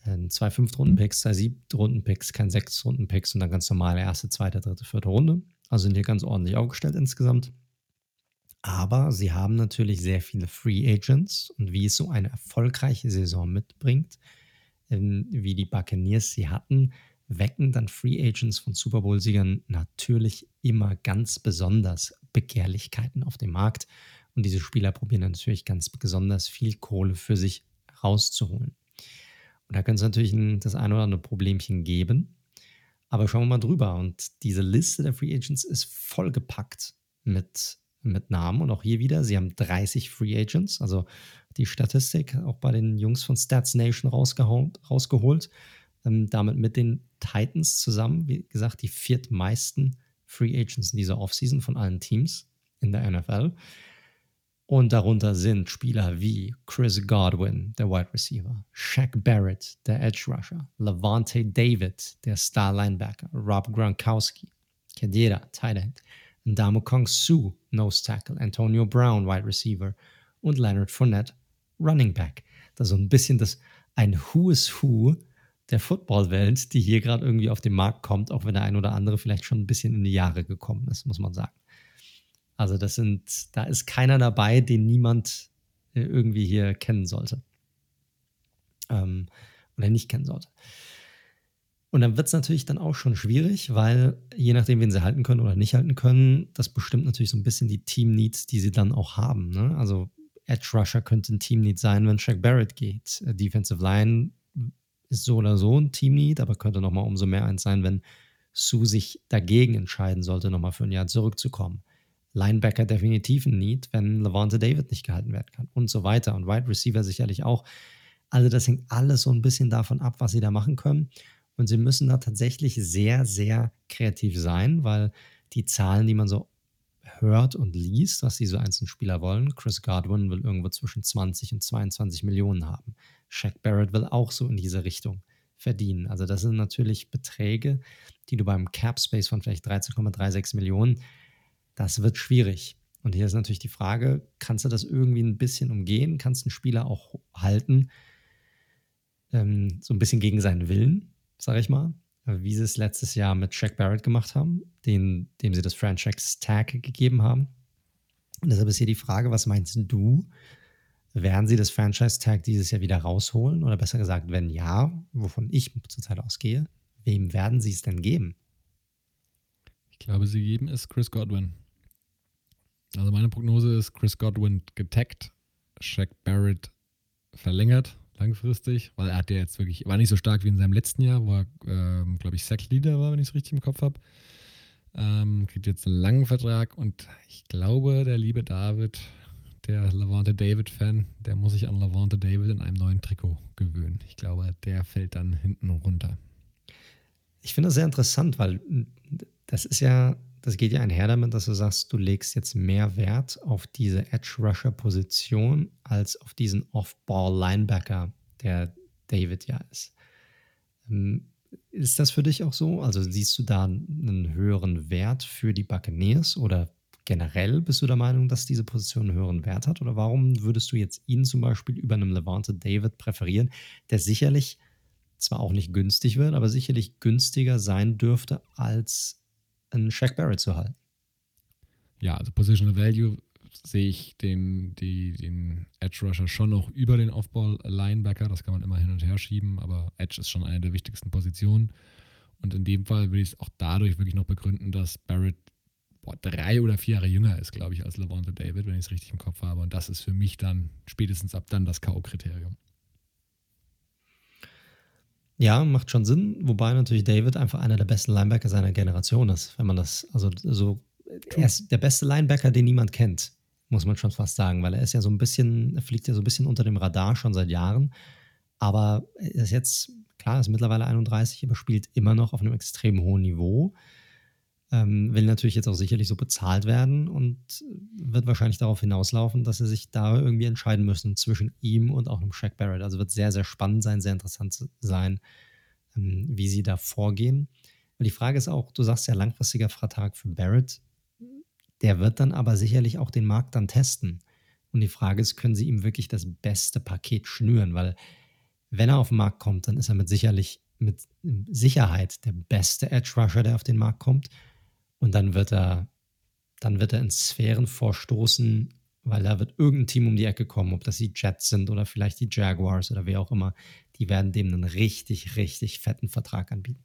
äh, zwei Fünft-Runden-Picks, zwei Siebtrunden-Picks, kein Sechs-Runden-Picks und dann ganz normale erste, zweite, dritte, vierte Runde. Also sind hier ganz ordentlich aufgestellt insgesamt. Aber sie haben natürlich sehr viele Free Agents und wie es so eine erfolgreiche Saison mitbringt, ähm, wie die Buccaneers sie hatten, wecken dann Free Agents von Super Bowl-Siegern natürlich immer ganz besonders Begehrlichkeiten auf dem Markt. Und diese Spieler probieren natürlich ganz besonders viel Kohle für sich rauszuholen. Und da könnte es natürlich das ein oder andere Problemchen geben. Aber schauen wir mal drüber. Und diese Liste der Free Agents ist vollgepackt mit mit Namen. Und auch hier wieder, sie haben 30 Free Agents, also die Statistik auch bei den Jungs von Stats Nation rausgeholt. Ähm, damit mit den Titans zusammen, wie gesagt, die viertmeisten Free Agents in dieser Offseason von allen Teams in der NFL. Und darunter sind Spieler wie Chris Godwin, der Wide Receiver, Shaq Barrett, der Edge Rusher, Levante David, der Star Linebacker, Rob Gronkowski, Kedera, Tight End, Ndamo Kong Su, Nose Tackle, Antonio Brown, Wide Receiver und Leonard Fournette, Running Back. Das ist so ein bisschen das, ein Who is Who der Footballwelt, die hier gerade irgendwie auf den Markt kommt, auch wenn der ein oder andere vielleicht schon ein bisschen in die Jahre gekommen ist, muss man sagen. Also das sind, da ist keiner dabei, den niemand äh, irgendwie hier kennen sollte. Ähm, oder nicht kennen sollte. Und dann wird es natürlich dann auch schon schwierig, weil je nachdem, wen sie halten können oder nicht halten können, das bestimmt natürlich so ein bisschen die Team-Needs, die sie dann auch haben. Ne? Also Edge Rusher könnte ein Team-Need sein, wenn Shaq Barrett geht. Äh, Defensive Line ist so oder so ein Team-Need, aber könnte nochmal umso mehr eins sein, wenn Sue sich dagegen entscheiden sollte, nochmal für ein Jahr zurückzukommen. Linebacker definitiv ein Need, wenn Levante David nicht gehalten werden kann und so weiter. Und Wide Receiver sicherlich auch. Also das hängt alles so ein bisschen davon ab, was sie da machen können. Und sie müssen da tatsächlich sehr, sehr kreativ sein, weil die Zahlen, die man so hört und liest, was diese einzelnen Spieler wollen, Chris Godwin will irgendwo zwischen 20 und 22 Millionen haben. Shaq Barrett will auch so in diese Richtung verdienen. Also das sind natürlich Beträge, die du beim Cap Space von vielleicht 13,36 Millionen, das wird schwierig. Und hier ist natürlich die Frage, kannst du das irgendwie ein bisschen umgehen? Kannst du einen Spieler auch halten, ähm, so ein bisschen gegen seinen Willen? sage ich mal, wie sie es letztes Jahr mit Shaq Barrett gemacht haben, den, dem sie das Franchise Tag gegeben haben. Und deshalb ist hier die Frage, was meinst du? Werden sie das Franchise Tag dieses Jahr wieder rausholen? Oder besser gesagt, wenn ja, wovon ich zurzeit ausgehe, wem werden sie es denn geben? Ich glaube, sie geben es Chris Godwin. Also meine Prognose ist Chris Godwin getaggt, Shaq Barrett verlängert langfristig, weil er hat ja jetzt wirklich, war nicht so stark wie in seinem letzten Jahr, wo er, ähm, glaube ich, Sack-Leader war, wenn ich es richtig im Kopf habe. Ähm, kriegt jetzt einen langen Vertrag und ich glaube, der liebe David, der Lavante David-Fan, der muss sich an Lavante David in einem neuen Trikot gewöhnen. Ich glaube, der fällt dann hinten runter. Ich finde das sehr interessant, weil das ist ja, das geht ja einher damit, dass du sagst, du legst jetzt mehr Wert auf diese Edge-Rusher-Position als auf diesen Off-Ball-Linebacker, der David ja ist. Ähm, ist das für dich auch so? Also siehst du da einen höheren Wert für die Buccaneers oder generell bist du der Meinung, dass diese Position einen höheren Wert hat? Oder warum würdest du jetzt ihn zum Beispiel über einem Levante David präferieren, der sicherlich zwar auch nicht günstig wird, aber sicherlich günstiger sein dürfte, als einen Shaq Barrett zu halten? Ja, also Positional Value sehe ich den, die, den Edge Rusher schon noch über den Off-Ball-Linebacker. Das kann man immer hin und her schieben, aber Edge ist schon eine der wichtigsten Positionen. Und in dem Fall würde ich es auch dadurch wirklich noch begründen, dass Barrett boah, drei oder vier Jahre jünger ist, glaube ich, als Levante David, wenn ich es richtig im Kopf habe. Und das ist für mich dann spätestens ab dann das K.O.-Kriterium. Ja, macht schon Sinn, wobei natürlich David einfach einer der besten Linebacker seiner Generation ist, wenn man das, also so, er ist der beste Linebacker, den niemand kennt, muss man schon fast sagen, weil er ist ja so ein bisschen, er fliegt ja so ein bisschen unter dem Radar schon seit Jahren, aber er ist jetzt, klar, ist mittlerweile 31, aber spielt immer noch auf einem extrem hohen Niveau ähm, will natürlich jetzt auch sicherlich so bezahlt werden und wird wahrscheinlich darauf hinauslaufen, dass sie sich da irgendwie entscheiden müssen zwischen ihm und auch einem Shaq Barrett. Also wird sehr, sehr spannend sein, sehr interessant sein, ähm, wie sie da vorgehen. Und die Frage ist auch, du sagst ja langfristiger Vertrag für Barrett, der wird dann aber sicherlich auch den Markt dann testen. Und die Frage ist, können sie ihm wirklich das beste Paket schnüren? Weil wenn er auf den Markt kommt, dann ist er mit sicherlich mit Sicherheit der beste Edge Rusher, der auf den Markt kommt. Und dann wird er, dann wird er in Sphären vorstoßen, weil da wird irgendein Team um die Ecke kommen, ob das die Jets sind oder vielleicht die Jaguars oder wer auch immer. Die werden dem einen richtig, richtig fetten Vertrag anbieten.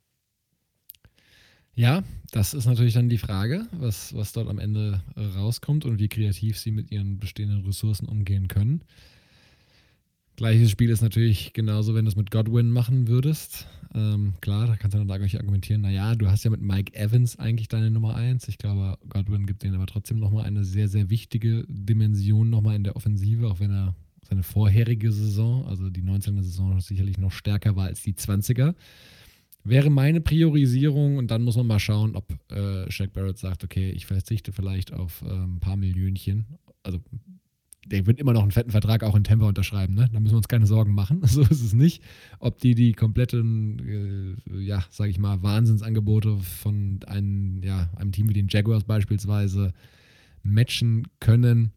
Ja, das ist natürlich dann die Frage, was, was dort am Ende rauskommt und wie kreativ sie mit ihren bestehenden Ressourcen umgehen können. Gleiches Spiel ist natürlich genauso, wenn du es mit Godwin machen würdest. Ähm, klar, da kannst du dann argumentieren, naja, du hast ja mit Mike Evans eigentlich deine Nummer 1. Ich glaube, Godwin gibt denen aber trotzdem nochmal eine sehr, sehr wichtige Dimension nochmal in der Offensive, auch wenn er seine vorherige Saison, also die 19er Saison, sicherlich noch stärker war als die 20er. Wäre meine Priorisierung und dann muss man mal schauen, ob äh, Shaq Barrett sagt, okay, ich verzichte vielleicht auf äh, ein paar Millionchen, also der wird immer noch einen fetten Vertrag auch in Tampa unterschreiben, ne? Da müssen wir uns keine Sorgen machen. So ist es nicht. Ob die die kompletten, äh, ja, sage ich mal, Wahnsinnsangebote von einem, ja, einem Team wie den Jaguars beispielsweise matchen können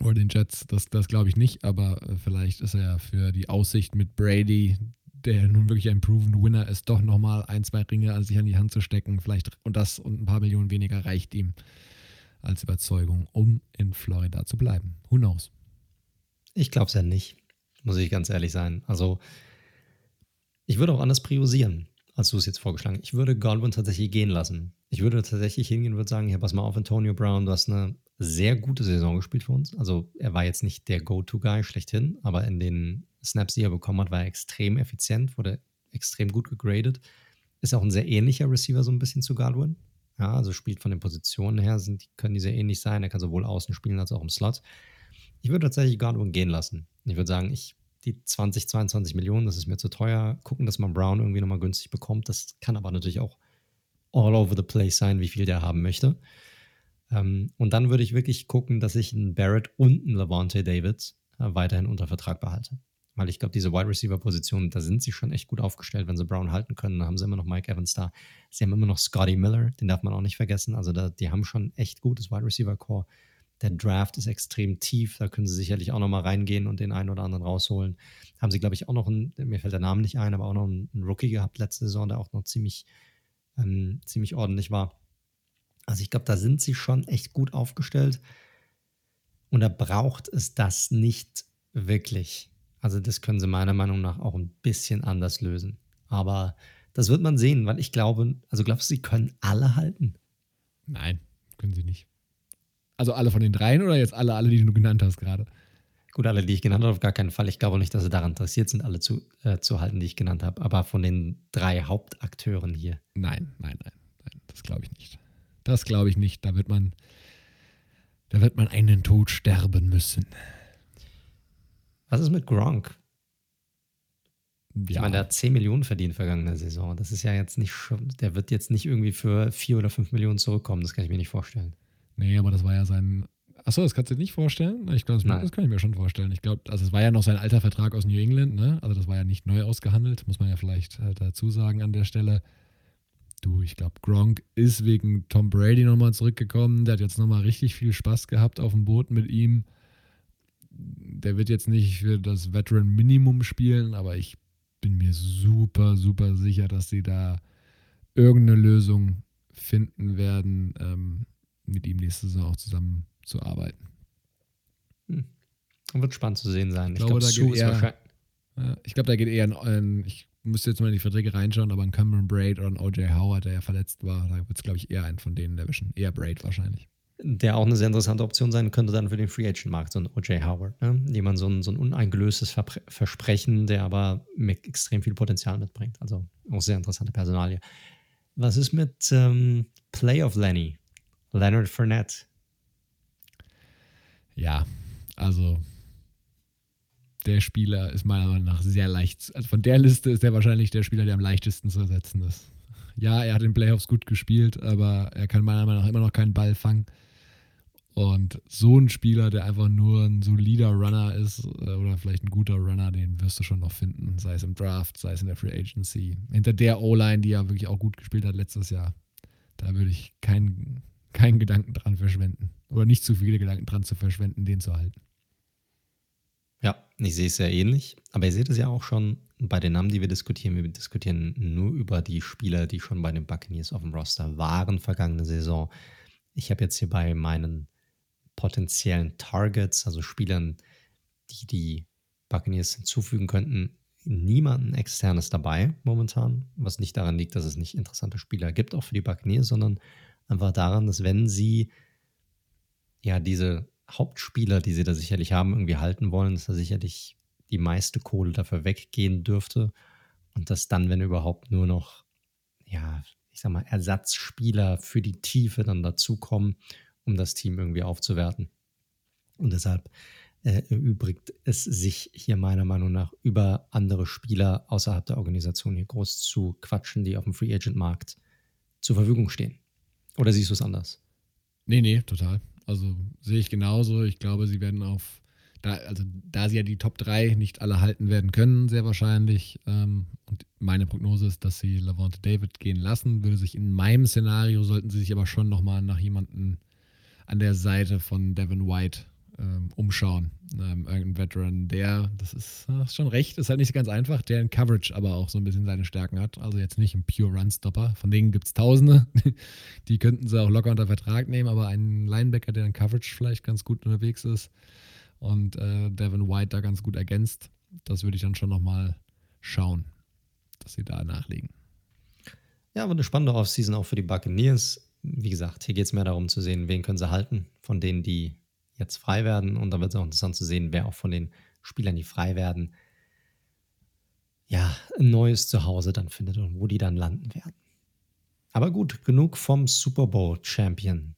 oder den Jets, das, das glaube ich nicht, aber äh, vielleicht ist er ja für die Aussicht mit Brady, der nun wirklich ein proven Winner ist, doch nochmal ein, zwei Ringe an sich an die Hand zu stecken, vielleicht und das und ein paar Millionen weniger reicht ihm als Überzeugung, um in Florida zu bleiben. Who knows? Ich glaube es ja nicht, muss ich ganz ehrlich sein. Also, ich würde auch anders priorisieren, als du es jetzt vorgeschlagen. Ich würde Godwin tatsächlich gehen lassen. Ich würde tatsächlich hingehen und würde sagen: Ja, pass mal auf, Antonio Brown, du hast eine sehr gute Saison gespielt für uns. Also, er war jetzt nicht der Go-To-Guy schlechthin, aber in den Snaps, die er bekommen hat, war er extrem effizient, wurde extrem gut gegradet. Ist auch ein sehr ähnlicher Receiver, so ein bisschen zu Godwin. Ja, also spielt von den Positionen her, sind, können die sehr ähnlich sein. Er kann sowohl außen spielen als auch im Slot. Ich würde tatsächlich Godwin gehen lassen. Ich würde sagen, ich, die 20, 22 Millionen, das ist mir zu teuer. Gucken, dass man Brown irgendwie nochmal günstig bekommt. Das kann aber natürlich auch all over the place sein, wie viel der haben möchte. Ähm, und dann würde ich wirklich gucken, dass ich einen Barrett und einen Levante David äh, weiterhin unter Vertrag behalte. Weil ich glaube, diese Wide Receiver-Position, da sind sie schon echt gut aufgestellt. Wenn sie Brown halten können, dann haben sie immer noch Mike Evans da. Sie haben immer noch Scotty Miller, den darf man auch nicht vergessen. Also da, die haben schon echt gutes Wide Receiver-Core. Der Draft ist extrem tief, da können sie sicherlich auch noch mal reingehen und den einen oder anderen rausholen. Haben sie, glaube ich, auch noch einen, mir fällt der Name nicht ein, aber auch noch einen, einen Rookie gehabt letzte Saison, der auch noch ziemlich, ähm, ziemlich ordentlich war. Also ich glaube, da sind sie schon echt gut aufgestellt. Und da braucht es das nicht wirklich. Also das können sie meiner Meinung nach auch ein bisschen anders lösen. Aber das wird man sehen, weil ich glaube, also glaubst du, sie können alle halten? Nein, können sie nicht. Also alle von den dreien oder jetzt alle, alle, die du genannt hast gerade? Gut, alle, die ich genannt habe, auf gar keinen Fall. Ich glaube nicht, dass sie daran interessiert sind, alle zu, äh, zu halten, die ich genannt habe. Aber von den drei Hauptakteuren hier. Nein, nein, nein, nein. Das glaube ich nicht. Das glaube ich nicht. Da wird man Da wird man einen Tod sterben müssen. Was ist mit Gronk? Ich Ja. meine, der hat 10 Millionen verdient vergangene Saison. Das ist ja jetzt nicht schon, der wird jetzt nicht irgendwie für 4 oder 5 Millionen zurückkommen. Das kann ich mir nicht vorstellen. Nee, aber das war ja sein. Achso, das kannst du dir nicht vorstellen? Ich glaube, das, das kann ich mir schon vorstellen. Ich glaube, also es war ja noch sein alter Vertrag aus New England, ne? Also das war ja nicht neu ausgehandelt, muss man ja vielleicht äh, dazu sagen an der Stelle. Du, ich glaube, Gronk ist wegen Tom Brady nochmal zurückgekommen. Der hat jetzt nochmal richtig viel Spaß gehabt auf dem Boot mit ihm. Der wird jetzt nicht für das Veteran Minimum spielen, aber ich bin mir super, super sicher, dass sie da irgendeine Lösung finden werden, ähm, mit ihm nächste Saison auch zusammen zu arbeiten. Wird spannend zu sehen sein. Ich glaube, glaube, da geht eher-. Ja, ich glaube, da geht eher ein, ein, ich müsste jetzt mal in die Verträge reinschauen, aber ein Cameron Braid oder ein OJ Howard, der ja verletzt war, da wird es, glaube ich, eher einen von denen erwischen. Eher Braid wahrscheinlich. Der auch eine sehr interessante Option sein könnte dann für den Free Agent Markt, so ein O.J. Howard. Ne? Jemand, so ein, so ein uneingelöstes Verpre Versprechen, der aber mit extrem viel Potenzial mitbringt. Also auch sehr interessante Personalie. Was ist mit ähm, Play of Lenny? Leonard Fournette. Ja, also der Spieler ist meiner Meinung nach sehr leicht. Also von der Liste ist der wahrscheinlich der Spieler, der am leichtesten zu ersetzen ist. Ja, er hat in Playoffs gut gespielt, aber er kann meiner Meinung nach immer noch keinen Ball fangen. Und so ein Spieler, der einfach nur ein solider Runner ist äh, oder vielleicht ein guter Runner, den wirst du schon noch finden, sei es im Draft, sei es in der Free Agency. Hinter der O-Line, die ja wirklich auch gut gespielt hat letztes Jahr, da würde ich keinen keinen Gedanken dran verschwenden. Oder nicht zu viele Gedanken dran zu verschwenden, den zu halten. Ja, ich sehe es sehr ähnlich. Aber ihr seht es ja auch schon bei den Namen, die wir diskutieren. Wir diskutieren nur über die Spieler, die schon bei den Buccaneers auf dem Roster waren vergangene Saison. Ich habe jetzt hier bei meinen potenziellen Targets, also Spielern, die die Buccaneers hinzufügen könnten, niemanden externes dabei momentan, was nicht daran liegt, dass es nicht interessante Spieler gibt, auch für die Buccaneers, sondern einfach daran, dass wenn sie ja diese Hauptspieler, die sie da sicherlich haben, irgendwie halten wollen, dass da sicherlich die meiste Kohle dafür weggehen dürfte. Und dass dann, wenn überhaupt, nur noch, ja, ich sag mal, Ersatzspieler für die Tiefe dann dazukommen, um das Team irgendwie aufzuwerten. Und deshalb äh, erübrigt es sich hier meiner Meinung nach über andere Spieler außerhalb der Organisation hier groß zu quatschen, die auf dem Free Agent Markt zur Verfügung stehen. Oder siehst du es anders? Nee, nee, total. Also sehe ich genauso. Ich glaube, sie werden auf, da, also da sie ja die Top 3 nicht alle halten werden können, sehr wahrscheinlich. Ähm, und meine Prognose ist, dass sie Lavonte David gehen lassen. Würde sich in meinem Szenario, sollten sie sich aber schon nochmal nach jemandem an der Seite von Devin White ähm, umschauen. Ähm, irgendein Veteran, der, das ist, äh, ist schon recht, ist halt nicht ganz einfach, der in Coverage aber auch so ein bisschen seine Stärken hat. Also jetzt nicht ein Pure Run-Stopper, von denen gibt es Tausende. Die könnten sie auch locker unter Vertrag nehmen, aber ein Linebacker, der in Coverage vielleicht ganz gut unterwegs ist und äh, Devin White da ganz gut ergänzt, das würde ich dann schon nochmal schauen, dass sie da nachlegen. Ja, aber eine spannende Offseason auch für die Buccaneers. Wie gesagt, hier geht es mehr darum zu sehen, wen können sie halten von denen, die jetzt frei werden. Und da wird es auch interessant zu sehen, wer auch von den Spielern, die frei werden, ja, ein neues Zuhause dann findet und wo die dann landen werden. Aber gut, genug vom Super Bowl Champion.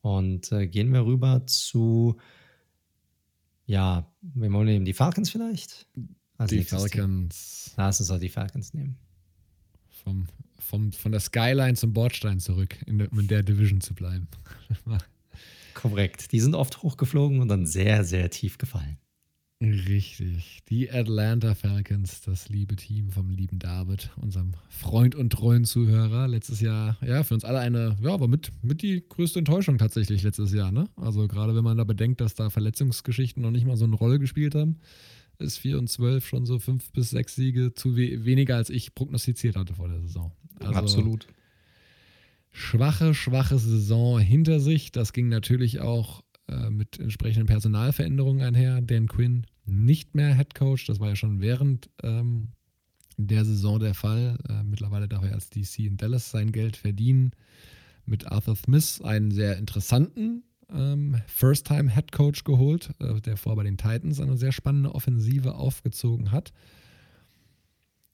Und äh, gehen wir rüber zu, ja, wir wollen nehmen die Falcons vielleicht? Als Die nächstes Team. Falcons Lass uns doch die Falcons nehmen. vom, vom, von der Skyline zum Bordstein zurück, in der, in der Division zu bleiben. Korrekt. Die sind oft hochgeflogen und dann sehr, sehr tief gefallen. Richtig. Die Atlanta Falcons, das liebe Team vom lieben David, unserem Freund und treuen Zuhörer. Letztes Jahr, ja, für uns alle eine, ja, aber mit, mit die größte Enttäuschung tatsächlich letztes Jahr, ne? Also gerade wenn man da bedenkt, dass da Verletzungsgeschichten noch nicht mal so eine Rolle gespielt haben, ist 4 und 12 schon so 5 bis 6 Siege zu we weniger, als ich prognostiziert hatte vor der Saison. Also, schwache, schwache Saison hinter sich. Das ging natürlich auch äh, mit entsprechenden Personalveränderungen einher. Dan Quinn nicht mehr Head Coach, das war ja schon während ähm, der Saison der Fall. Äh, mittlerweile darf er als DC in Dallas sein Geld verdienen. Mit Arthur Smith einen sehr interessanten ähm, First-Time-Head Coach geholt, äh, der vorher bei den Titans eine sehr spannende Offensive aufgezogen hat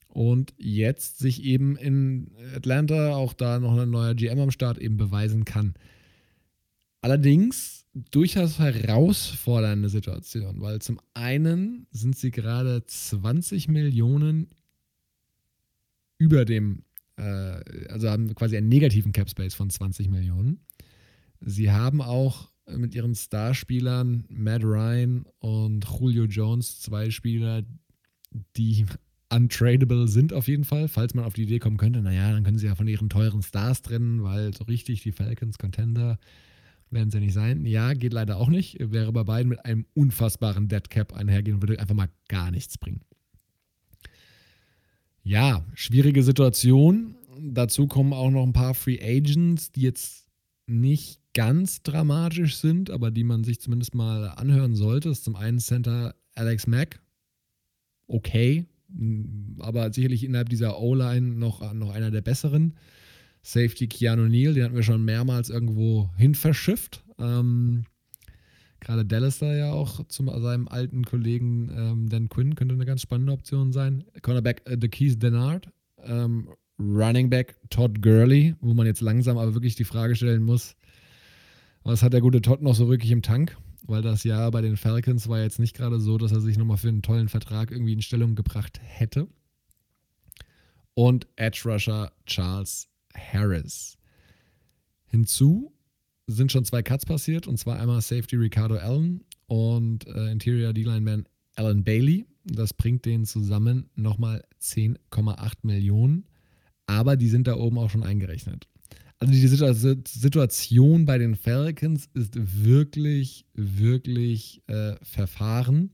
und jetzt sich eben in Atlanta auch da noch ein neuer GM am Start eben beweisen kann. Allerdings durchaus herausfordernde Situation, weil zum einen sind sie gerade 20 Millionen über dem, äh, also haben quasi einen negativen Cap Space von 20 Millionen. Sie haben auch mit ihren Starspielern Matt Ryan und Julio Jones zwei Spieler, die untradable sind auf jeden Fall, falls man auf die Idee kommen könnte, naja, dann können sie ja von ihren teuren Stars trennen, weil so richtig die Falcons Contender werden sie nicht sein. Ja, geht leider auch nicht. Wäre bei beiden mit einem unfassbaren Dead Cap einhergehen und würde einfach mal gar nichts bringen. Ja, schwierige Situation. Dazu kommen auch noch ein paar Free Agents, die jetzt nicht ganz dramatisch sind, aber die man sich zumindest mal anhören sollte. Ist zum einen Center Alex Mack. Okay, aber sicherlich innerhalb dieser O-Line noch, noch einer der besseren. Safety Keanu Neal, den hatten wir schon mehrmals irgendwo hin verschifft. Ähm, Gerade Dallas da ja auch zu seinem alten Kollegen ähm, Dan Quinn könnte eine ganz spannende Option sein. Cornerback äh, DeKeys Denard. Ähm, Running Back Todd Gurley, wo man jetzt langsam aber wirklich die Frage stellen muss, was hat der gute Todd noch so wirklich im Tank? Weil das Jahr bei den Falcons war jetzt nicht gerade so, dass er sich nochmal für einen tollen Vertrag irgendwie in Stellung gebracht hätte. Und Edge Rusher Charles Harris. Hinzu sind schon zwei Cuts passiert, und zwar einmal Safety Ricardo Allen und äh, Interior D-Lineman Alan Bailey. Das bringt denen zusammen nochmal 10,8 Millionen, aber die sind da oben auch schon eingerechnet. Also die Situation bei den Falcons ist wirklich, wirklich äh, verfahren.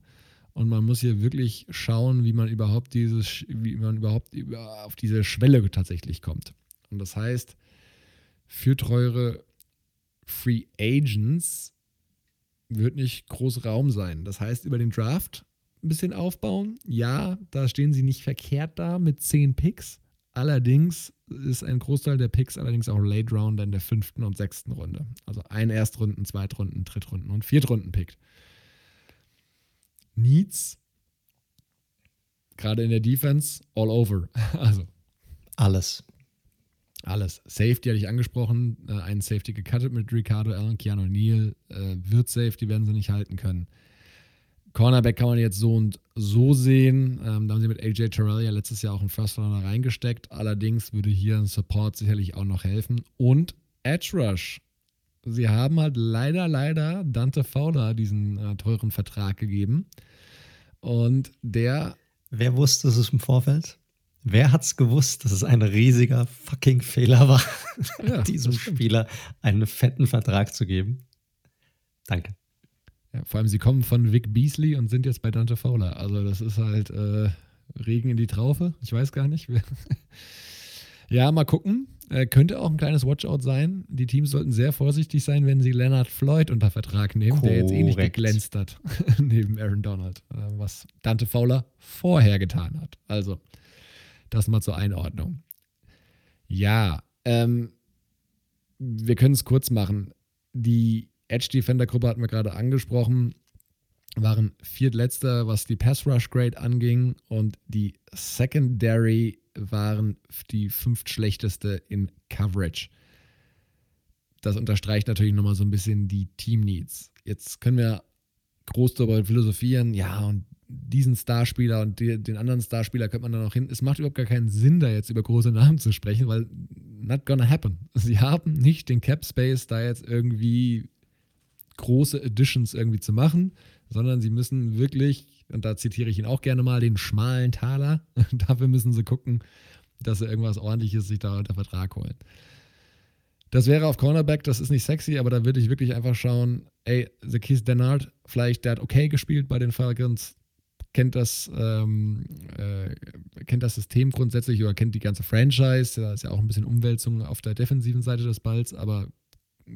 Und man muss hier wirklich schauen, wie man überhaupt dieses, wie man überhaupt auf diese Schwelle tatsächlich kommt. Und das heißt, für teure Free Agents wird nicht groß Raum sein. Das heißt, über den Draft ein bisschen aufbauen. Ja, da stehen sie nicht verkehrt da mit 10 Picks. Allerdings ist ein Großteil der Picks allerdings auch Late Rounder in der fünften und sechsten Runde. Also ein Erstrunden, Zweitrunden, Drittrunden und Viertrunden-Pick. Needs, gerade in der Defense, all over. Also. Alles. Alles. Safety hatte ich angesprochen. Äh, einen Safety gecuttet mit Ricardo Allen, Keanu Neal. Äh, wird Safety, werden sie nicht halten können. Cornerback kann man jetzt so und so sehen. Ähm, da haben sie mit AJ Terrell ja letztes Jahr auch einen First Runner reingesteckt. Allerdings würde hier ein Support sicherlich auch noch helfen. Und Edge Rush. Sie haben halt leider, leider Dante Fowler diesen äh, teuren Vertrag gegeben. Und der. Wer wusste es im Vorfeld? Wer hat's gewusst, dass es ein riesiger fucking Fehler war, ja, diesem Spieler einen fetten Vertrag zu geben? Danke. Ja, vor allem, sie kommen von Vic Beasley und sind jetzt bei Dante Fowler. Also, das ist halt äh, Regen in die Traufe. Ich weiß gar nicht. ja, mal gucken. Äh, könnte auch ein kleines Watchout sein. Die Teams sollten sehr vorsichtig sein, wenn sie Leonard Floyd unter Vertrag nehmen, Korrekt. der jetzt eh nicht geglänzt hat neben Aaron Donald, äh, was Dante Fowler vorher getan hat. Also, das mal zur Einordnung. Ja, ähm, wir können es kurz machen. Die Edge Defender Gruppe hatten wir gerade angesprochen, waren viertletzter, was die Pass Rush Grade anging und die Secondary waren die fünftschlechteste in Coverage. Das unterstreicht natürlich nochmal so ein bisschen die Team Needs. Jetzt können wir groß darüber philosophieren, ja, und diesen Starspieler und die, den anderen Starspieler könnte man da noch hin. Es macht überhaupt gar keinen Sinn, da jetzt über große Namen zu sprechen, weil not gonna happen. Sie haben nicht den Cap Space, da jetzt irgendwie große Editions irgendwie zu machen, sondern sie müssen wirklich, und da zitiere ich ihn auch gerne mal, den schmalen Taler. Dafür müssen sie gucken, dass sie irgendwas ordentliches sich da unter Vertrag holen. Das wäre auf Cornerback, das ist nicht sexy, aber da würde ich wirklich einfach schauen, ey, The Keith Denard, vielleicht der hat okay gespielt bei den Falcons, kennt das, ähm, äh, kennt das System grundsätzlich oder kennt die ganze Franchise. Da ist ja auch ein bisschen Umwälzung auf der defensiven Seite des Balls, aber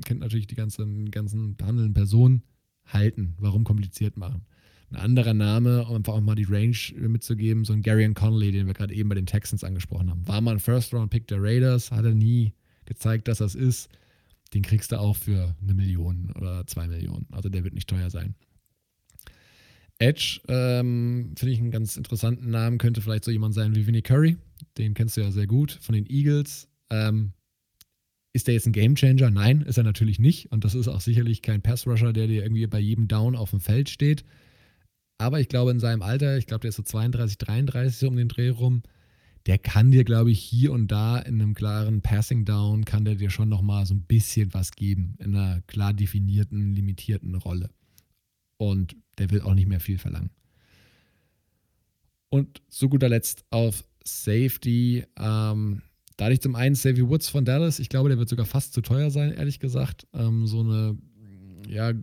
kennt natürlich die ganzen, ganzen behandelnden Personen. Halten, warum kompliziert machen? Ein anderer Name, um einfach auch mal die Range mitzugeben, so ein Gary Connolly, den wir gerade eben bei den Texans angesprochen haben. War mal ein First-Round-Pick der Raiders, hat er nie gezeigt, dass das ist. Den kriegst du auch für eine Million oder zwei Millionen. Also der wird nicht teuer sein. Edge ähm, finde ich einen ganz interessanten Namen. Könnte vielleicht so jemand sein wie Vinnie Curry. Den kennst du ja sehr gut von den Eagles. Ähm, Ist der jetzt ein Gamechanger? Nein, ist er natürlich nicht. Und das ist auch sicherlich kein Pass-Rusher, der dir irgendwie bei jedem Down auf dem Feld steht. Aber ich glaube, in seinem Alter, ich glaube, der ist so 32, 33 so um den Dreh rum, der kann dir, glaube ich, hier und da in einem klaren Passing Down, kann der dir schon nochmal so ein bisschen was geben, in einer klar definierten, limitierten Rolle. Und der will auch nicht mehr viel verlangen. Und zu guter Letzt auf Safety. Ähm, da hatte ich zum einen Savvy Woods von Dallas. Ich glaube, der wird sogar fast zu teuer sein, ehrlich gesagt. Ähm, so eine, ja,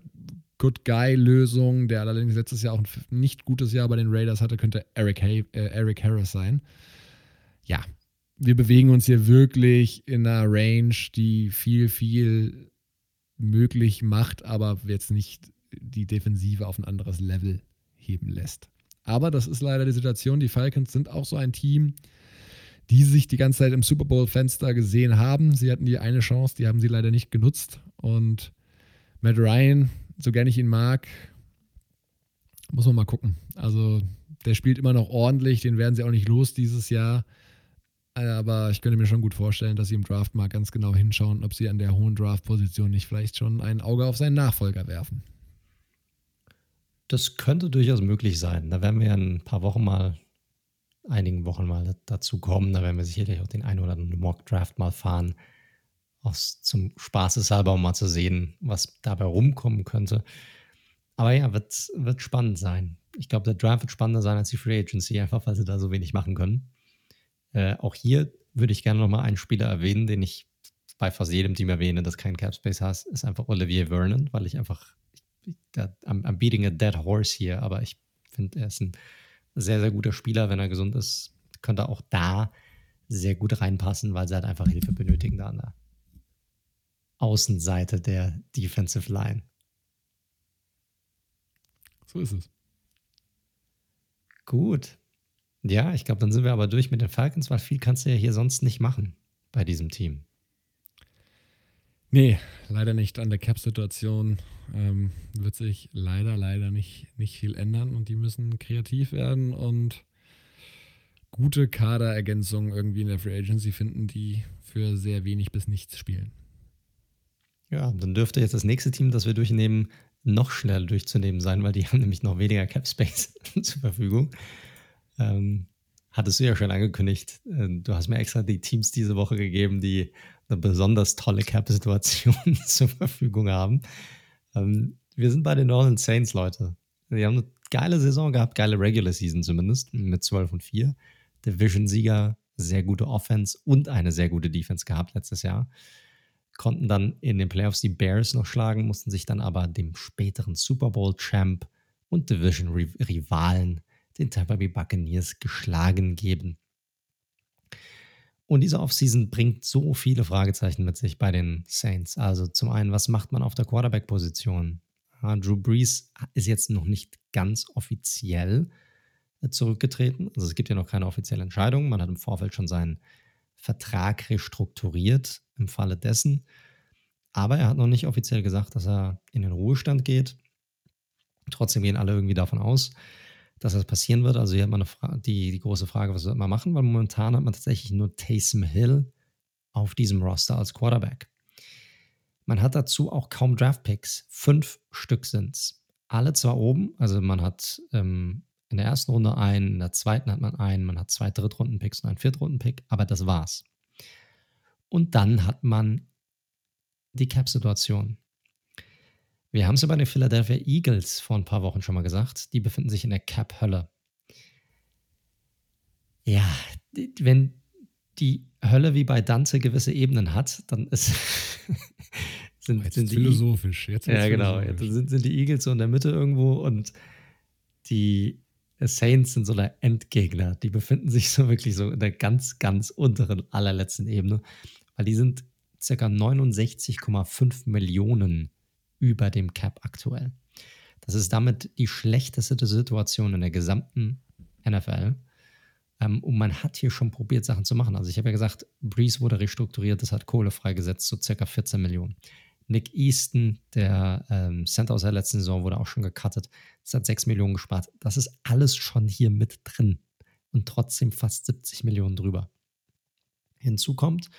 Good Guy-Lösung, der allerdings letztes Jahr auch ein nicht gutes Jahr bei den Raiders hatte, könnte Eric, Hay äh, Eric Harris sein. Ja, wir bewegen uns hier wirklich in einer Range, die viel, viel möglich macht, aber jetzt nicht die Defensive auf ein anderes Level heben lässt. Aber das ist leider die Situation. Die Falcons sind auch so ein Team, die sich die ganze Zeit im Super Bowl-Fenster gesehen haben. Sie hatten die eine Chance, die haben sie leider nicht genutzt. Und Matt Ryan, so gerne ich ihn mag, muss man mal gucken. Also der spielt immer noch ordentlich, den werden sie auch nicht los dieses Jahr. Aber ich könnte mir schon gut vorstellen, dass sie im Draft mal ganz genau hinschauen, ob sie an der hohen Draft-Position nicht vielleicht schon ein Auge auf seinen Nachfolger werfen. Das könnte durchaus möglich sein. Da werden wir in ein paar Wochen mal, einigen Wochen mal dazu kommen. Da werden wir sicherlich auch den einen oder anderen Mock-Draft mal fahren, aus, zum Spaßeshalber, um mal zu sehen, was dabei rumkommen könnte. Aber ja, wird, wird spannend sein. Ich glaube, der Draft wird spannender sein als die Free Agency, einfach weil sie da so wenig machen können. Äh, auch hier würde ich gerne nochmal einen Spieler erwähnen, den ich bei fast jedem Team erwähne, das keinen Cap Space hat, ist einfach Olivier Vernon, weil ich einfach, ich, I'm, I'm beating a dead horse hier, aber ich finde, er ist ein sehr, sehr guter Spieler, wenn er gesund ist, könnte auch da sehr gut reinpassen, weil sie halt einfach Hilfe benötigen da an der Außenseite der Defensive Line. So ist es. Gut. Ja, ich glaube, dann sind wir aber durch mit den Falcons, weil viel kannst du ja hier sonst nicht machen bei diesem Team. Nee, leider nicht. An der Cap-Situation ähm, wird sich leider, leider nicht, nicht viel ändern und die müssen kreativ werden und gute Kaderergänzungen irgendwie in der Free Agency finden, die für sehr wenig bis nichts spielen. Ja, dann dürfte jetzt das nächste Team, das wir durchnehmen, noch schneller durchzunehmen sein, weil die haben nämlich noch weniger Cap Space zur Verfügung. Ähm, hattest du ja schon angekündigt. Äh, du hast mir extra die Teams diese Woche gegeben, die eine besonders tolle Cap-Situation zur Verfügung haben. Ähm, wir sind bei den New Saints, Leute. Die haben eine geile Saison gehabt, geile Regular Season zumindest, mit 12 und 4. Division-Sieger, sehr gute Offense und eine sehr gute Defense gehabt letztes Jahr. Konnten dann in den Playoffs die Bears noch schlagen, mussten sich dann aber dem späteren Super Bowl-Champ und Division-Rivalen den Tampa Bay Buccaneers geschlagen geben. Und diese Offseason bringt so viele Fragezeichen mit sich bei den Saints. Also zum einen, was macht man auf der Quarterback-Position? Drew Brees ist jetzt noch nicht ganz offiziell äh, zurückgetreten. Also es gibt ja noch keine offizielle Entscheidung. Man hat im Vorfeld schon seinen Vertrag restrukturiert im Falle dessen. Aber er hat noch nicht offiziell gesagt, dass er in den Ruhestand geht. Trotzdem gehen alle irgendwie davon aus, dass das passieren wird. Also hier hat man die, die große Frage, was wird man machen? Weil momentan hat man tatsächlich nur Taysom Hill auf diesem Roster als Quarterback. Man hat dazu auch kaum Draftpicks. Fünf Stück sind es. Alle zwar oben, also man hat ähm, in der ersten Runde einen, in der zweiten hat man einen, man hat zwei Drittrunden-Picks und einen Viertrunden-Pick, aber das war's. Und dann hat man die Cap-Situation. Wir haben es ja bei den Philadelphia Eagles vor ein paar Wochen schon mal gesagt. Die befinden sich in der Cap-Hölle. Ja, wenn die Hölle wie bei Dante gewisse Ebenen hat, dann ist. sind, jetzt sind die, philosophisch. Jetzt ja, genau. Jetzt sind, sind die Eagles so in der Mitte irgendwo und die Saints sind so der Endgegner. Die befinden sich so wirklich so in der ganz, ganz unteren, allerletzten Ebene, weil die sind ca. 69,5 Millionen über dem Cap aktuell. Das ist damit die schlechteste Situation in der gesamten NFL. Ähm, und man hat hier schon probiert, Sachen zu machen. Also ich habe ja gesagt, Breeze wurde restrukturiert, das hat Kohle freigesetzt, so circa 14 Millionen. Nick Easton, der ähm, Center aus der letzten Saison, wurde auch schon gecuttet. Das hat 6 Millionen gespart. Das ist alles schon hier mit drin. Und trotzdem fast 70 Millionen drüber. Hinzu kommt,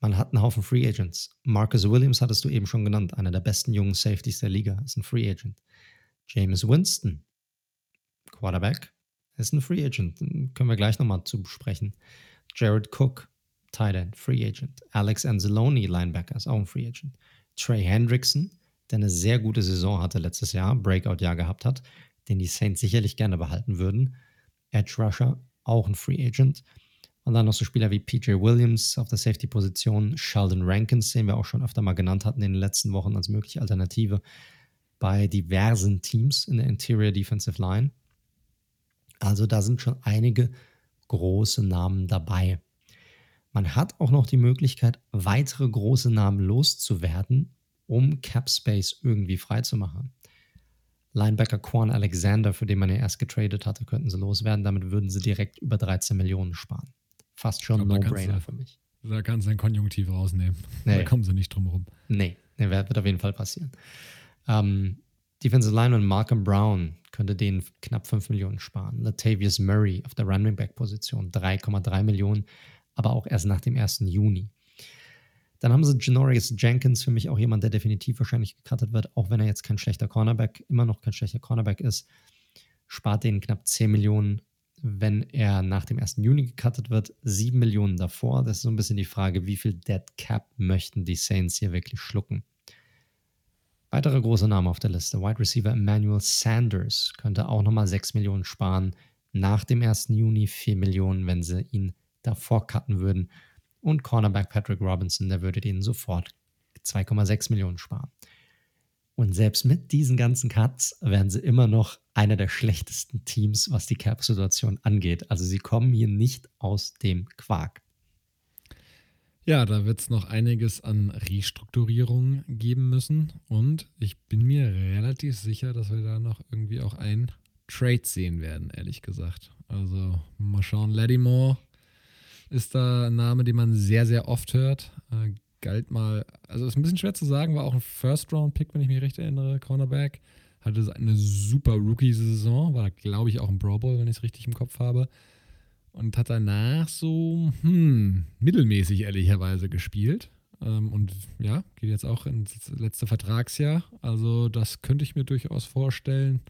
Man hat einen Haufen Free Agents. Marcus Williams hattest du eben schon genannt, einer der besten jungen Safeties der Liga, ist ein Free Agent. James Winston, Quarterback, ist ein Free Agent. Können wir gleich nochmal zu besprechen. Jared Cook, Tight End, Free Agent. Alex Anzalone, Linebacker, ist auch ein Free Agent. Trey Hendrickson, der eine sehr gute Saison hatte letztes Jahr, Breakout-Jahr gehabt hat, den die Saints sicherlich gerne behalten würden. Edge Rusher, auch ein Free Agent. Und dann noch so Spieler wie PJ Williams auf der Safety-Position, Sheldon Rankins, den wir auch schon öfter mal genannt hatten in den letzten Wochen als mögliche Alternative bei diversen Teams in der Interior Defensive Line. Also da sind schon einige große Namen dabei. Man hat auch noch die Möglichkeit, weitere große Namen loszuwerden, um Cap Space irgendwie freizumachen. Linebacker Quan Alexander, für den man ja erst getradet hatte, könnten sie loswerden. Damit würden sie direkt über 13 Millionen sparen. Fast schon ein No-Brainer für mich. Da kannst du ein Konjunktiv rausnehmen. Nee. Da kommen sie nicht drum herum. Nee, nee wird auf jeden Fall passieren. Ähm, Defensive Lineman Malcolm Brown könnte den knapp 5 Millionen sparen. Latavius Murray auf der Running Back Position 3,3 Millionen, aber auch erst nach dem 1. Juni. Dann haben sie Janoris Jenkins, für mich auch jemand, der definitiv wahrscheinlich gecuttet wird, auch wenn er jetzt kein schlechter Cornerback, immer noch kein schlechter Cornerback ist. Spart den knapp 10 Millionen, wenn er nach dem 1. Juni gecuttet wird. 7 Millionen davor. Das ist so ein bisschen die Frage, wie viel Dead Cap möchten die Saints hier wirklich schlucken. Weitere große Namen auf der Liste. Wide Receiver Emmanuel Sanders könnte auch nochmal 6 Millionen sparen. Nach dem 1. Juni 4 Millionen, wenn sie ihn davor cutten würden. Und Cornerback Patrick Robinson, der würde denen sofort 2,6 Millionen sparen. Und selbst mit diesen ganzen Cuts wären sie immer noch einer der schlechtesten Teams, was die Cap-Situation angeht. Also sie kommen hier nicht aus dem Quark. Ja, da wird es noch einiges an Restrukturierung geben müssen. Und ich bin mir relativ sicher, dass wir da noch irgendwie auch ein Trade sehen werden, ehrlich gesagt. Also Marshawn Lattimore ist da ein Name, den man sehr, sehr oft hört. Galt mal, also ist ein bisschen schwer zu sagen, war auch ein First-Round-Pick, wenn ich mich recht erinnere, Cornerback. Hatte eine super Rookie-Saison, war, glaube ich, auch ein Pro Bowl, wenn ich es richtig im Kopf habe. Und hat danach so, hm, mittelmäßig ehrlicherweise gespielt. Ähm, und ja, geht jetzt auch ins letzte Vertragsjahr. Also, das könnte ich mir durchaus vorstellen.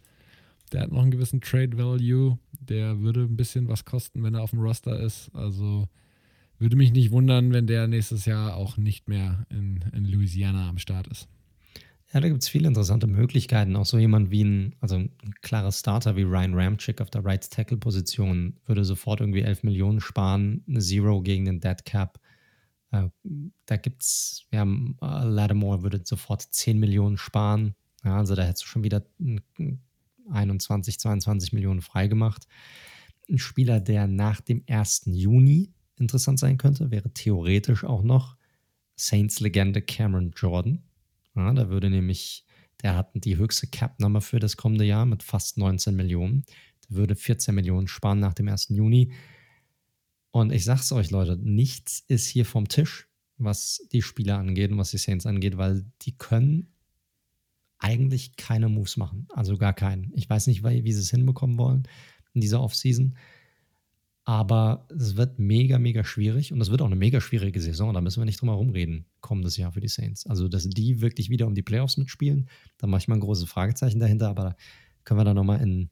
Der hat noch einen gewissen Trade Value. Der würde ein bisschen was kosten, wenn er auf dem Roster ist. Also würde mich nicht wundern, wenn der nächstes Jahr auch nicht mehr in, in Louisiana am Start ist. Ja, da gibt es viele interessante Möglichkeiten. Auch so jemand wie ein, also ein klarer Starter wie Ryan Ramchick auf der Right Tackle Position würde sofort irgendwie 11 Millionen sparen, eine Zero gegen den Dead Cap. Äh, da gibt es, ja, Lattimore würde sofort 10 Millionen sparen. Ja, also da hättest du schon wieder 21, 22 Millionen freigemacht. Ein Spieler, der nach dem 1. Juni interessant sein könnte, wäre theoretisch auch noch Saints-Legende Cameron Jordan. Ja, da würde nämlich, der hat die höchste Cap-Nummer für das kommende Jahr mit fast 19 Millionen. Der würde 14 Millionen sparen nach dem 1. Juni. Und ich sag's euch, Leute, nichts ist hier vom Tisch, was die Spieler angeht und was die Saints angeht, weil die können eigentlich keine Moves machen. Also gar keinen. Ich weiß nicht, wie, wie sie es hinbekommen wollen in dieser Offseason. Aber es wird mega, mega schwierig und es wird auch eine mega schwierige Saison. Da müssen wir nicht drum herum reden, kommendes Jahr für die Saints. Also, dass die wirklich wieder um die Playoffs mitspielen, da mache ich mal ein großes Fragezeichen dahinter, aber da können wir dann nochmal in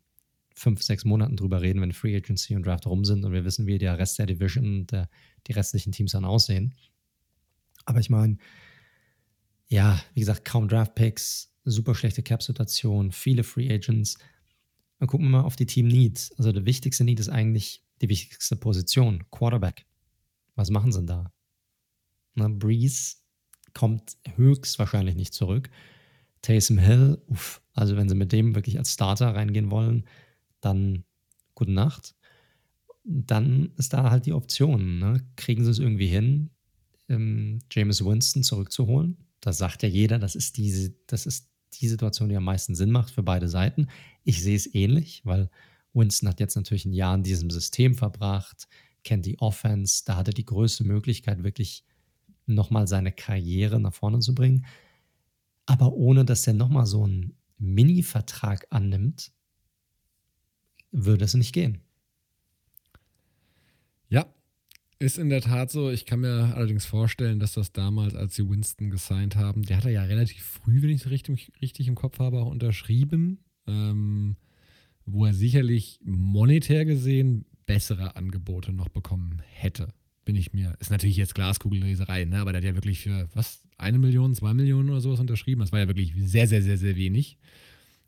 fünf, sechs Monaten drüber reden, wenn Free Agency und Draft rum sind und wir wissen, wie der Rest der Division und der, die restlichen Teams dann aussehen. Aber ich meine, ja, wie gesagt, kaum Draft Picks, super schlechte Cap-Situation, viele Free Agents. Dann gucken wir mal auf die Team Needs. Also der wichtigste Need ist eigentlich die wichtigste Position, Quarterback. Was machen sie denn da? Na, Breeze kommt höchstwahrscheinlich nicht zurück. Taysom Hill, uff, also wenn sie mit dem wirklich als Starter reingehen wollen, dann gute Nacht. Dann ist da halt die Option. Ne? Kriegen sie es irgendwie hin, ähm, James Winston zurückzuholen? Da sagt ja jeder, das ist diese, das ist die Situation, die am meisten Sinn macht für beide Seiten. Ich sehe es ähnlich, weil Winston hat jetzt natürlich ein Jahr in diesem System verbracht, kennt die Offense, da hat er die größte Möglichkeit, wirklich nochmal seine Karriere nach vorne zu bringen. Aber ohne dass er nochmal so einen Mini-Vertrag annimmt, würde es nicht gehen. Ja, Ist in der Tat so. Ich kann mir allerdings vorstellen, dass das damals, als sie Winston gesigned haben, der hat er ja relativ früh, wenn ich es richtig, richtig im Kopf habe, auch unterschrieben, ähm, wo er sicherlich monetär gesehen bessere Angebote noch bekommen hätte. Bin ich mir. Ist natürlich jetzt Glaskugelleserei, ne? aber der hat ja wirklich für was? Eine Million, zwei Millionen oder sowas unterschrieben. Das war ja wirklich sehr, sehr, sehr, sehr wenig.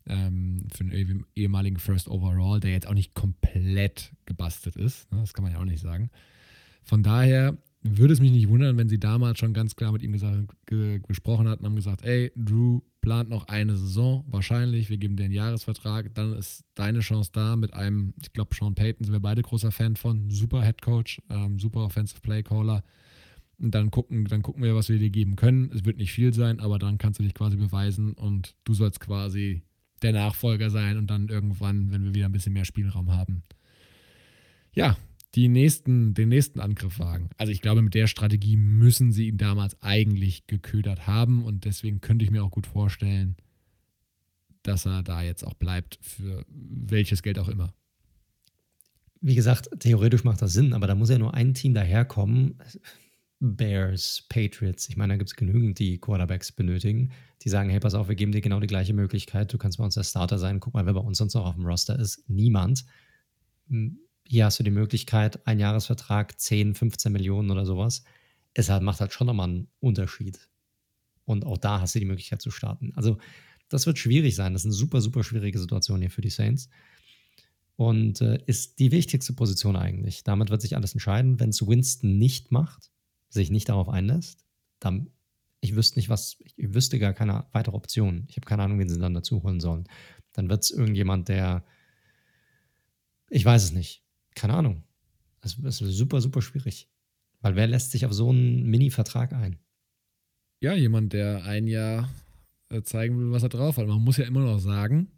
Ähm, für einen ehemaligen First Overall, der jetzt auch nicht komplett gebastelt ist. Ne? Das kann man ja auch nicht sagen. Von daher würde es mich nicht wundern, wenn sie damals schon ganz klar mit ihm gesagt, ge gesprochen hatten, haben gesagt, ey, Drew plant noch eine Saison, wahrscheinlich, wir geben dir einen Jahresvertrag, dann ist deine Chance da mit einem, ich glaube, Sean Payton sind wir beide großer Fan von, super Head Coach, ähm, super Offensive Play Caller. Und dann gucken, dann gucken wir, was wir dir geben können. Es wird nicht viel sein, aber dann kannst du dich quasi beweisen und du sollst quasi der Nachfolger sein und dann irgendwann, wenn wir wieder ein bisschen mehr Spielraum haben. Ja, die nächsten, den nächsten Angriff wagen. Also ich glaube, mit der Strategie müssen sie ihn damals eigentlich geködert haben und deswegen könnte ich mir auch gut vorstellen, dass er da jetzt auch bleibt, für welches Geld auch immer. Wie gesagt, theoretisch macht das Sinn, aber da muss ja nur ein Team daherkommen. Bears, Patriots, ich meine, da gibt es genügend, die Quarterbacks benötigen, die sagen, hey, pass auf, wir geben dir genau die gleiche Möglichkeit, du kannst bei uns der Starter sein, guck mal, wer bei uns sonst noch auf dem Roster ist. Niemand hm, hier hast du die Möglichkeit, ein Jahresvertrag, 10, 15 Millionen oder sowas. Es macht halt schon nochmal einen Unterschied. Und auch da hast du die Möglichkeit zu starten. Also, das wird schwierig sein. Das ist eine super, super schwierige Situation hier für die Saints. Und äh, ist die wichtigste Position eigentlich. Damit wird sich alles entscheiden. Wenn es Winston nicht macht, sich nicht darauf einlässt, dann, ich wüsste nicht, was, ich wüsste gar keine weitere Option. Ich habe keine Ahnung, wen sie dann dazu holen sollen. Dann wird es irgendjemand, der, ich weiß es nicht keine Ahnung. Das, das ist super, super schwierig. Weil wer lässt sich auf so einen Mini-Vertrag ein? Ja, jemand, der ein Jahr äh, zeigen will, was er drauf hat. Man muss ja immer noch sagen,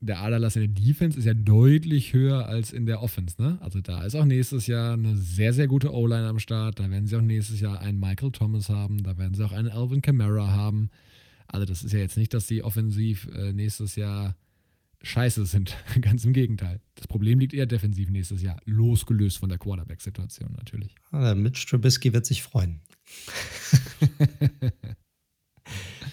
der Aderlass in der Defense ist ja deutlich höher als in der Offense. Ne? Also da ist auch nächstes Jahr eine sehr, sehr gute O-Line am Start. Da werden sie auch nächstes Jahr einen Michael Thomas haben. Da werden sie auch einen Alvin Kamara haben. Also das ist ja jetzt nicht, dass sie offensiv äh, nächstes Jahr scheiße sind. Ganz im Gegenteil. Das Problem liegt eher defensiv nächstes Jahr, losgelöst von der Quarterback-Situation natürlich. Ah, der Mitch Trubisky wird sich freuen.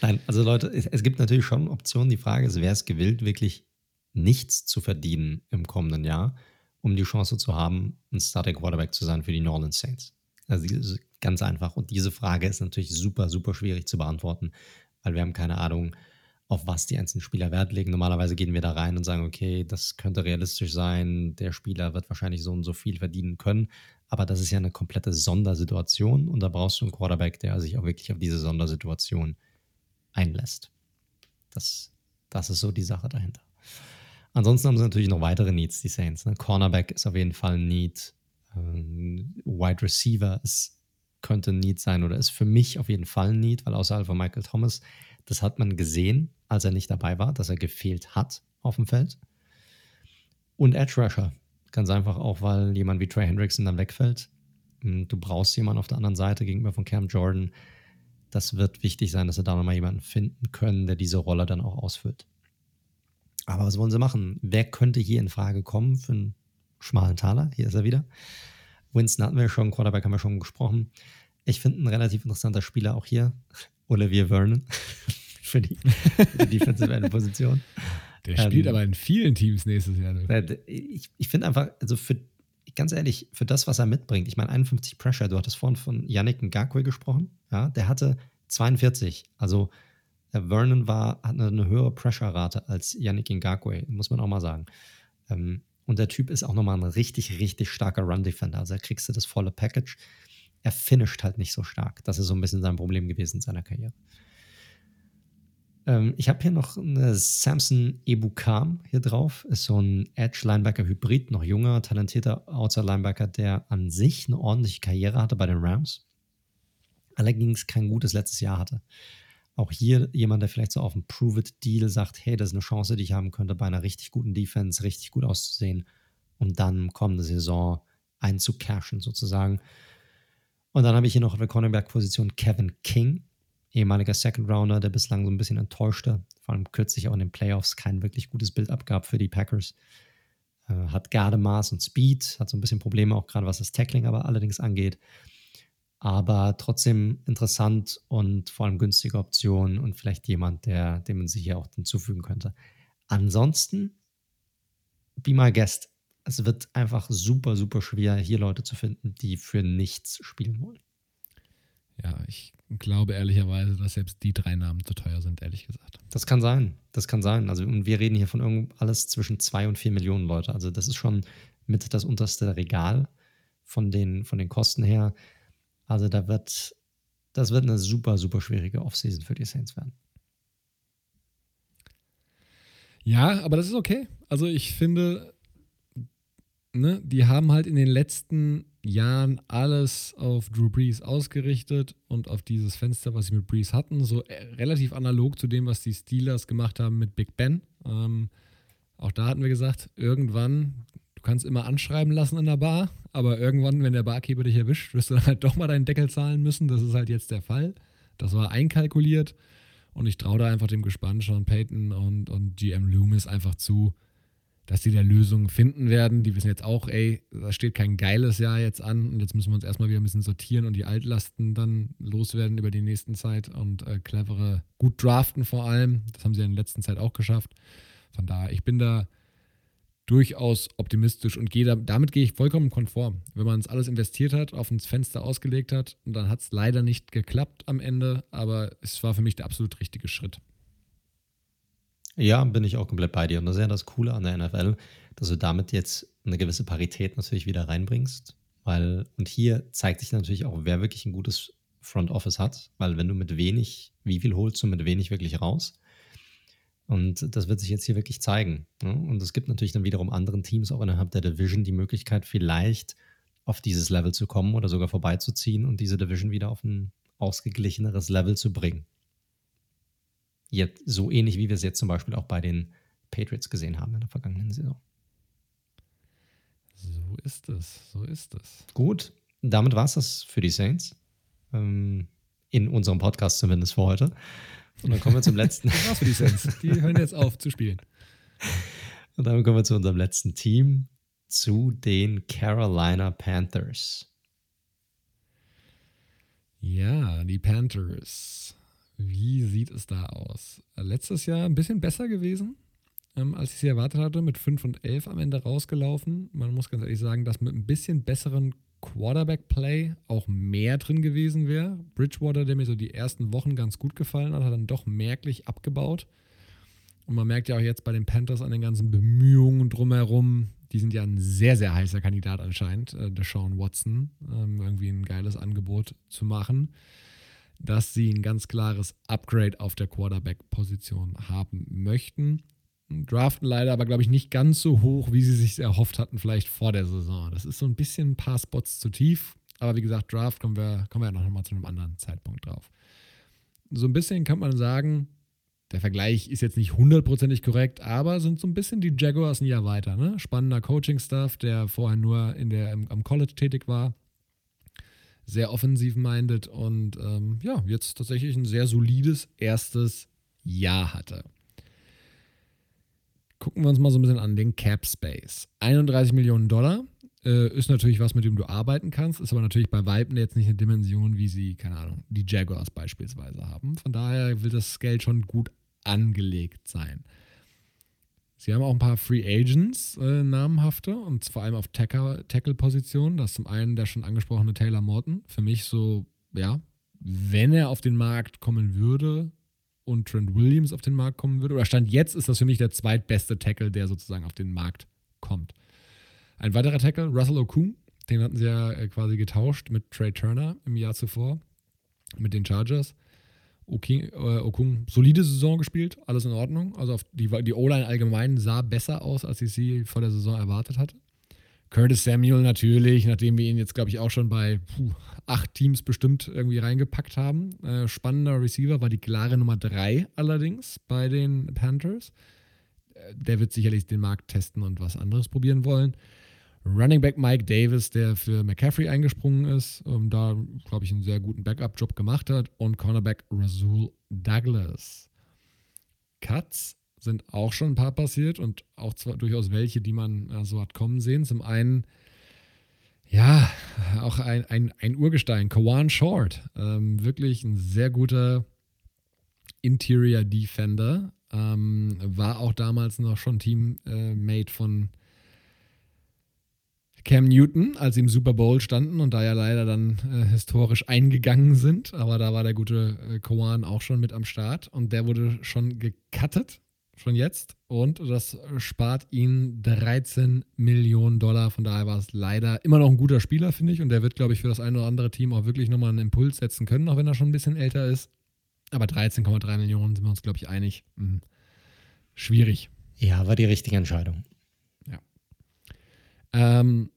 Nein, also Leute, es gibt natürlich schon Optionen. Die Frage ist, wer ist gewillt, wirklich nichts zu verdienen im kommenden Jahr, um die Chance zu haben, ein Starting Quarterback zu sein für die New Orleans Saints? Also ganz einfach. Und diese Frage ist natürlich super, super schwierig zu beantworten, weil wir haben keine Ahnung, auf was die einzelnen Spieler Wert legen. Normalerweise gehen wir da rein und sagen, okay, das könnte realistisch sein, der Spieler wird wahrscheinlich so und so viel verdienen können. Aber das ist ja eine komplette Sondersituation und da brauchst du einen Quarterback, der sich auch wirklich auf diese Sondersituation einlässt. Das, das ist so die Sache dahinter. Ansonsten haben sie natürlich noch weitere Needs, die Saints. Ne? Cornerback ist auf jeden Fall ein Need. Ähm, Wide Receiver ist, könnte ein Need sein oder ist für mich auf jeden Fall ein Need, weil außerhalb von Michael Thomas das hat man gesehen, als er nicht dabei war, dass er gefehlt hat auf dem Feld. Und Edge Rusher. Ganz einfach auch, weil jemand wie Trey Hendrickson dann wegfällt. Hm, du brauchst jemanden auf der anderen Seite gegenüber von Cam Jordan. Das wird wichtig sein, dass sie da nochmal jemanden finden können, der diese Rolle dann auch ausfüllt. Aber was wollen sie machen? Wer könnte hier in Frage kommen für einen schmalen Taler? Hier ist er wieder. Winston hatten wir schon, Quarterback haben wir schon gesprochen. Ich finde ein relativ interessanter Spieler auch hier. Olivier Vernon für die, für die Defensive End Position. Der spielt ähm, aber in vielen Teams nächstes Jahr. Ich, ich finde einfach, also für, ganz ehrlich, für das, was er mitbringt, ich meine 51 Pressure, du hattest vorhin von Yannick Ngakwe gesprochen, ja, der hatte 42, also Vernon war, hat eine höhere Pressure-Rate als Yannick Ngakwe, muss man auch mal sagen. Ähm, und der Typ ist auch nochmal ein richtig, richtig starker Run-Defender. Also da kriegst du das volle Package er finisht halt nicht so stark. Das ist so ein bisschen sein Problem gewesen in seiner Karriere. Ähm, ich habe hier noch eine Samson Ebukam hier drauf. Ist so ein Edge-Linebacker-Hybrid, noch junger, talentierter Outside-Linebacker, der an sich eine ordentliche Karriere hatte bei den Rams. Allerdings kein gutes letztes Jahr hatte. Auch hier jemand, der vielleicht so auf dem Prove-It-Deal sagt, hey, das ist eine Chance, die ich haben könnte, bei einer richtig guten Defense richtig gut auszusehen und dann kommende Saison einzucashen sozusagen. Und dann habe ich hier noch auf der Cornerback-Position Kevin King, ehemaliger Second Rounder, der bislang so ein bisschen enttäuschte, vor allem kürzlich auch in den Playoffs kein wirklich gutes Bild abgab für die Packers. Äh, hat Gardemaß und Speed, hat so ein bisschen Probleme auch gerade was das Tackling aber allerdings angeht. Aber trotzdem interessant und vor allem günstige Option und vielleicht jemand, der, dem man sich hier auch hinzufügen könnte. Ansonsten, be my guest. Es wird einfach super, super schwer, hier Leute zu finden, die für nichts spielen wollen. Ja, ich glaube ehrlicherweise, dass selbst die drei Namen zu teuer sind, ehrlich gesagt. Das kann sein. Das kann sein. Also, und wir reden hier von irgend alles zwischen zwei und vier Millionen Leute. Also, das ist schon mit das unterste Regal von den, von den Kosten her. Also, da wird, das wird eine super, super schwierige Offseason für die Saints werden. Ja, aber das ist okay. Also, ich finde, ne, die haben halt in den letzten Jahren alles auf Drew Brees ausgerichtet und auf dieses Fenster, was sie mit Brees hatten, so äh, relativ analog zu dem, was die Steelers gemacht haben mit Big Ben. Ähm, auch da hatten wir gesagt, irgendwann, du kannst immer anschreiben lassen in der Bar, aber irgendwann, wenn der Barkeeper dich erwischt, wirst du dann halt doch mal deinen Deckel zahlen müssen. Das ist halt jetzt der Fall. Das war einkalkuliert und ich traue da einfach dem Gespann Sean Payton und, und GM Loomis einfach zu, dass die da Lösungen finden werden. Die wissen jetzt auch, ey, da steht kein geiles Jahr jetzt an und jetzt müssen wir uns erstmal wieder ein bisschen sortieren und die Altlasten dann loswerden über die nächsten Zeit und äh, clevere, gut draften vor allem. Das haben sie in der letzten Zeit auch geschafft. Von daher, ich bin da durchaus optimistisch und gehe da, damit gehe ich vollkommen konform. Wenn man es alles investiert hat, auf ins Fenster ausgelegt hat und dann hat es leider nicht geklappt am Ende, aber es war für mich der absolut richtige Schritt. Ja, bin ich auch komplett bei dir. Und das ist ja das Coole an der NFL, dass du damit jetzt eine gewisse Parität natürlich wieder reinbringst. Weil, und hier zeigt sich natürlich auch, wer wirklich ein gutes Front Office hat. Weil, wenn du mit wenig, wie viel holst du mit wenig wirklich raus? Und das wird sich jetzt hier wirklich zeigen. Ne? Und es gibt natürlich dann wiederum anderen Teams auch innerhalb der Division die Möglichkeit, vielleicht auf dieses Level zu kommen oder sogar vorbeizuziehen und diese Division wieder auf ein ausgeglicheneres Level zu bringen. Jetzt, so ähnlich wie wir es jetzt zum Beispiel auch bei den Patriots gesehen haben in der vergangenen Saison. So ist es, so ist es. Gut, damit war es das für die Saints. Ähm, in unserem Podcast zumindest für heute. Und dann kommen wir zum letzten. das war's für die Saints. Die hören jetzt auf zu spielen. Und dann kommen wir zu unserem letzten Team, zu den Carolina Panthers. Ja, die Panthers. Wie sieht es da aus? Letztes Jahr ein bisschen besser gewesen, ähm, als ich sie erwartet hatte, mit 5 und 11 am Ende rausgelaufen. Man muss ganz ehrlich sagen, dass mit ein bisschen besseren Quarterback-Play auch mehr drin gewesen wäre. Bridgewater, der mir so die ersten Wochen ganz gut gefallen hat, hat dann doch merklich abgebaut. Und man merkt ja auch jetzt bei den Panthers an den ganzen Bemühungen drumherum, die sind ja ein sehr, sehr heißer Kandidat anscheinend, äh, Deshaun Watson, ähm, irgendwie ein geiles Angebot zu machen dass sie ein ganz klares Upgrade auf der Quarterback-Position haben möchten. Draften leider aber, glaube ich, nicht ganz so hoch, wie sie sich erhofft hatten, vielleicht vor der Saison. Das ist so ein bisschen ein paar Spots zu tief. Aber wie gesagt, Draft kommen wir, kommen wir ja noch mal zu einem anderen Zeitpunkt drauf. So ein bisschen kann man sagen, der Vergleich ist jetzt nicht hundertprozentig korrekt, aber sind so ein bisschen die Jaguars ein Jahr weiter. Ne? Spannender Coaching-Stuff, der vorher nur in der, am College tätig war sehr offensiv-minded und ähm, ja, jetzt tatsächlich ein sehr solides erstes Jahr hatte. Gucken wir uns mal so ein bisschen an den Cap Space. 31 Millionen Dollar äh, ist natürlich was, mit dem du arbeiten kannst, ist aber natürlich bei Weitem jetzt nicht eine Dimension, wie sie, keine Ahnung, die Jaguars beispielsweise haben. Von daher will das Geld schon gut angelegt sein. Sie haben auch ein paar Free Agents, äh, namhafte, und vor allem auf Tackle-Positionen. Das ist zum einen der schon angesprochene Taylor Morton. Für mich so, ja, wenn er auf den Markt kommen würde und Trent Williams auf den Markt kommen würde, oder Stand jetzt ist das für mich der zweitbeste Tackle, der sozusagen auf den Markt kommt. Ein weiterer Tackle, Russell Okung, den hatten sie ja äh, quasi getauscht mit Trey Turner im Jahr zuvor, mit den Chargers. Okay, äh, Okung solide Saison gespielt, alles in Ordnung. Also die, die O-Line allgemein sah besser aus, als ich sie vor der Saison erwartet hatte. Curtis Samuel natürlich, nachdem wir ihn jetzt, glaube ich, auch schon bei puh, acht Teams bestimmt irgendwie reingepackt haben. Äh, spannender Receiver war die klare Nummer drei allerdings bei den Panthers. Äh, der wird sicherlich den Markt testen und was anderes probieren wollen. Running Back Mike Davis, der für McCaffrey eingesprungen ist, ähm, da, glaube ich, einen sehr guten Backup-Job gemacht hat. Und Cornerback Rasul Douglas. Cuts sind auch schon ein paar passiert und auch zwar durchaus welche, die man äh, so hat kommen sehen. Zum einen, ja, auch ein, ein, ein Urgestein, Kawan Short. Ähm, wirklich ein sehr guter Interior Defender. Ähm, war auch damals noch schon Teammate von Cam Newton, als sie im Super Bowl standen und da ja leider dann äh, historisch eingegangen sind. Aber da war der gute äh, Koan auch schon mit am Start und der wurde schon gecuttet, schon jetzt. Und das spart ihn 13 Millionen Dollar. Von daher war es leider immer noch ein guter Spieler, finde ich. Und der wird, glaube ich, für das eine oder andere Team auch wirklich nochmal einen Impuls setzen können, auch wenn er schon ein bisschen älter ist. Aber 13,3 Millionen sind wir uns, glaube ich, einig. Hm. Schwierig. Ja, war die richtige Entscheidung. Ja. Ähm,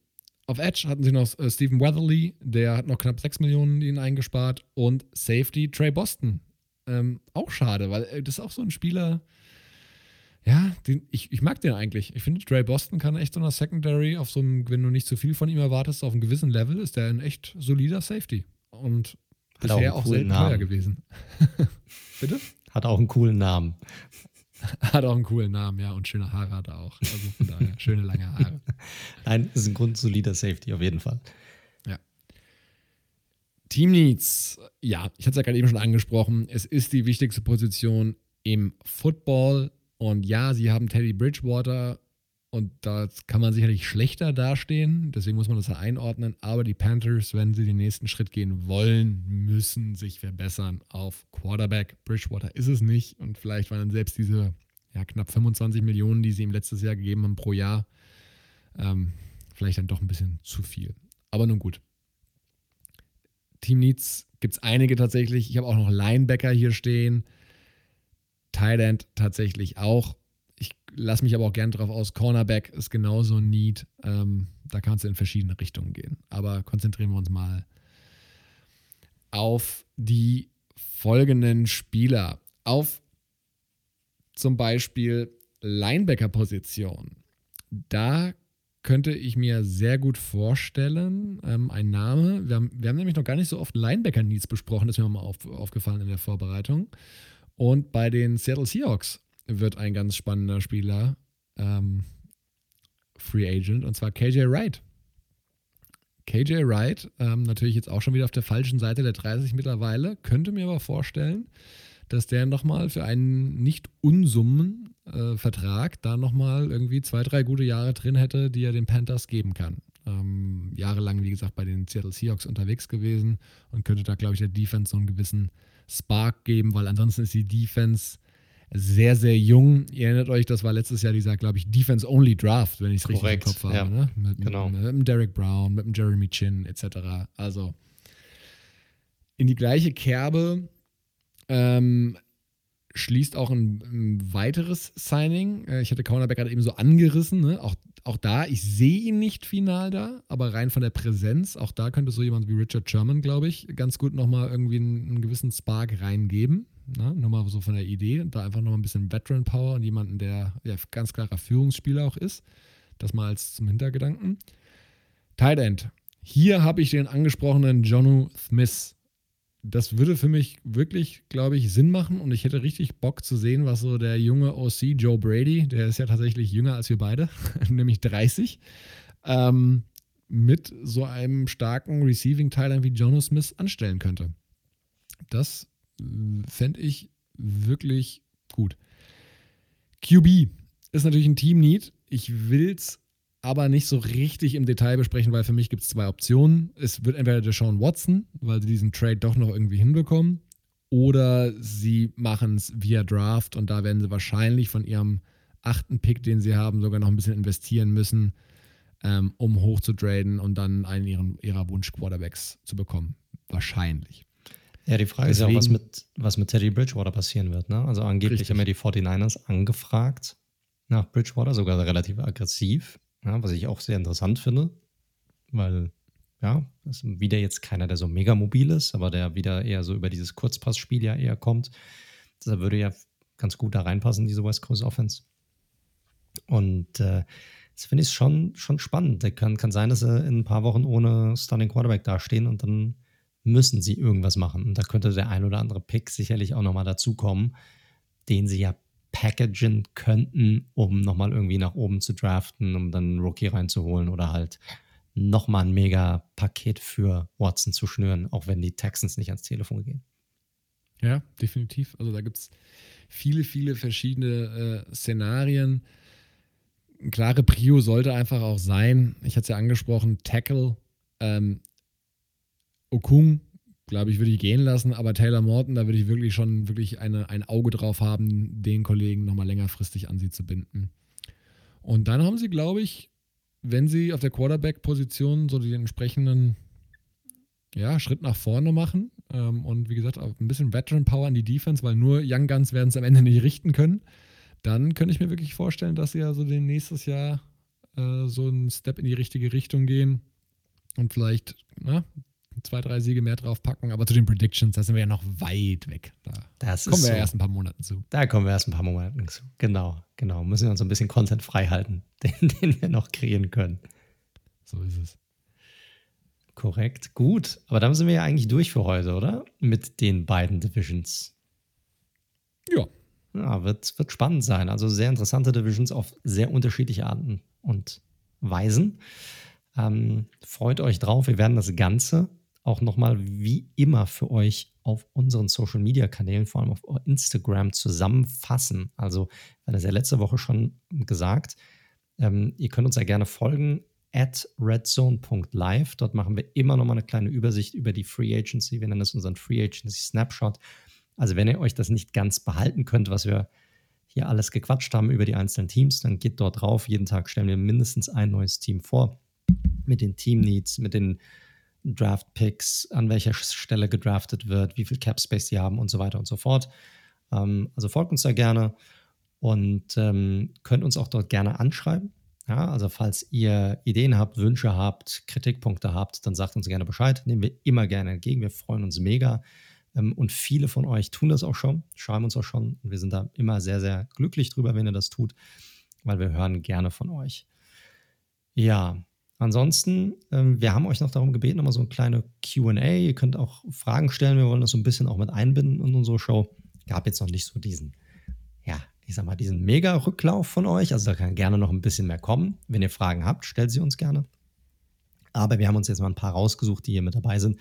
auf Edge hatten sie noch äh, Stephen Weatherly, der hat noch knapp 6 Millionen ihnen eingespart. Und Safety Trey Boston. Ähm, auch schade, weil äh, das ist auch so ein Spieler, ja, den, ich, ich mag den eigentlich. Ich finde, Trey Boston kann echt so einer Secondary auf so einem, wenn du nicht zu viel von ihm erwartest, auf einem gewissen Level, ist der ein echt solider Safety. Und hat bisher auch, auch sehr teuer gewesen. Bitte? Hat auch einen coolen Namen. Hat auch einen coolen Namen, ja, und schöne Haare hat er auch. Also von daher, schöne lange Haare. Nein, ist ein grundsolider Safety auf jeden Fall. Ja. Team Needs, ja, ich hatte es ja gerade eben schon angesprochen. Es ist die wichtigste Position im Football. Und ja, sie haben Teddy Bridgewater und da kann man sicherlich schlechter dastehen, deswegen muss man das einordnen. Aber die Panthers, wenn sie den nächsten Schritt gehen wollen, müssen sich verbessern auf Quarterback. Bridgewater ist es nicht und vielleicht waren dann selbst diese ja, knapp 25 Millionen, die sie ihm letztes Jahr gegeben haben pro Jahr, ähm, vielleicht dann doch ein bisschen zu viel. Aber nun gut. Team Needs gibt es einige tatsächlich. Ich habe auch noch Linebacker hier stehen. Thailand tatsächlich auch lass mich aber auch gerne drauf aus. Cornerback ist genauso neat. Ähm, da kannst du in verschiedene Richtungen gehen. Aber konzentrieren wir uns mal auf die folgenden Spieler. Auf zum Beispiel Linebacker-Position. Da könnte ich mir sehr gut vorstellen, ähm, ein Name. Wir haben, wir haben nämlich noch gar nicht so oft Linebacker-Needs besprochen, das ist mir mal auf, aufgefallen in der Vorbereitung. Und bei den Seattle Seahawks wird ein ganz spannender Spieler ähm, Free Agent und zwar KJ Wright. KJ Wright, ähm, natürlich jetzt auch schon wieder auf der falschen Seite der 30 mittlerweile, könnte mir aber vorstellen, dass der nochmal für einen nicht unsummen äh, Vertrag da nochmal irgendwie zwei, drei gute Jahre drin hätte, die er den Panthers geben kann. Ähm, jahrelang, wie gesagt, bei den Seattle Seahawks unterwegs gewesen und könnte da, glaube ich, der Defense so einen gewissen Spark geben, weil ansonsten ist die Defense sehr, sehr jung. Ihr erinnert euch, das war letztes Jahr dieser, glaube ich, Defense-Only-Draft, wenn ich es richtig im Kopf habe. Ja. Ne? Mit, genau. mit, mit dem Derek Brown, mit dem Jeremy Chin etc. Also in die gleiche Kerbe ähm, schließt auch ein, ein, weiteres Signing. Äh, ich hatte Cornerback gerade eben so angerissen. Ne? Auch, auch da, ich sehe ihn nicht final da, aber rein von der Präsenz, auch da könnte so jemand wie Richard Sherman, glaube ich, ganz gut nochmal irgendwie einen, einen gewissen Spark reingeben. Ne? Nur mal so von der Idee. Da einfach noch ein bisschen Veteran Power und jemanden, der ja, ganz klarer Führungsspieler auch ist. Das mal als zum Hintergedanken. Tight End. Hier habe ich den angesprochenen Jonu Smith. Das würde für mich wirklich, glaube ich, Sinn machen und ich hätte richtig Bock zu sehen, was so der junge OC Joe Brady, der ist ja tatsächlich jünger als wir beide, nämlich 30, ähm, mit so einem starken Receiving Thailand wie Jono Smith anstellen könnte. Das fände ich wirklich gut. QB ist natürlich ein Team-Need. Ich will es aber nicht so richtig im Detail besprechen, weil für mich gibt es zwei Optionen. Es wird entweder der Sean Watson, weil sie diesen Trade doch noch irgendwie hinbekommen, oder sie machen es via Draft und da werden sie wahrscheinlich von ihrem achten Pick, den sie haben, sogar noch ein bisschen investieren müssen, ähm, um hoch und dann einen ihren, ihrer Wunsch-Quarterbacks zu bekommen. Wahrscheinlich. Ja, die Frage Deswegen, ist ja auch, was mit, was mit Teddy Bridgewater passieren wird. Ne? Also angeblich richtig. haben ja die 49ers angefragt nach Bridgewater, sogar relativ aggressiv, ja, was ich auch sehr interessant finde, weil ja, ist wieder jetzt keiner, der so mega mobil ist, aber der wieder eher so über dieses Kurzpassspiel ja eher kommt. Das würde ja ganz gut da reinpassen, diese West Coast Offense. Und äh, das finde ich schon, schon spannend. Der kann, kann sein, dass sie in ein paar Wochen ohne Stunning Quarterback dastehen und dann müssen sie irgendwas machen. Und da könnte der ein oder andere Pick sicherlich auch nochmal dazukommen, den sie ja packagen könnten, um nochmal irgendwie nach oben zu draften, um dann einen Rookie reinzuholen oder halt nochmal ein mega Paket für Watson zu schnüren, auch wenn die Texans nicht ans Telefon gehen. Ja, definitiv. Also da gibt es viele, viele verschiedene äh, Szenarien. Eine klare Prio sollte einfach auch sein, ich hatte es ja angesprochen, Tackle. Ähm, Okung, glaube ich, würde ich gehen lassen, aber Taylor Morton, da würde ich wirklich schon wirklich eine, ein Auge drauf haben, den Kollegen nochmal längerfristig an sie zu binden. Und dann haben sie, glaube ich, wenn sie auf der Quarterback-Position so die entsprechenden ja, Schritt nach vorne machen ähm, und wie gesagt auch ein bisschen Veteran Power in die Defense, weil nur Young Guns werden es am Ende nicht richten können, dann könnte ich mir wirklich vorstellen, dass sie ja so den nächstes Jahr äh, so einen Step in die richtige Richtung gehen und vielleicht na, zwei, drei Siege mehr drauf packen. Aber zu den Predictions, da sind wir ja noch weit weg. Da das kommen wir so. erst ein paar Monate zu. Da kommen wir erst ein paar Monate zu. Genau, genau. Müssen wir uns ein bisschen Content frei halten, den, den wir noch kreieren können. So ist es. Korrekt, gut. Aber dann sind wir ja eigentlich durch für heute, oder? Mit den beiden Divisions. Ja. Ja, wird, wird spannend sein. Also sehr interessante Divisions auf sehr unterschiedliche Arten und Weisen. Ähm, freut euch drauf. Wir werden das Ganze auch nochmal wie immer für euch auf unseren Social Media Kanälen, vor allem auf Instagram, zusammenfassen. Also, wir das ja letzte Woche schon gesagt. Ähm, ihr könnt uns ja gerne folgen at redzone.live. Dort machen wir immer nochmal eine kleine Übersicht über die Free Agency. Wir nennen es unseren Free Agency Snapshot. Also, wenn ihr euch das nicht ganz behalten könnt, was wir hier alles gequatscht haben über die einzelnen Teams, dann geht dort drauf. Jeden Tag stellen wir mindestens ein neues Team vor mit den Team Needs, mit den Draft Picks, an welcher Stelle gedraftet wird, wie viel Cap Space die haben und so weiter und so fort. Ähm, also folgt uns da gerne und ähm, könnt uns auch dort gerne anschreiben. Ja, also falls ihr Ideen habt, Wünsche habt, Kritikpunkte habt, dann sagt uns gerne Bescheid. Nehmen wir immer gerne entgegen. Wir freuen uns mega. Ähm, und viele von euch tun das auch schon, schreiben uns auch schon. Und wir sind da immer sehr, sehr glücklich drüber, wenn ihr das tut, weil wir hören gerne von euch. Ja, Ansonsten, ähm, wir haben euch noch darum gebeten, nochmal so eine kleine QA. Ihr könnt auch Fragen stellen. Wir wollen das so ein bisschen auch mit einbinden in unsere Show. Gab jetzt noch nicht so diesen, ja, ich sag mal, diesen Mega-Rücklauf von euch. Also da kann gerne noch ein bisschen mehr kommen. Wenn ihr Fragen habt, stellt sie uns gerne. Aber wir haben uns jetzt mal ein paar rausgesucht, die hier mit dabei sind.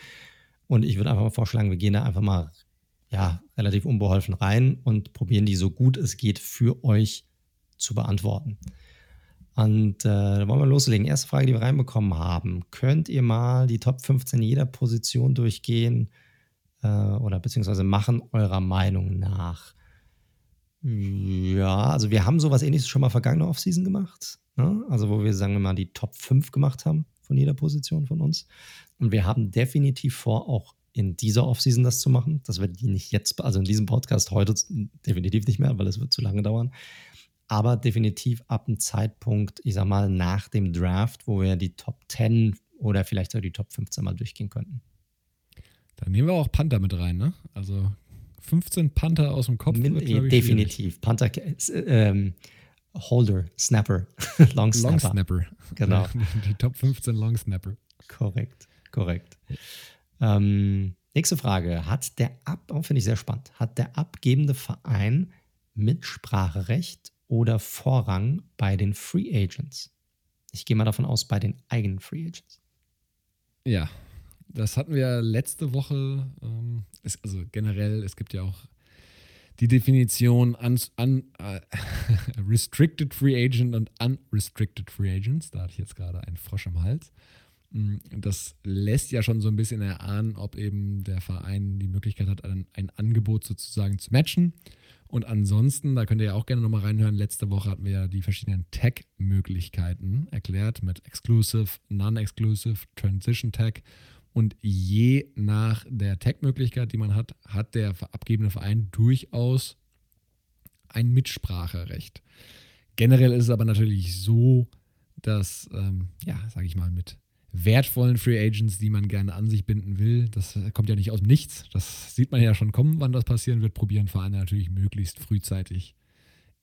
Und ich würde einfach mal vorschlagen, wir gehen da einfach mal ja, relativ unbeholfen rein und probieren die so gut es geht für euch zu beantworten. Und äh, da wollen wir loslegen. Erste Frage, die wir reinbekommen haben. Könnt ihr mal die Top 15 jeder Position durchgehen äh, oder beziehungsweise machen eurer Meinung nach? Ja, also wir haben sowas ähnliches schon mal vergangene Offseason gemacht. Ne? Also wo wir, sagen wir mal, die Top 5 gemacht haben von jeder Position von uns. Und wir haben definitiv vor, auch in dieser Offseason das zu machen. Das wird die nicht jetzt, also in diesem Podcast heute definitiv nicht mehr, weil es wird zu lange dauern aber definitiv ab einem Zeitpunkt, ich sag mal, nach dem Draft, wo wir die Top 10 oder vielleicht sogar die Top 15 mal durchgehen könnten. Dann nehmen wir auch Panther mit rein, ne? Also 15 Panther aus dem Kopf. Min wird, definitiv. Panther, ähm, Holder, Snapper, Long Snapper. Long Snapper. Genau. Die Top 15 Long Snapper. Korrekt, korrekt. Ähm, nächste Frage. Hat der Ab, oh, finde ich sehr spannend, hat der abgebende Verein Mitspracherecht oder Vorrang bei den Free Agents? Ich gehe mal davon aus, bei den eigenen Free Agents. Ja, das hatten wir letzte Woche. Ähm, ist, also generell, es gibt ja auch die Definition un, un, uh, Restricted Free Agent und Unrestricted Free Agents. Da hatte ich jetzt gerade einen Frosch im Hals. Mm, das lässt ja schon so ein bisschen erahnen, ob eben der Verein die Möglichkeit hat, ein, ein Angebot sozusagen zu matchen. Und ansonsten, da könnt ihr ja auch gerne nochmal reinhören, letzte Woche hatten wir ja die verschiedenen Tag-Möglichkeiten erklärt mit Exclusive, Non-Exclusive, Transition Tag. Und je nach der Tag-Möglichkeit, die man hat, hat der abgebende Verein durchaus ein Mitspracherecht. Generell ist es aber natürlich so, dass, ähm, ja, sage ich mal, mit wertvollen Free Agents, die man gerne an sich binden will. Das kommt ja nicht aus dem Nichts. Das sieht man ja schon kommen, wann das passieren wird. Probieren Vereine natürlich möglichst frühzeitig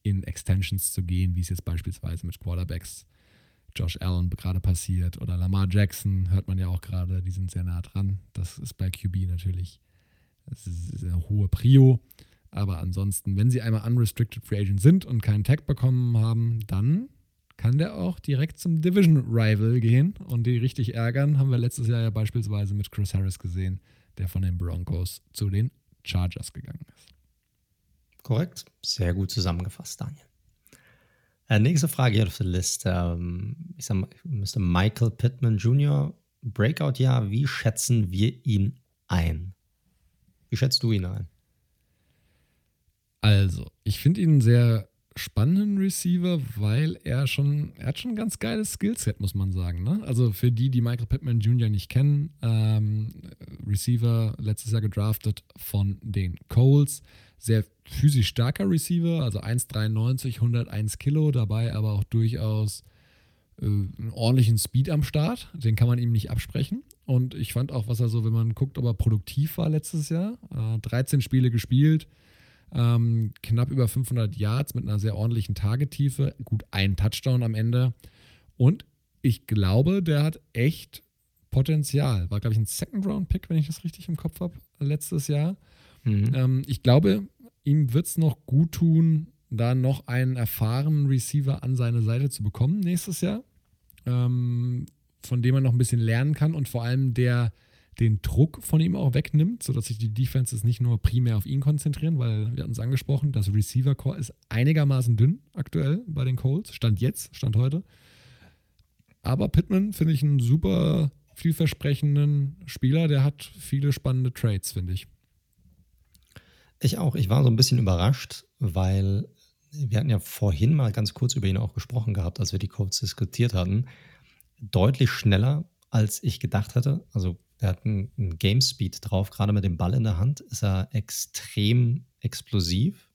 in Extensions zu gehen, wie es jetzt beispielsweise mit Quarterbacks Josh Allen gerade passiert oder Lamar Jackson, hört man ja auch gerade, die sind sehr nah dran. Das ist bei QB natürlich eine hohe Prio. Aber ansonsten, wenn sie einmal unrestricted Free Agent sind und keinen Tag bekommen haben, dann kann der auch direkt zum Division Rival gehen und die richtig ärgern. Haben wir letztes Jahr ja beispielsweise mit Chris Harris gesehen, der von den Broncos zu den Chargers gegangen ist. Korrekt. Sehr gut zusammengefasst, Daniel. Äh, nächste Frage hier auf der Liste. Ähm, ich sag mal, Mr. Michael Pittman Jr. Breakout-Jahr. Wie schätzen wir ihn ein? Wie schätzt du ihn ein? Also, ich finde ihn sehr spannenden Receiver, weil er schon, er hat schon ein ganz geiles Skillset, muss man sagen. Ne? Also für die, die Michael Pittman Jr. nicht kennen, ähm, Receiver letztes Jahr gedraftet von den Coles. Sehr physisch starker Receiver, also 1,93, 101 Kilo, dabei aber auch durchaus äh, einen ordentlichen Speed am Start. Den kann man ihm nicht absprechen. Und ich fand auch, was er so, wenn man guckt, ob er produktiv war letztes Jahr. Äh, 13 Spiele gespielt, ähm, knapp über 500 Yards mit einer sehr ordentlichen Tagetiefe. Gut, ein Touchdown am Ende. Und ich glaube, der hat echt Potenzial. War, glaube ich, ein Second-Round-Pick, wenn ich das richtig im Kopf habe, letztes Jahr. Mhm. Ähm, ich glaube, ihm wird es noch gut tun, da noch einen erfahrenen Receiver an seine Seite zu bekommen nächstes Jahr, ähm, von dem man noch ein bisschen lernen kann und vor allem der den Druck von ihm auch wegnimmt, sodass sich die Defenses nicht nur primär auf ihn konzentrieren, weil wir hatten es angesprochen, das Receiver-Core ist einigermaßen dünn aktuell bei den Colts. Stand jetzt, Stand heute. Aber Pittman finde ich einen super vielversprechenden Spieler, der hat viele spannende Trades, finde ich. Ich auch. Ich war so ein bisschen überrascht, weil wir hatten ja vorhin mal ganz kurz über ihn auch gesprochen gehabt, als wir die Colts diskutiert hatten. Deutlich schneller, als ich gedacht hatte. Also er hat einen, einen Game Speed drauf, gerade mit dem Ball in der Hand ist er extrem explosiv.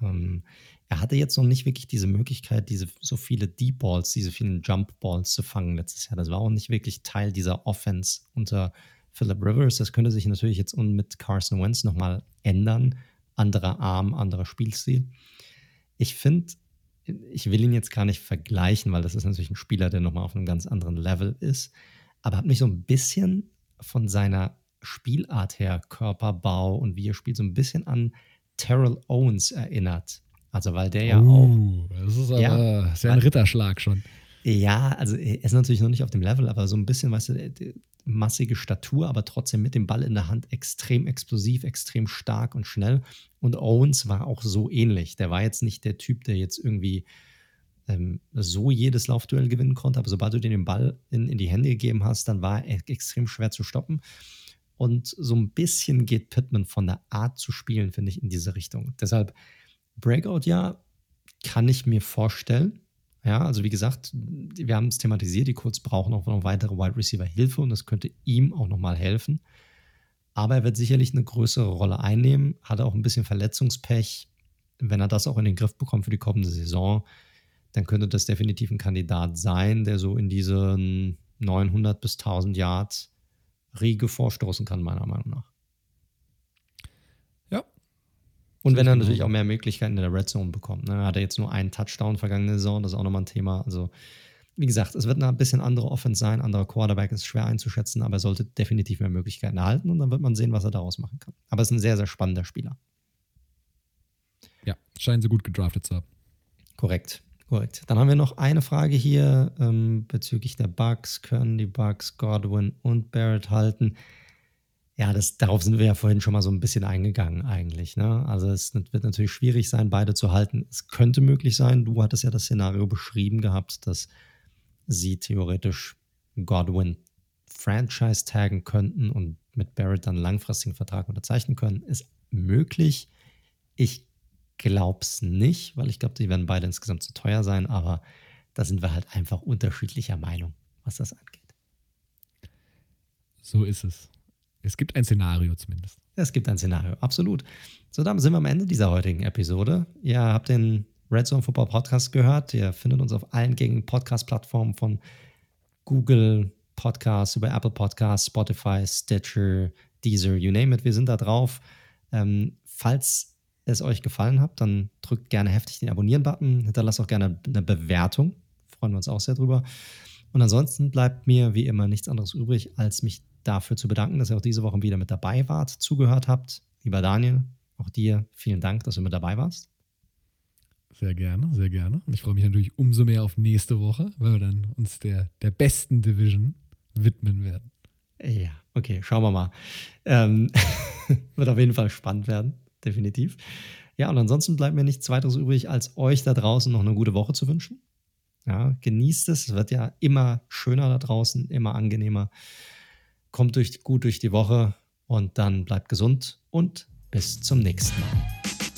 Ähm, er hatte jetzt noch nicht wirklich diese Möglichkeit, diese so viele Deep Balls, diese vielen Jump Balls zu fangen letztes Jahr. Das war auch nicht wirklich Teil dieser Offense unter Philip Rivers. Das könnte sich natürlich jetzt mit Carson Wentz nochmal ändern. Anderer Arm, anderer Spielstil. Ich finde, ich will ihn jetzt gar nicht vergleichen, weil das ist natürlich ein Spieler, der nochmal auf einem ganz anderen Level ist. Aber hat mich so ein bisschen von seiner Spielart her, Körperbau und wie er spielt, so ein bisschen an Terrell Owens erinnert. Also, weil der ja uh, auch. Das ist aber ja, sehr ein Ritterschlag schon. Ja, also er ist natürlich noch nicht auf dem Level, aber so ein bisschen, weißt du, massige Statur, aber trotzdem mit dem Ball in der Hand extrem explosiv, extrem stark und schnell. Und Owens war auch so ähnlich. Der war jetzt nicht der Typ, der jetzt irgendwie ähm, so jedes Laufduell gewinnen konnte, aber sobald du den Ball in, in die Hände gegeben hast, dann war er extrem schwer zu stoppen. Und so ein bisschen geht Pittman von der Art zu spielen, finde ich, in diese Richtung. Deshalb, Breakout, ja, kann ich mir vorstellen. Ja, also wie gesagt, wir haben es thematisiert, die Colts brauchen auch noch weitere Wide Receiver Hilfe und das könnte ihm auch nochmal helfen. Aber er wird sicherlich eine größere Rolle einnehmen, hat auch ein bisschen Verletzungspech. Wenn er das auch in den Griff bekommt für die kommende Saison, dann könnte das definitiv ein Kandidat sein, der so in diese 900 bis 1000 Yards Riege vorstoßen kann, meiner Meinung nach. Ja. Und wenn er natürlich auch mehr Möglichkeiten in der Red Zone bekommt. Ne? Hat er jetzt nur einen Touchdown vergangene Saison, das ist auch nochmal ein Thema. Also, wie gesagt, es wird ein bisschen andere Offense sein, anderer Quarterback ist schwer einzuschätzen, aber er sollte definitiv mehr Möglichkeiten erhalten und dann wird man sehen, was er daraus machen kann. Aber es ist ein sehr, sehr spannender Spieler. Ja, scheinen sie gut gedraftet zu haben. Korrekt. Korrekt. Dann haben wir noch eine Frage hier ähm, bezüglich der Bugs. Können die Bugs Godwin und Barrett halten? Ja, das, darauf sind wir ja vorhin schon mal so ein bisschen eingegangen eigentlich. Ne? Also es wird natürlich schwierig sein, beide zu halten. Es könnte möglich sein, du hattest ja das Szenario beschrieben gehabt, dass sie theoretisch Godwin Franchise taggen könnten und mit Barrett dann langfristigen Vertrag unterzeichnen können. Ist möglich. Ich glaube es nicht, weil ich glaube, die werden beide insgesamt zu teuer sein, aber da sind wir halt einfach unterschiedlicher Meinung, was das angeht. So ist es. Es gibt ein Szenario zumindest. Es gibt ein Szenario, absolut. So, dann sind wir am Ende dieser heutigen Episode. Ihr habt den Red Zone Football Podcast gehört. Ihr findet uns auf allen gängigen Podcast-Plattformen von Google Podcasts über Apple Podcasts, Spotify, Stitcher, Deezer, you name it. Wir sind da drauf. Ähm, falls es euch gefallen hat, dann drückt gerne heftig den Abonnieren-Button, hinterlasst auch gerne eine Bewertung. Freuen wir uns auch sehr drüber. Und ansonsten bleibt mir wie immer nichts anderes übrig, als mich dafür zu bedanken, dass ihr auch diese Woche wieder mit dabei wart, zugehört habt. Lieber Daniel, auch dir vielen Dank, dass du mit dabei warst. Sehr gerne, sehr gerne. Und ich freue mich natürlich umso mehr auf nächste Woche, weil wir dann uns der, der besten Division widmen werden. Ja, okay, schauen wir mal. Ähm, wird auf jeden Fall spannend werden, definitiv. Ja, und ansonsten bleibt mir nichts weiteres übrig, als euch da draußen noch eine gute Woche zu wünschen. Ja, genießt es. Es wird ja immer schöner da draußen, immer angenehmer. Kommt durch, gut durch die Woche und dann bleibt gesund und bis zum nächsten Mal.